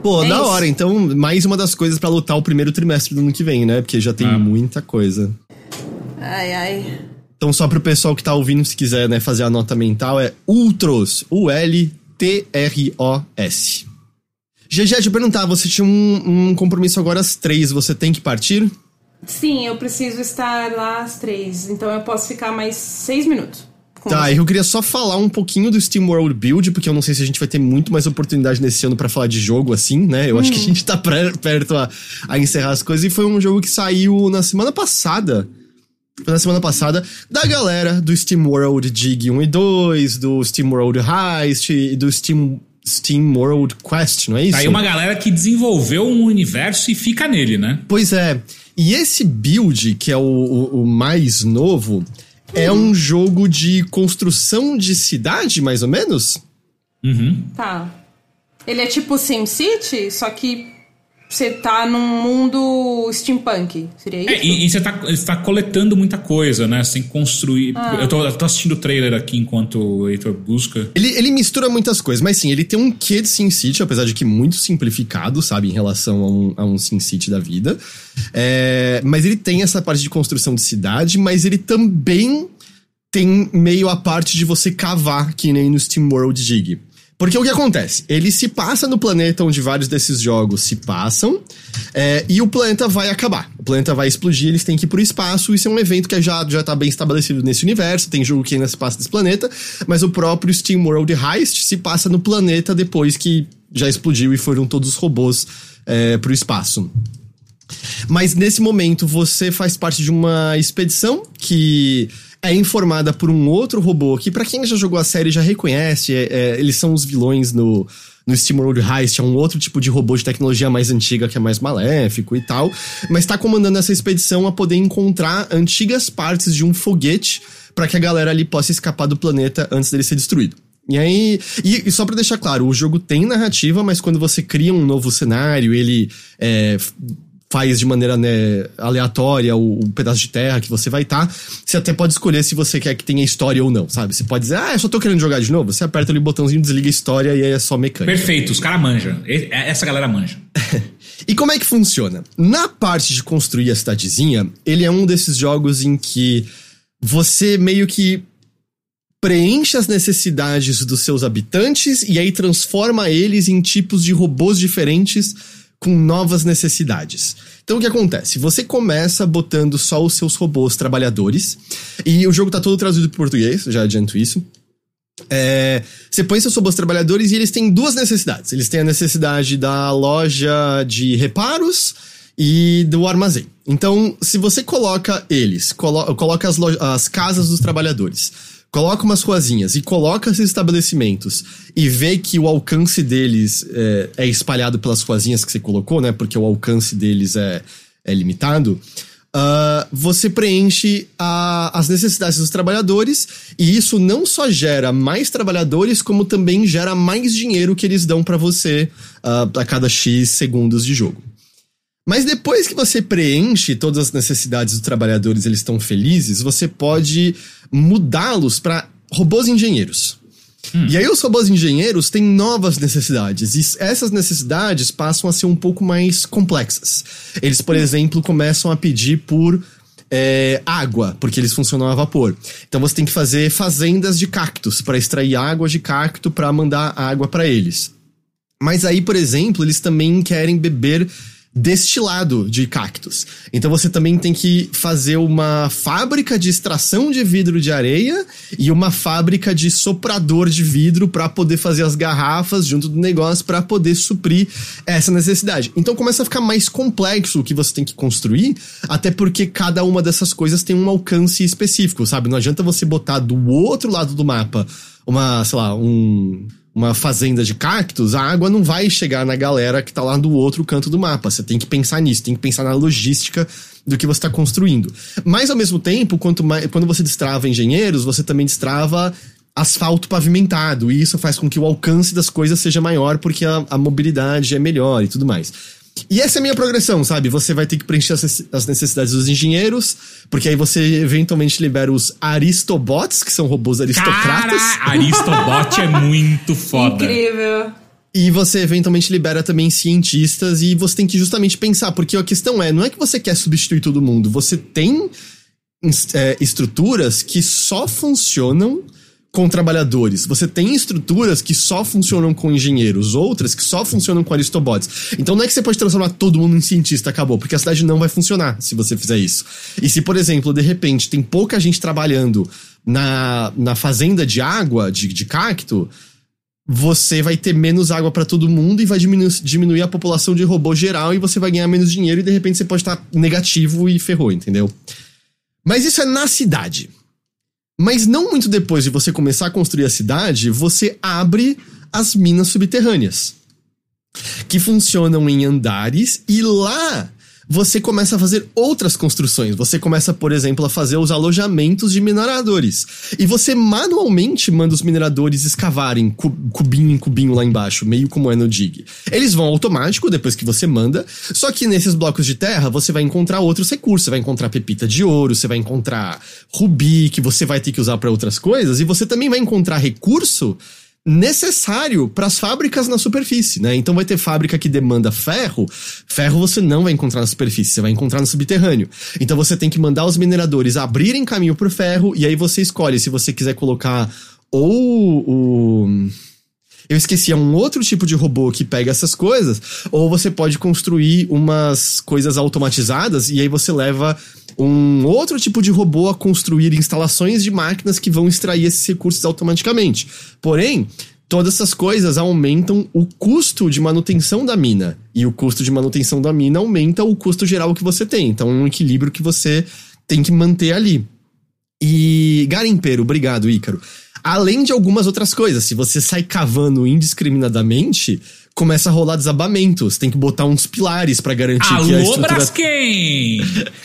A: Pô,
B: É
A: da
B: isso.
A: hora. Então, mais uma das coisas pra lutar o primeiro trimestre do ano que vem, né? Porque já tem
C: Ah.
A: muita coisa.
B: Ai, ai.
A: Então, só pro pessoal que tá ouvindo, se quiser, né, fazer a nota mental, é Ultros. U-L-T-R-O-S. GG, deixa eu perguntar, você tinha um, um compromisso agora às três, você tem que partir?
B: Sim, eu preciso estar lá às três, então eu posso ficar mais seis minutos.
A: Tá, eu queria só falar um pouquinho do Steam World Build, porque eu não sei se a gente vai ter muito mais oportunidade nesse ano pra falar de jogo assim, né? Eu acho que a gente tá pré- perto a, a encerrar as coisas. E foi um jogo que saiu na semana passada. Na semana passada, da galera do Steam World Dig 1 e 2, do Steam World Heist e do Steam, Steam World Quest, não é isso?
C: tá aí uma galera que desenvolveu um universo e fica nele, né?
A: Pois é. E esse build, que é o, o- o mais novo, é um jogo de construção de cidade, mais ou menos?
C: Uhum.
B: Tá. Ele é tipo SimCity, só que você tá num mundo steampunk. Seria isso?
C: É, e, e você, tá, você tá coletando muita coisa, né? Que construir.
B: Ah.
C: Eu, tô, eu tô assistindo o trailer aqui enquanto o Heitor busca.
A: Ele, ele mistura muitas coisas, mas sim, ele tem um quê de SimCity, apesar de que muito simplificado, sabe, em relação a um, a um SimCity da vida. É, mas ele tem essa parte de construção de cidade, mas ele também tem meio a parte de você cavar, que nem no Steam World Dig. Porque o que acontece? Ele se passa no planeta onde vários desses jogos se passam, é, e o planeta vai acabar. O planeta vai explodir, eles têm que ir pro espaço. Isso é um evento que já, já tá bem estabelecido nesse universo. Tem jogo que ainda se passa nesse planeta, mas o próprio Steam World Heist se passa no planeta depois que já explodiu e foram todos os robôs é, pro espaço. Mas nesse momento você faz parte de uma expedição que é informada por um outro robô que, pra quem já jogou a série, já reconhece. é- é, eles são os vilões no, no Steam World Heist. É um outro tipo de robô de tecnologia mais antiga que é mais maléfico e tal. Mas tá comandando essa expedição a poder encontrar antigas partes de um foguete para que a galera ali possa escapar do planeta antes dele ser destruído. E aí, e, e só pra deixar claro, o jogo tem narrativa, mas quando você cria um novo cenário, ele é, faz de maneira né, aleatória o, o pedaço de terra que você vai estar, você até pode escolher se você quer que tenha história ou não, sabe? Você pode dizer, ah, eu só tô querendo jogar de novo, você aperta ali o botãozinho, desliga a história e aí é só mecânica.
C: Perfeito, os caras manjam. E- Essa galera manja.
A: E como é que funciona? Na parte de construir a cidadezinha, ele é um desses jogos em que você meio que preenche as necessidades dos seus habitantes e aí transforma eles em tipos de robôs diferentes com novas necessidades. Então o que acontece? Você começa botando só os seus robôs trabalhadores e o jogo tá todo traduzido para português, já adianto isso. É, você põe seus robôs trabalhadores e eles têm duas necessidades. Eles têm a necessidade da loja de reparos e do armazém. Então, se você coloca eles, colo coloca as, as casas dos trabalhadores, coloca umas ruazinhas e coloca esses estabelecimentos e vê que o alcance deles é, é espalhado pelas ruazinhas que você colocou, né? Porque o alcance deles é, é limitado. Uh, você preenche a, as necessidades dos trabalhadores e isso não só gera mais trabalhadores, como também gera mais dinheiro que eles dão para você uh, a cada X segundos de jogo. Mas depois que você preenche todas as necessidades dos trabalhadores, eles estão felizes, você pode mudá-los para robôs engenheiros. Hum. E aí os robôs engenheiros têm novas necessidades, e essas necessidades passam a ser um pouco mais complexas. Eles, por hum. exemplo, começam a pedir por é, água, porque eles funcionam a vapor. Então você tem que fazer fazendas de cactos para extrair água de cacto para mandar água para eles. Mas aí, por exemplo, eles também querem beber destilado de cactos. Então você também tem que fazer uma fábrica de extração de vidro de areia e uma fábrica de soprador de vidro para poder fazer as garrafas junto do negócio para poder suprir essa necessidade. Então começa a ficar mais complexo o que você tem que construir, até porque cada uma dessas coisas tem um alcance específico, sabe? Não adianta você botar do outro lado do mapa uma, sei lá, um uma fazenda de cactos, a água não vai chegar na galera que tá lá do outro canto do mapa. Você tem que pensar nisso, tem que pensar na logística do que você está construindo. Mas ao mesmo tempo, quanto mais, quando você destrava engenheiros, você também destrava asfalto pavimentado, e isso faz com que o alcance das coisas seja maior porque a, a mobilidade é melhor e tudo mais. E essa é a minha progressão, sabe? Você vai ter que preencher as necessidades dos engenheiros, porque aí você eventualmente libera os Aristobots, que são robôs aristocratas.
C: Cara, Aristobot é muito foda.
B: Incrível.
A: E você eventualmente libera também cientistas e você tem que justamente pensar, porque a questão é, não é que você quer substituir todo mundo, você tem é, estruturas que só funcionam com trabalhadores. Você tem estruturas que só funcionam com engenheiros, outras que só funcionam com aristobots. Então não é que você pode transformar todo mundo em cientista, acabou, porque a cidade não vai funcionar se você fizer isso. E se, por exemplo, de repente tem pouca gente trabalhando na, na fazenda de água, de, de cacto, você vai ter menos água para todo mundo e vai diminuir, diminuir a população de robô geral e você vai ganhar menos dinheiro e de repente você pode estar negativo e ferrou, entendeu? Mas isso é na cidade. Mas não muito depois de você começar a construir a cidade, você abre as minas subterrâneas. Que funcionam em andares e lá você começa a fazer outras construções. Você começa, por exemplo, a fazer os alojamentos de mineradores. E você manualmente manda os mineradores escavarem cubinho em cubinho lá embaixo, meio como é no Dig. Eles vão automático depois que você manda, só que nesses blocos de terra você vai encontrar outros recursos. Você vai encontrar pepita de ouro, você vai encontrar rubi, que você vai ter que usar para outras coisas, e você também vai encontrar recurso necessário para as fábricas na superfície, né? Então vai ter fábrica que demanda ferro, ferro você não vai encontrar na superfície, você vai encontrar no subterrâneo. Então você tem que mandar os mineradores abrirem caminho pro ferro e aí você escolhe se você quiser colocar ou o eu esqueci, é um outro tipo de robô que pega essas coisas, ou você pode construir umas coisas automatizadas e aí você leva um outro tipo de robô a construir instalações de máquinas que vão extrair esses recursos automaticamente. Porém, todas essas coisas aumentam o custo de manutenção da mina. E o custo de manutenção da mina aumenta o custo geral que você tem. Então é um equilíbrio que você tem que manter ali. E garimpeiro, obrigado, Ícaro. Além de algumas outras coisas, se você sai cavando indiscriminadamente, começa a rolar desabamentos. Tem que botar uns pilares para garantir
C: Alô,
A: que a
C: estrutura Braskem!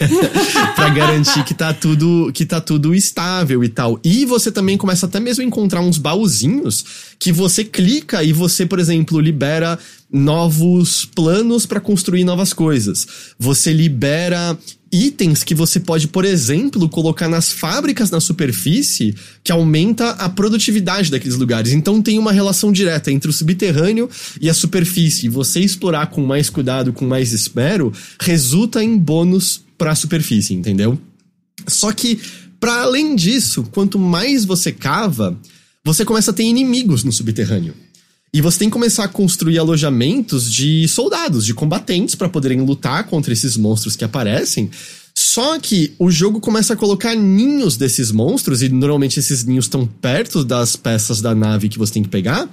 A: para garantir que tá tudo que tá tudo estável e tal. E você também começa até mesmo a encontrar uns baúzinhos que você clica e você, por exemplo, libera novos planos para construir novas coisas. Você libera itens que você pode, por exemplo, colocar nas fábricas na superfície que aumenta a produtividade daqueles lugares. Então tem uma relação direta entre o subterrâneo e a superfície. Você explorar com mais cuidado, com mais espero, resulta em bônus para a superfície, entendeu? Só que para além disso, quanto mais você cava, você começa a ter inimigos no subterrâneo. E você tem que começar a construir alojamentos de soldados, de combatentes, para poderem lutar contra esses monstros que aparecem. Só que o jogo começa a colocar ninhos desses monstros, e normalmente esses ninhos estão perto das peças da nave que você tem que pegar.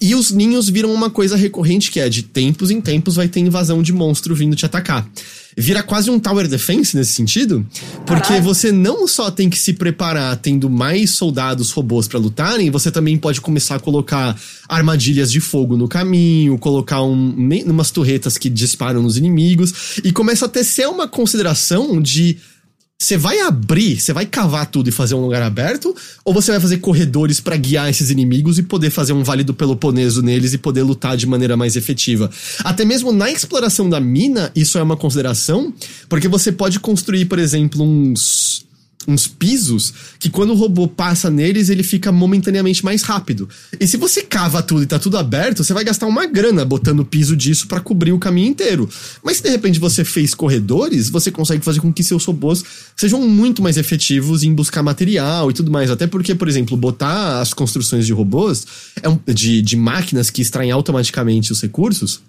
A: E os ninhos viram uma coisa recorrente que é de tempos em tempos vai ter invasão de monstro vindo te atacar vira quase um tower defense nesse sentido, porque Caralho. você não só tem que se preparar tendo mais soldados robôs para lutarem, você também pode começar a colocar armadilhas de fogo no caminho, colocar um, umas torretas que disparam nos inimigos e começa a ter ser uma consideração de você vai abrir, você vai cavar tudo e fazer um lugar aberto? Ou você vai fazer corredores para guiar esses inimigos e poder fazer um vale do Peloponeso neles e poder lutar de maneira mais efetiva? Até mesmo na exploração da mina, isso é uma consideração, porque você pode construir, por exemplo, uns uns pisos que quando o robô passa neles, ele fica momentaneamente mais rápido. E se você cava tudo e tá tudo aberto, você vai gastar uma grana botando piso disso para cobrir o caminho inteiro. Mas se de repente você fez corredores, você consegue fazer com que seus robôs sejam muito mais efetivos em buscar material e tudo mais. Até porque, por exemplo, botar as construções de robôs, é de, de máquinas que extraem automaticamente os recursos,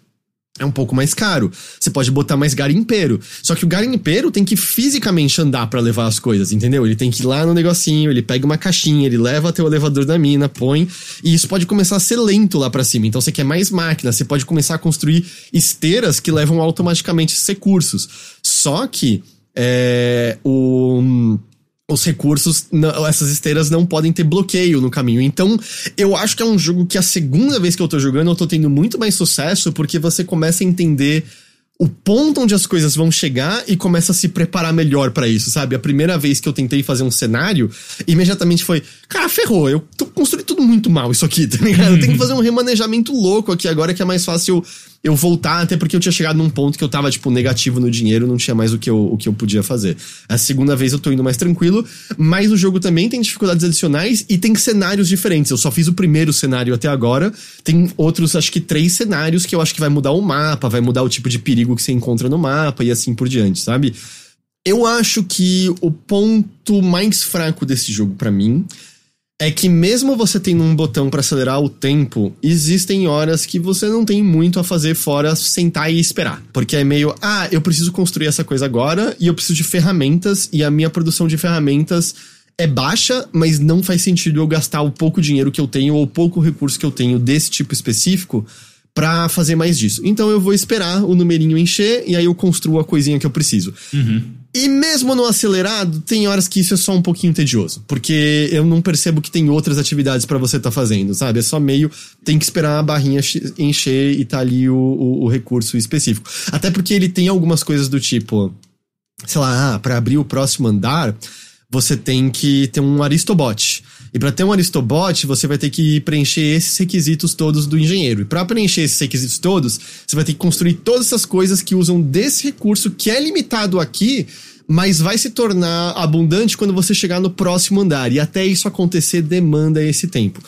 A: é um pouco mais caro. Você pode botar mais garimpeiro. Só que o garimpeiro tem que fisicamente andar para levar as coisas, entendeu? Ele tem que ir lá no negocinho, ele pega uma caixinha, ele leva até o elevador da mina, põe, e isso pode começar a ser lento lá para cima. Então você quer mais máquinas, você pode começar a construir esteiras que levam automaticamente esses recursos. Só que é, o os recursos, essas esteiras não podem ter bloqueio no caminho. Então, eu acho que é um jogo que a segunda vez que eu tô jogando, eu tô tendo muito mais sucesso, porque você começa a entender o ponto onde as coisas vão chegar e começa a se preparar melhor para isso, sabe? A primeira vez que eu tentei fazer um cenário, imediatamente foi, cara, ferrou, eu tô construindo tudo muito mal isso aqui, tá ligado? Eu tenho que fazer um remanejamento louco aqui agora que é mais fácil eu voltar, até porque eu tinha chegado num ponto que eu tava, tipo, negativo no dinheiro, não tinha mais o que eu, o que eu podia fazer. A segunda vez eu tô indo mais tranquilo, mas o jogo também tem dificuldades adicionais e tem cenários diferentes. Eu só fiz o primeiro cenário até agora, tem outros, acho que três cenários que eu acho que vai mudar o mapa, vai mudar o tipo de perigo que você encontra no mapa e assim por diante, sabe? Eu acho que o ponto mais fraco desse jogo para mim é que mesmo você tendo um botão para acelerar o tempo, existem horas que você não tem muito a fazer fora sentar e esperar. Porque é meio, ah, eu preciso construir essa coisa agora e eu preciso de ferramentas e a minha produção de ferramentas é baixa, mas não faz sentido eu gastar o pouco dinheiro que eu tenho ou o pouco recurso que eu tenho desse tipo específico para fazer mais disso. Então eu vou esperar o numerinho encher e aí eu construo a coisinha que eu preciso. Uhum. E mesmo no acelerado, tem horas que isso é só um pouquinho tedioso, porque eu não percebo que tem outras atividades para você tá fazendo, sabe? É só meio, tem que esperar a barrinha encher e tá ali o, o, o recurso específico. Até porque ele tem algumas coisas do tipo, sei lá, ah, para abrir o próximo andar, você tem que ter um Aristobot. E para ter um Aristobot, você vai ter que preencher esses requisitos todos do engenheiro. E para preencher esses requisitos todos, você vai ter que construir todas essas coisas que usam desse recurso que é limitado aqui, mas vai se tornar abundante quando você chegar no próximo andar. E até isso acontecer demanda esse tempo.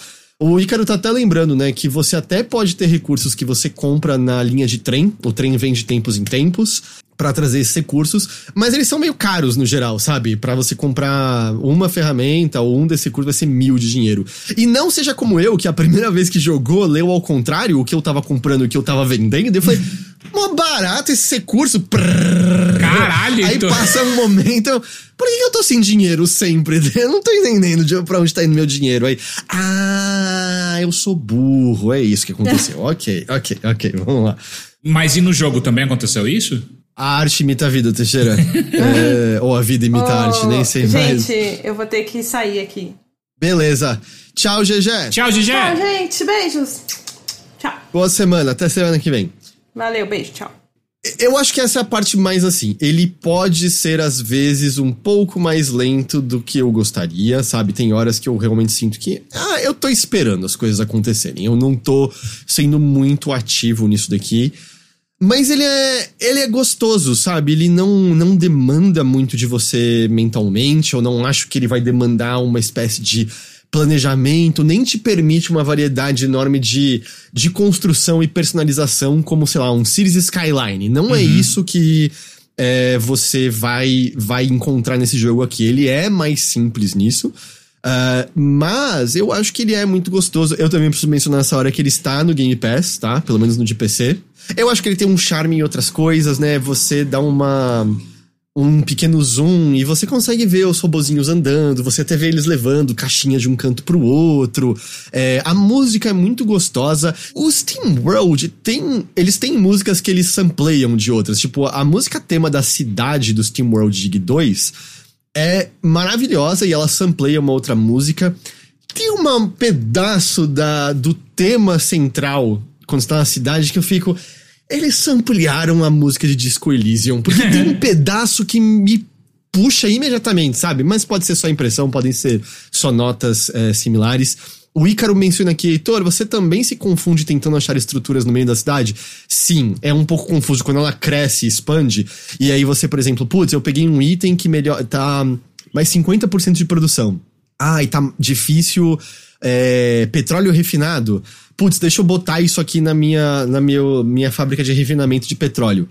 A: O Ícaro tá até lembrando, né, que você até pode ter recursos que você compra na linha de trem, o trem vem de tempos em tempos, para trazer esses recursos, mas eles são meio caros no geral, sabe? Para você comprar uma ferramenta ou um desse recurso vai ser mil de dinheiro. E não seja como eu, que a primeira vez que jogou leu ao contrário o que eu tava comprando e o que eu tava vendendo, e eu falei, mó barato esse recurso.
C: Caralho!
A: Aí passa um momento, por que eu tô sem dinheiro sempre? Eu não tô entendendo pra onde tá indo meu dinheiro. Aí, ah, eu sou burro, é isso que aconteceu. ok, ok, ok, vamos lá.
C: Mas e no jogo também aconteceu isso?
A: A arte imita a vida, Teixeira. é, ou a vida imita oh, a arte, nem sei
B: gente,
A: mais.
B: Gente, eu vou ter que sair aqui.
A: Beleza. Tchau, GG.
C: Tchau, GG.
B: Tchau, gente. Beijos. Tchau.
A: Boa semana. Até semana que vem.
B: Valeu, beijo. Tchau.
A: Eu acho que essa é a parte mais assim. Ele pode ser, às vezes, um pouco mais lento do que eu gostaria, sabe? Tem horas que eu realmente sinto que. Ah, eu tô esperando as coisas acontecerem. Eu não tô sendo muito ativo nisso daqui. Mas ele é, ele é gostoso, sabe? Ele não, não demanda muito de você mentalmente. Eu não acho que ele vai demandar uma espécie de planejamento, nem te permite uma variedade enorme de, de construção e personalização, como, sei lá, um Cities Skyline. Não é uhum. é isso que é, você vai, vai encontrar nesse jogo aqui. Ele é mais simples nisso. Uh, mas eu acho que ele é muito gostoso. Eu também preciso mencionar essa hora que ele está no Game Pass, tá? Pelo menos no de PC. Eu acho que ele tem um charme em outras coisas, né? Você dá uma um pequeno zoom e você consegue ver os robozinhos andando, você até vê eles levando caixinha de um canto pro outro. É, a música é muito gostosa. O Steam World tem. Eles têm músicas que eles sampleiam de outras. Tipo, a música tema da cidade do Steam World Dig 2 é maravilhosa e ela sampleia uma outra música. Tem um pedaço da, do tema central quando está na cidade que eu fico. Eles ampliaram a música de Disco Elysium, porque tem um pedaço que me puxa imediatamente, sabe? Mas pode ser só impressão, podem ser só notas é, similares. O Ícaro menciona aqui, Heitor, você também se confunde tentando achar estruturas no meio da cidade? Sim, é um pouco confuso quando ela cresce e expande. E aí você, por exemplo, putz, eu peguei um item que melhor. tá mais 50% de produção. Ah, e tá difícil. É, petróleo refinado putz, deixa eu botar isso aqui na minha, na meu, minha fábrica de refinamento de petróleo.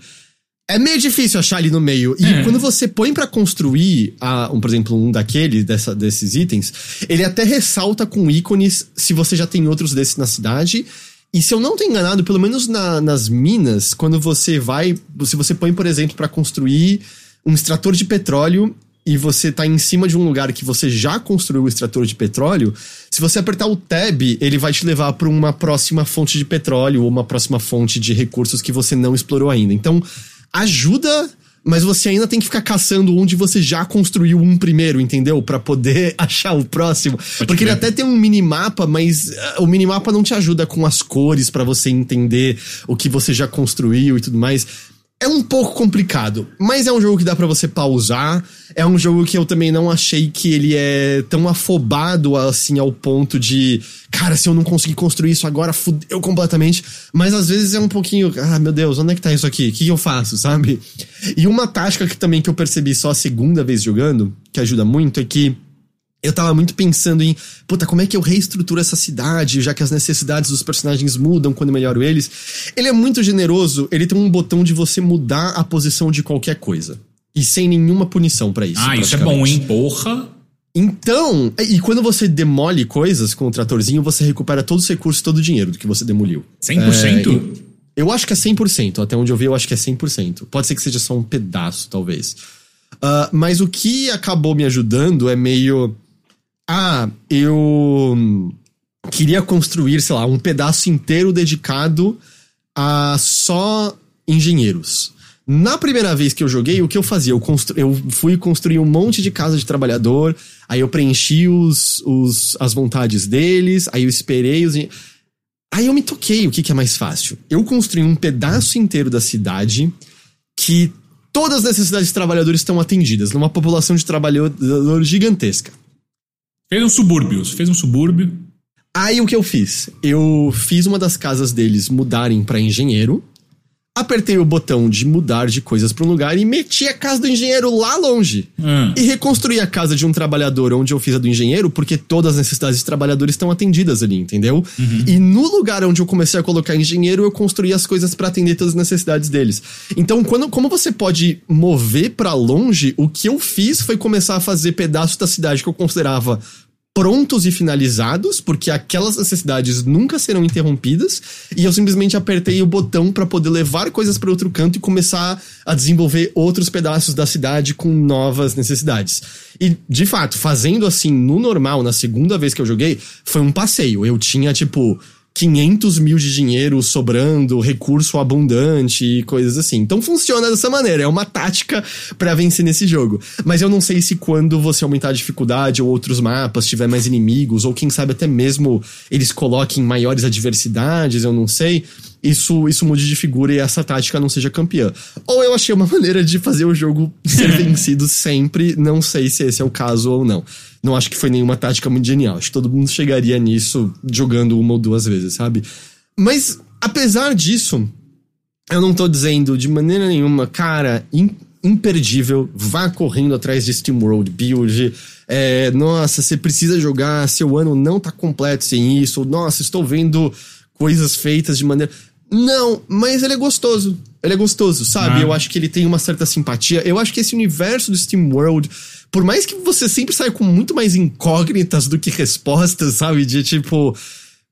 A: É meio difícil achar ali no meio. E é. quando você põe para construir, a, um, por exemplo, um daqueles, dessa, desses itens, ele até ressalta com ícones se você já tem outros desses na cidade. E se eu não tô enganado, pelo menos na, nas minas, quando você vai. Se você põe, por exemplo, para construir um extrator de petróleo, e você tá em cima de um lugar que você já construiu o extrator de petróleo, se você apertar o tab, ele vai te levar para uma próxima fonte de petróleo ou uma próxima fonte de recursos que você não explorou ainda. Então, ajuda, mas você ainda tem que ficar caçando onde você já construiu um primeiro, entendeu? Para poder achar o próximo. Pode Porque ver. ele até tem um minimapa, mas uh, o minimapa não te ajuda com as cores para você entender o que você já construiu e tudo mais. É um pouco complicado, mas é um jogo que dá para você pausar. É um jogo que eu também não achei que ele é tão afobado assim ao ponto de, cara, se eu não conseguir construir isso agora, fudeu completamente. Mas às vezes é um pouquinho, ah, meu Deus, onde é que tá isso aqui? O que eu faço, sabe? E uma tática que também que eu percebi só a segunda vez jogando, que ajuda muito, é que eu tava muito pensando em, puta, como é que eu reestruturo essa cidade, já que as necessidades dos personagens mudam quando eu melhoro eles. Ele é muito generoso, ele tem um botão de você mudar a posição de qualquer coisa. E sem nenhuma punição para isso.
C: Ah, isso é bom, hein? Porra!
A: Então, e quando você demole coisas com o tratorzinho, você recupera todos os recursos, todo o dinheiro do que você demoliu.
C: 100%? É,
A: eu acho que é 100%. Até onde eu vi, eu acho que é 100%. Pode ser que seja só um pedaço, talvez. Uh, mas o que acabou me ajudando é meio ah, eu queria construir, sei lá, um pedaço inteiro dedicado a só engenheiros. Na primeira vez que eu joguei, o que eu fazia? Eu, constru... eu fui construir um monte de casa de trabalhador, aí eu preenchi os, os, as vontades deles, aí eu esperei os. Aí eu me toquei o que, que é mais fácil. Eu construí um pedaço inteiro da cidade que todas as necessidades de trabalhadores estão atendidas, numa população de trabalhadores gigantesca.
C: Fez um subúrbio, fez um subúrbio.
A: Aí o que eu fiz? Eu fiz uma das casas deles mudarem para engenheiro. Apertei o botão de mudar de coisas para um lugar e meti a casa do engenheiro lá longe. Hum. E reconstruí a casa de um trabalhador onde eu fiz a do engenheiro, porque todas as necessidades de trabalhadores estão atendidas ali, entendeu? Uhum. E no lugar onde eu comecei a colocar engenheiro, eu construí as coisas para atender todas as necessidades deles. Então, quando, como você pode mover para longe, o que eu fiz foi começar a fazer pedaços da cidade que eu considerava prontos e finalizados, porque aquelas necessidades nunca serão interrompidas, e eu simplesmente apertei o botão para poder levar coisas para outro canto e começar a desenvolver outros pedaços da cidade com novas necessidades. E, de fato, fazendo assim no normal, na segunda vez que eu joguei, foi um passeio. Eu tinha, tipo, 500 mil de dinheiro sobrando, recurso abundante e coisas assim. Então funciona dessa maneira, é uma tática para vencer nesse jogo. Mas eu não sei se quando você aumentar a dificuldade ou outros mapas tiver mais inimigos, ou quem sabe até mesmo eles coloquem maiores adversidades, eu não sei isso, isso mude de figura e essa tática não seja campeã. Ou eu achei uma maneira de fazer o jogo ser vencido sempre, não sei se esse é o caso ou não. Não acho que foi nenhuma tática muito genial. Acho que todo mundo chegaria nisso jogando uma ou duas vezes, sabe? Mas, apesar disso, eu não tô dizendo de maneira nenhuma, cara, imperdível, vá correndo atrás de SteamWorld Build. É, nossa, você precisa jogar, seu ano não tá completo sem isso. Nossa, estou vendo coisas feitas de maneira. Não, mas ele é gostoso. Ele é gostoso, sabe? Ah. Eu acho que ele tem uma certa simpatia. Eu acho que esse universo do Steam World, por mais que você sempre saia com muito mais incógnitas do que respostas, sabe? De tipo,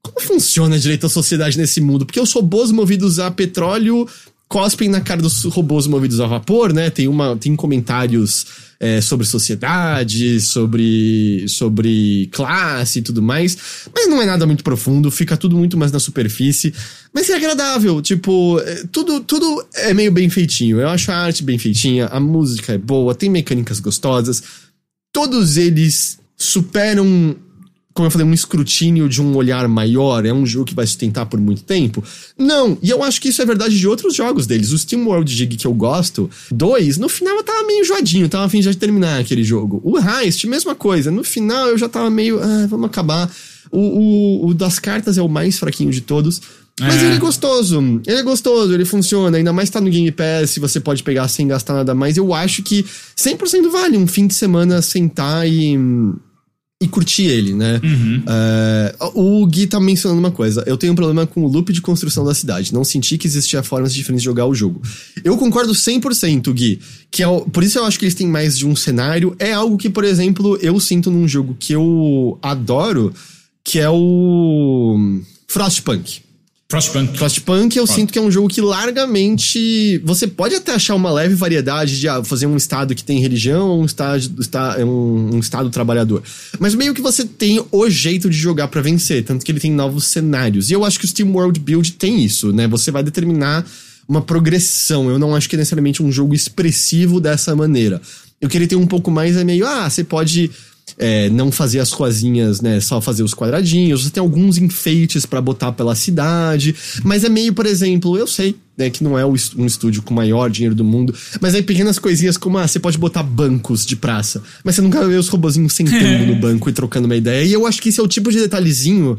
A: como funciona direito a sociedade nesse mundo? Porque sou boas movidos a petróleo cospem na cara dos robôs movidos a vapor, né? Tem, uma, tem comentários é, sobre sociedade, sobre, sobre classe e tudo mais. Mas não é nada muito profundo, fica tudo muito mais na superfície. Mas é agradável, tipo, é, tudo, tudo é meio bem feitinho. Eu acho a arte bem feitinha, a música é boa, tem mecânicas gostosas. Todos eles superam como eu falei, um escrutínio de um olhar maior, é um jogo que vai sustentar por muito tempo. Não, e eu acho que isso é verdade de outros jogos deles. O Steam World Dig que eu gosto, dois, no final eu tava meio enjoadinho, tava a fim de terminar aquele jogo. O Heist, mesma coisa, no final eu já tava meio, ah, vamos acabar. O, o, o das cartas é o mais fraquinho de todos. Mas é. ele é gostoso. Ele é gostoso, ele funciona. Ainda mais tá no Game Pass, você pode pegar sem gastar nada mais. Eu acho que 100% vale um fim de semana sentar e e curtir ele, né? Uhum. Uh, o Gui tá mencionando uma coisa. Eu tenho um problema com o loop de construção da cidade. Não senti que existia formas diferentes de jogar o jogo. Eu concordo 100%, Gui. Que é o, por isso eu acho que eles têm mais de um cenário. É algo que, por exemplo, eu sinto num jogo que eu adoro, que é o Frostpunk.
C: Frostpunk.
A: Frostpunk eu sinto que é um jogo que largamente. Você pode até achar uma leve variedade de ah, fazer um estado que tem religião ou um estado, um, um estado trabalhador. Mas meio que você tem o jeito de jogar para vencer, tanto que ele tem novos cenários. E eu acho que o Steam World Build tem isso, né? Você vai determinar uma progressão. Eu não acho que é necessariamente um jogo expressivo dessa maneira. O que ele tem um pouco mais é meio, ah, você pode é, não fazer as coisinhas, né? Só fazer os quadradinhos. Você tem alguns enfeites para botar pela cidade. Mas é meio, por exemplo, eu sei, né, que não é um estúdio com o maior dinheiro do mundo, mas aí pequenas coisinhas como, ah, você pode botar bancos de praça, mas você nunca vê os robozinhos sentando no banco e trocando uma ideia. E eu acho que esse é o tipo de detalhezinho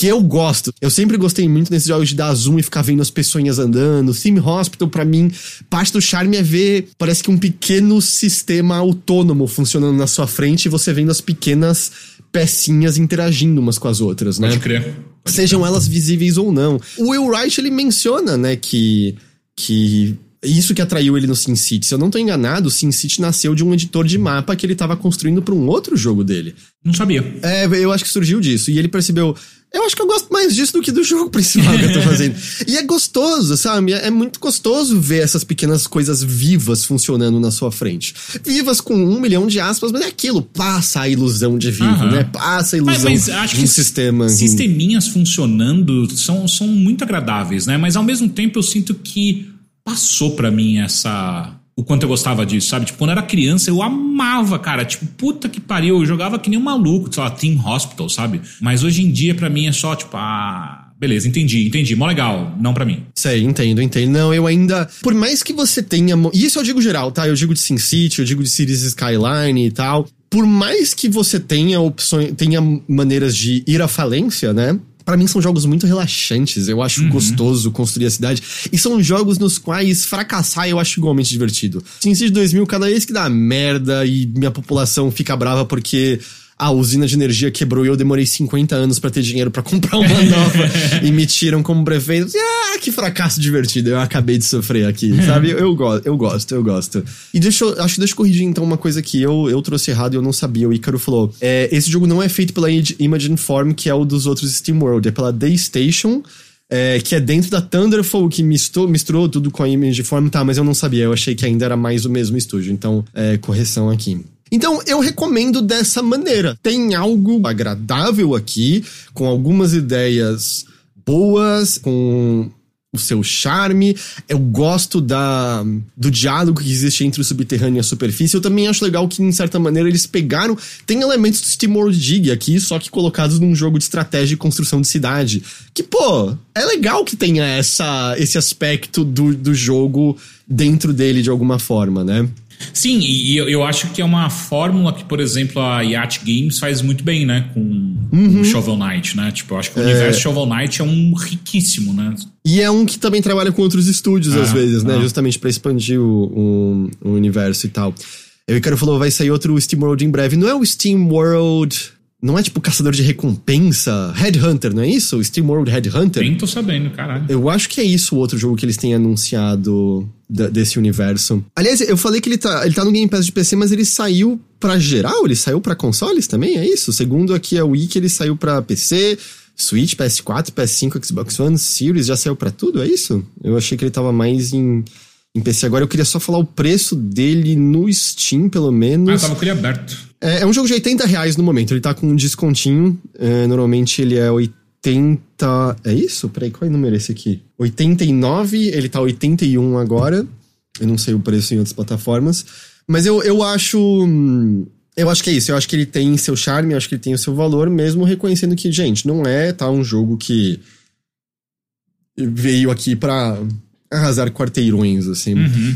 A: que eu gosto. Eu sempre gostei muito nesses jogos de dar zoom e ficar vendo as pessoas andando. Theme Hospital, para mim, parte do charme é ver, parece que um pequeno sistema autônomo funcionando na sua frente e você vendo as pequenas pecinhas interagindo umas com as outras, né?
C: Pode crer.
A: Pode Sejam crer. elas visíveis ou não. O Will Wright, ele menciona, né, que que isso que atraiu ele no SimCity. Se eu não tô enganado, o SimCity nasceu de um editor de mapa que ele tava construindo para um outro jogo dele.
C: Não sabia.
A: É, eu acho que surgiu disso. E ele percebeu, eu acho que eu gosto mais disso do que do jogo principal que eu tô fazendo. e é gostoso, sabe? É muito gostoso ver essas pequenas coisas vivas funcionando na sua frente. Vivas com um milhão de aspas, mas é aquilo. Passa a ilusão de vivo, uhum. né? Passa a ilusão mas, mas de um sistema.
C: Sisteminhas funcionando são, são muito agradáveis, né? Mas ao mesmo tempo eu sinto que passou para mim essa o quanto eu gostava disso, sabe? Tipo, quando eu era criança, eu amava, cara. Tipo, puta que pariu, eu jogava que nem um maluco, sei lá, Team Hospital, sabe? Mas hoje em dia, para mim, é só, tipo, ah. Beleza, entendi, entendi. Mó legal, não para mim.
A: Sei, entendo, entendo. Não, eu ainda. Por mais que você tenha. E isso eu digo geral, tá? Eu digo de SimCity, eu digo de Cities Skyline e tal. Por mais que você tenha opções, tenha maneiras de ir à falência, né? Para mim são jogos muito relaxantes. Eu acho uhum. gostoso construir a cidade. E são jogos nos quais fracassar eu acho igualmente divertido. SimCity 2000, cada vez que dá merda e minha população fica brava porque a usina de energia quebrou e eu demorei 50 anos para ter dinheiro para comprar uma nova e me tiram como prefeito. Ah, que fracasso divertido. Eu acabei de sofrer aqui, sabe? Eu, go eu gosto, eu gosto. E deixa eu, acho que deixa eu corrigir então uma coisa que eu, eu trouxe errado e eu não sabia. O Icaro falou: é, esse jogo não é feito pela Imagine Form, que é o dos outros Steam World, é pela Daystation. É, que é dentro da Thunderfall, que misturou, misturou tudo com a Image Form, tá, mas eu não sabia, eu achei que ainda era mais o mesmo estúdio, então, é, correção aqui. Então eu recomendo dessa maneira. Tem algo agradável aqui, com algumas ideias boas, com o seu charme. Eu gosto da, do diálogo que existe entre o subterrâneo e a superfície. Eu também acho legal que, em certa maneira, eles pegaram. Tem elementos do SteamWorld Dig aqui, só que colocados num jogo de estratégia e construção de cidade. Que, pô, é legal que tenha essa, esse aspecto do, do jogo dentro dele de alguma forma, né?
C: Sim, e eu, eu acho que é uma fórmula que, por exemplo, a Yacht Games faz muito bem, né? Com uhum. o Shovel Knight, né? Tipo, eu acho que o é... universo Shovel Knight é um riquíssimo, né?
A: E é um que também trabalha com outros estúdios, às vezes, né? Justamente para expandir o, o, o, universo e tal. Eu e o cara falou, vai sair outro Steam World em breve. Não é o Steam World não é tipo caçador de recompensa? Headhunter, não é isso? O SteamWorld Headhunter?
C: Nem tô sabendo, caralho.
A: Eu acho que é isso o outro jogo que eles têm anunciado desse universo. Aliás, eu falei que ele tá, ele tá no Game Pass de PC, mas ele saiu pra geral? Ele saiu pra consoles também? É isso? Segundo aqui a Wiki, ele saiu pra PC, Switch, PS4, PS5, Xbox One, Series, já saiu pra tudo, é isso? Eu achei que ele tava mais em, em PC. Agora eu queria só falar o preço dele no Steam, pelo menos.
C: Ah, tava com ele aberto.
A: É, é um jogo de 80 reais no momento, ele tá com um descontinho. É, normalmente ele é 80. É isso? Peraí, qual é o número esse aqui? 89, ele tá 81 agora. Eu não sei o preço em outras plataformas. Mas eu, eu acho. Eu acho que é isso. Eu acho que ele tem seu charme, eu acho que ele tem o seu valor, mesmo reconhecendo que, gente, não é tá um jogo que veio aqui pra arrasar quarteirões, assim.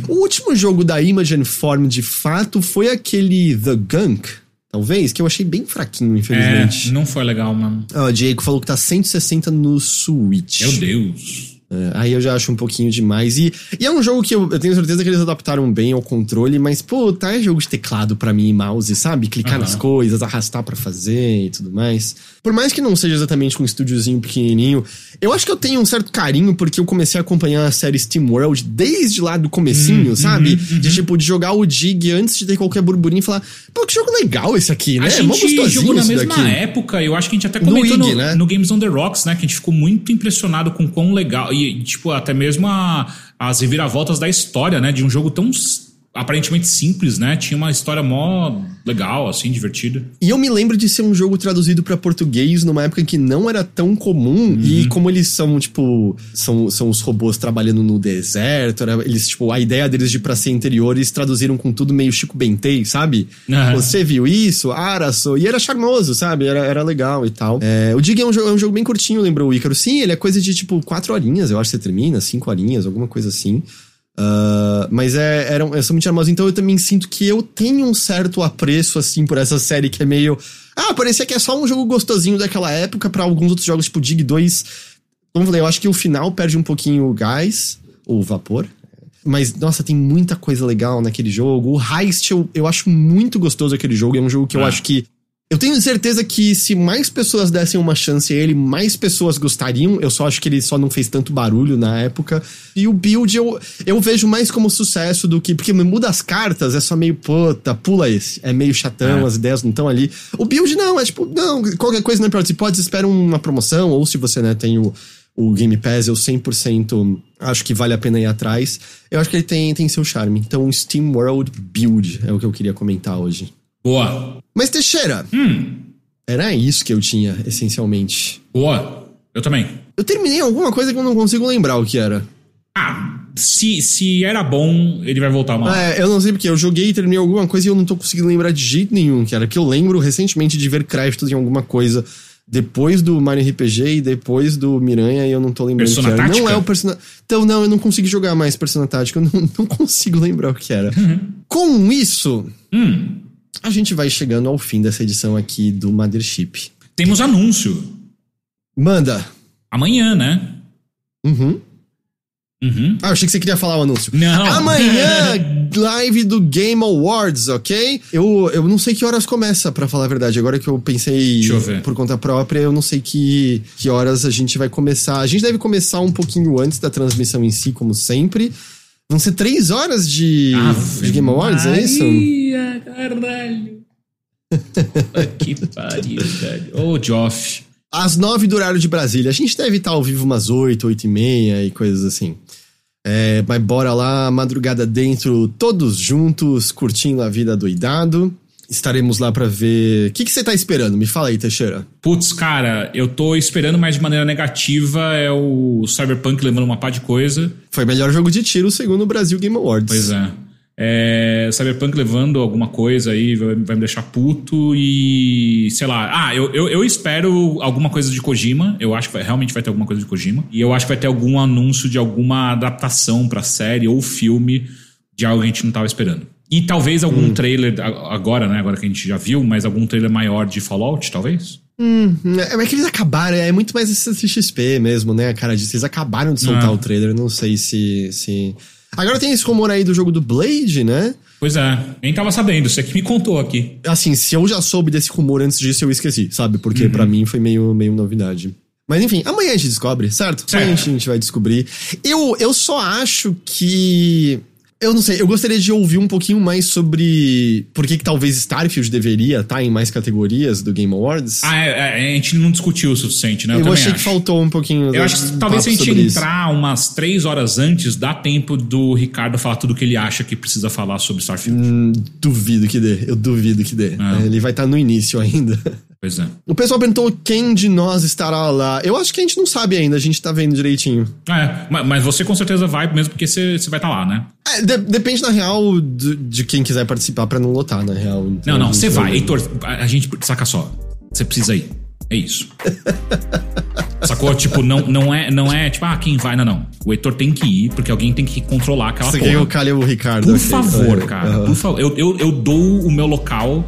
A: O último jogo da Imogen Form, de fato, foi aquele The Gunk, talvez, que eu achei bem fraquinho,
C: É,
A: infelizmente.
C: não foi legal, mano.
A: Ah, o Diego falou que tá 160 no Switch.
C: Meu Deus.
A: É, aí eu já acho um pouquinho demais. E, e é um jogo que eu, eu tenho certeza que eles adaptaram bem ao controle, mas, pô, tá é jogo de teclado pra mim e mouse, sabe? Clicar
C: Aham.
A: nas coisas, arrastar pra fazer e tudo mais. Por mais que não seja exatamente um estúdiozinho pequenininho, eu acho que eu tenho um certo carinho porque eu comecei a acompanhar a série Steam World desde lá do comecinho,
C: Hum,
A: sabe?
C: uhum,
A: De tipo, de jogar o Dig antes de ter qualquer burburinho e falar, pô, que jogo legal esse aqui, né?
C: A
A: É
C: gente
A: gostosinho
C: jogou na mesma
A: daqui.
C: época, eu acho que a gente até
A: No
C: comentou no,
A: IG, né?
C: no Games on the Rocks, né? Que a gente ficou muito impressionado com quão legal. E, tipo, até mesmo a- as reviravoltas da história, né? De um jogo tão aparentemente simples, né? Tinha uma história mó legal, assim, divertida.
A: E eu me lembro de ser um jogo traduzido pra português numa época em que não era tão comum.
C: Uhum.
A: E como eles são, tipo, são, são os robôs trabalhando no deserto, era, eles, tipo, a ideia deles de ir pra ser interior, eles traduziram com tudo meio Chico Bentei, sabe?
C: Aham.
A: Você viu isso? Araço. E era charmoso, sabe? Era, era legal e tal. É, o Dig é um, jogo, é um jogo bem curtinho, lembrou o Ícaro. Sim, ele é coisa de, tipo, quatro horinhas, eu acho que você termina, cinco horinhas, alguma coisa assim. Ah, mas é, era, é muito charmoso. Então eu também sinto que eu tenho um certo apreço, assim, por essa série que é meio. Ah, parecia que é só um jogo gostosinho daquela época para alguns outros jogos, tipo Dig 2. Como eu falei, eu acho que o final perde um pouquinho o gás, ou o vapor. Mas, nossa, tem muita coisa legal naquele jogo. O Heist, eu, eu acho muito gostoso aquele jogo. É um jogo que eu
C: Ah.
A: acho que. Eu tenho certeza que se mais pessoas dessem uma chance a ele, mais pessoas gostariam. Eu só acho que ele só não fez tanto barulho na época. E o build eu, eu vejo mais como sucesso do que. Porque muda as cartas, é só meio, puta, pula esse. É meio chatão,
C: É.
A: as ideias não estão ali. O build não, é tipo, não, qualquer coisa não importa. Se pode, espera uma promoção, ou se você, né, tem o, o Game Pass, eu 100% acho que vale a pena ir atrás. Eu acho que ele tem, tem seu charme. Então, Steam World Build é o que eu queria comentar hoje.
C: Boa.
A: Mas, Teixeira,
C: Hum,
A: era isso que eu tinha, essencialmente.
C: boa. Eu também.
A: Eu terminei alguma coisa que eu não consigo lembrar o que era.
C: Ah, se, se era bom, ele vai voltar uma hora.
A: É, eu não sei porque eu joguei e terminei alguma coisa e eu não tô conseguindo lembrar de jeito nenhum, que era. Que eu lembro recentemente de ver créditos em alguma coisa depois do Mario RPG e depois do Miranha e eu não tô lembrando o que
C: Persona
A: era. Não
C: Tática?
A: é o Persona. Então, não, eu não consegui jogar mais Persona Tática, eu não, não consigo lembrar o que era. Com isso,
C: Hum,
A: a gente vai chegando ao fim dessa edição aqui do Mothership.
C: temos anúncio.
A: Manda.
C: Amanhã, né?
A: Uhum.
C: Uhum.
A: Ah, eu achei que você queria falar o anúncio.
C: Não.
A: Amanhã, live do Game Awards, ok? Eu, eu não sei que horas começa, pra falar a verdade. Agora que eu pensei
C: eu
A: por conta própria, eu não sei que, que horas a gente vai começar. A gente deve começar um pouquinho antes da transmissão em si, como sempre. Vão ser três horas de, de Game Awards, é isso?
C: Maria, caralho. Que pariu, velho. Ô, Joff.
A: Às nove do horário de Brasília. A gente deve estar ao vivo umas oito, oito e meia e coisas assim. É, mas bora lá, madrugada dentro, todos juntos, curtindo a vida doidado. Estaremos lá pra ver. O que, que você tá esperando? Me fala aí, Teixeira.
C: Putz, cara, eu tô esperando, mas de maneira negativa é o Cyberpunk levando uma pá de coisa.
A: Foi melhor jogo de tiro segundo o Brasil Game Awards.
C: Pois é. É, Cyberpunk levando alguma coisa aí vai, vai me deixar puto e sei lá. Ah, eu, eu, eu espero alguma coisa de Kojima. Eu acho que vai- realmente vai ter alguma coisa de Kojima. E eu acho que vai ter algum anúncio de alguma adaptação pra série ou filme de algo que a gente não tava esperando. E talvez algum trailer, a- agora, né? Agora que a gente já viu, mas algum trailer maior de Fallout, talvez?
A: Hum, é, que eles acabaram, é muito mais esse CXP mesmo, né, cara? Eles acabaram de soltar
C: Ah.
A: o trailer, não sei se, se. Agora tem esse rumor aí do jogo do Blade, né?
C: Pois é, nem tava sabendo, você que me contou aqui.
A: Assim, se eu já soube desse rumor antes disso, eu esqueci, sabe? Porque
C: Uhum.
A: pra mim foi meio, meio novidade. Mas enfim, amanhã a gente descobre, certo?
C: Certo.
A: Amanhã a gente vai descobrir. Eu, eu só acho que. Eu não sei, eu gostaria de ouvir um pouquinho mais sobre por que, que talvez Starfield deveria estar em mais categorias do Game Awards.
C: Ah, é, é, a gente não discutiu o suficiente, né?
A: eu
C: também
A: achei que
C: acho.
A: faltou um pouquinho.
C: Eu acho que talvez se a gente entrar umas três horas antes, dá tempo do Ricardo falar tudo o que ele acha que precisa falar sobre Starfield.
A: Hum, duvido que dê, eu duvido que dê.
C: Ah.
A: Ele vai estar no início ainda.
C: Pois é.
A: O pessoal perguntou quem de nós estará lá. Eu acho que a gente não sabe ainda, a gente tá vendo direitinho.
C: É, ma- mas você com certeza vai, mesmo porque você, você vai estar lá, né?
A: É, de- depende, na real, do- de quem quiser participar pra não lotar, na real. Então,
C: Não, não, você vai.
A: ver.
C: Heitor, a a gente. Saca só. Você precisa ir. É isso. Sacou? Tipo, não, não, é, não é tipo, ah, quem vai? Não, não. O Heitor tem que ir, porque alguém tem que controlar aquela
A: Você
C: porra.
A: eu calhe o Ricardo?
C: Por favor,
A: ok.
C: cara.
A: Aham.
C: Por favor. Eu, eu, eu dou o meu local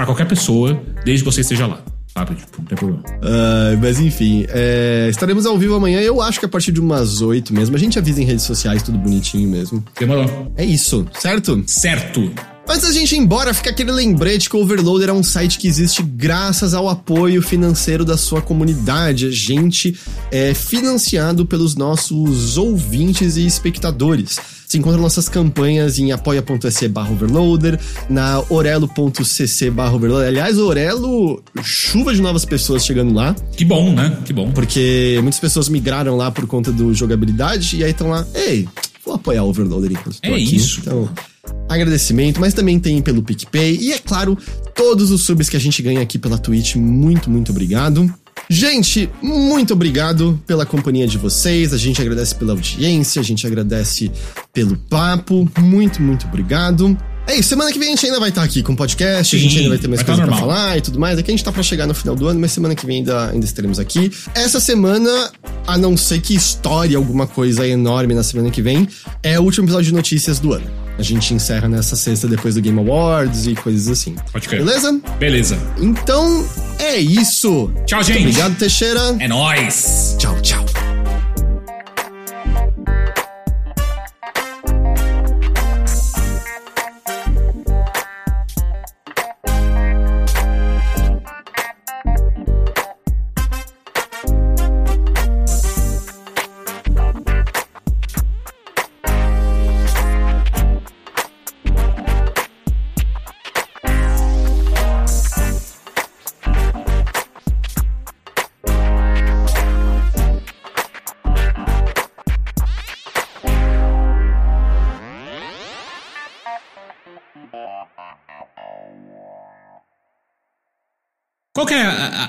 C: pra qualquer pessoa, desde que você esteja lá. Sabe? Tipo, não tem problema.
A: Ah, mas enfim, é, estaremos ao vivo amanhã. Eu acho que a partir de umas 8 mesmo. A gente avisa em redes sociais, tudo bonitinho mesmo.
C: Demorou.
A: É isso, certo?
C: Certo.
A: Antes da gente ir embora, fica aquele lembrete que o Overloader é um site que existe graças ao apoio financeiro da sua comunidade. A gente é financiado pelos nossos ouvintes e espectadores. Você encontra nossas campanhas em apoia.se barra overloader, na orelo.cc barra overloader. Aliás, Orelo, chuva de novas pessoas chegando lá,
C: Que bom, né? Que bom.
A: porque muitas pessoas migraram lá por conta do jogabilidade e aí estão lá, ei, vou apoiar o Overloader enquanto tô
C: É
A: aqui.
C: isso.
A: Então, agradecimento, mas também tem pelo PicPay e, é claro, todos os subs que a gente ganha aqui pela Twitch. Muito, muito obrigado. Gente, muito obrigado pela companhia de vocês. A gente agradece pela audiência, a gente agradece pelo papo. Muito, muito obrigado. É isso, semana que vem a gente ainda vai estar aqui com podcast, a
C: Sim,
A: gente ainda vai ter mais
C: vai tá
A: coisa pra falar e tudo mais. É que a gente tá pra chegar no final do ano, mas semana que vem ainda, ainda estaremos aqui. Essa semana, a não ser que estoure alguma coisa enorme na semana que vem, é o último episódio de notícias do ano. A gente encerra nessa sexta depois do Game Awards e coisas assim.
C: Pode crer.
A: Beleza?
C: Beleza.
A: Então, é isso.
C: Tchau, gente.
A: Obrigado, Teixeira.
C: É nóis.
A: Tchau, tchau.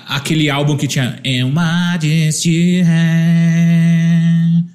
C: Aquele álbum que tinha And Majesty Hand?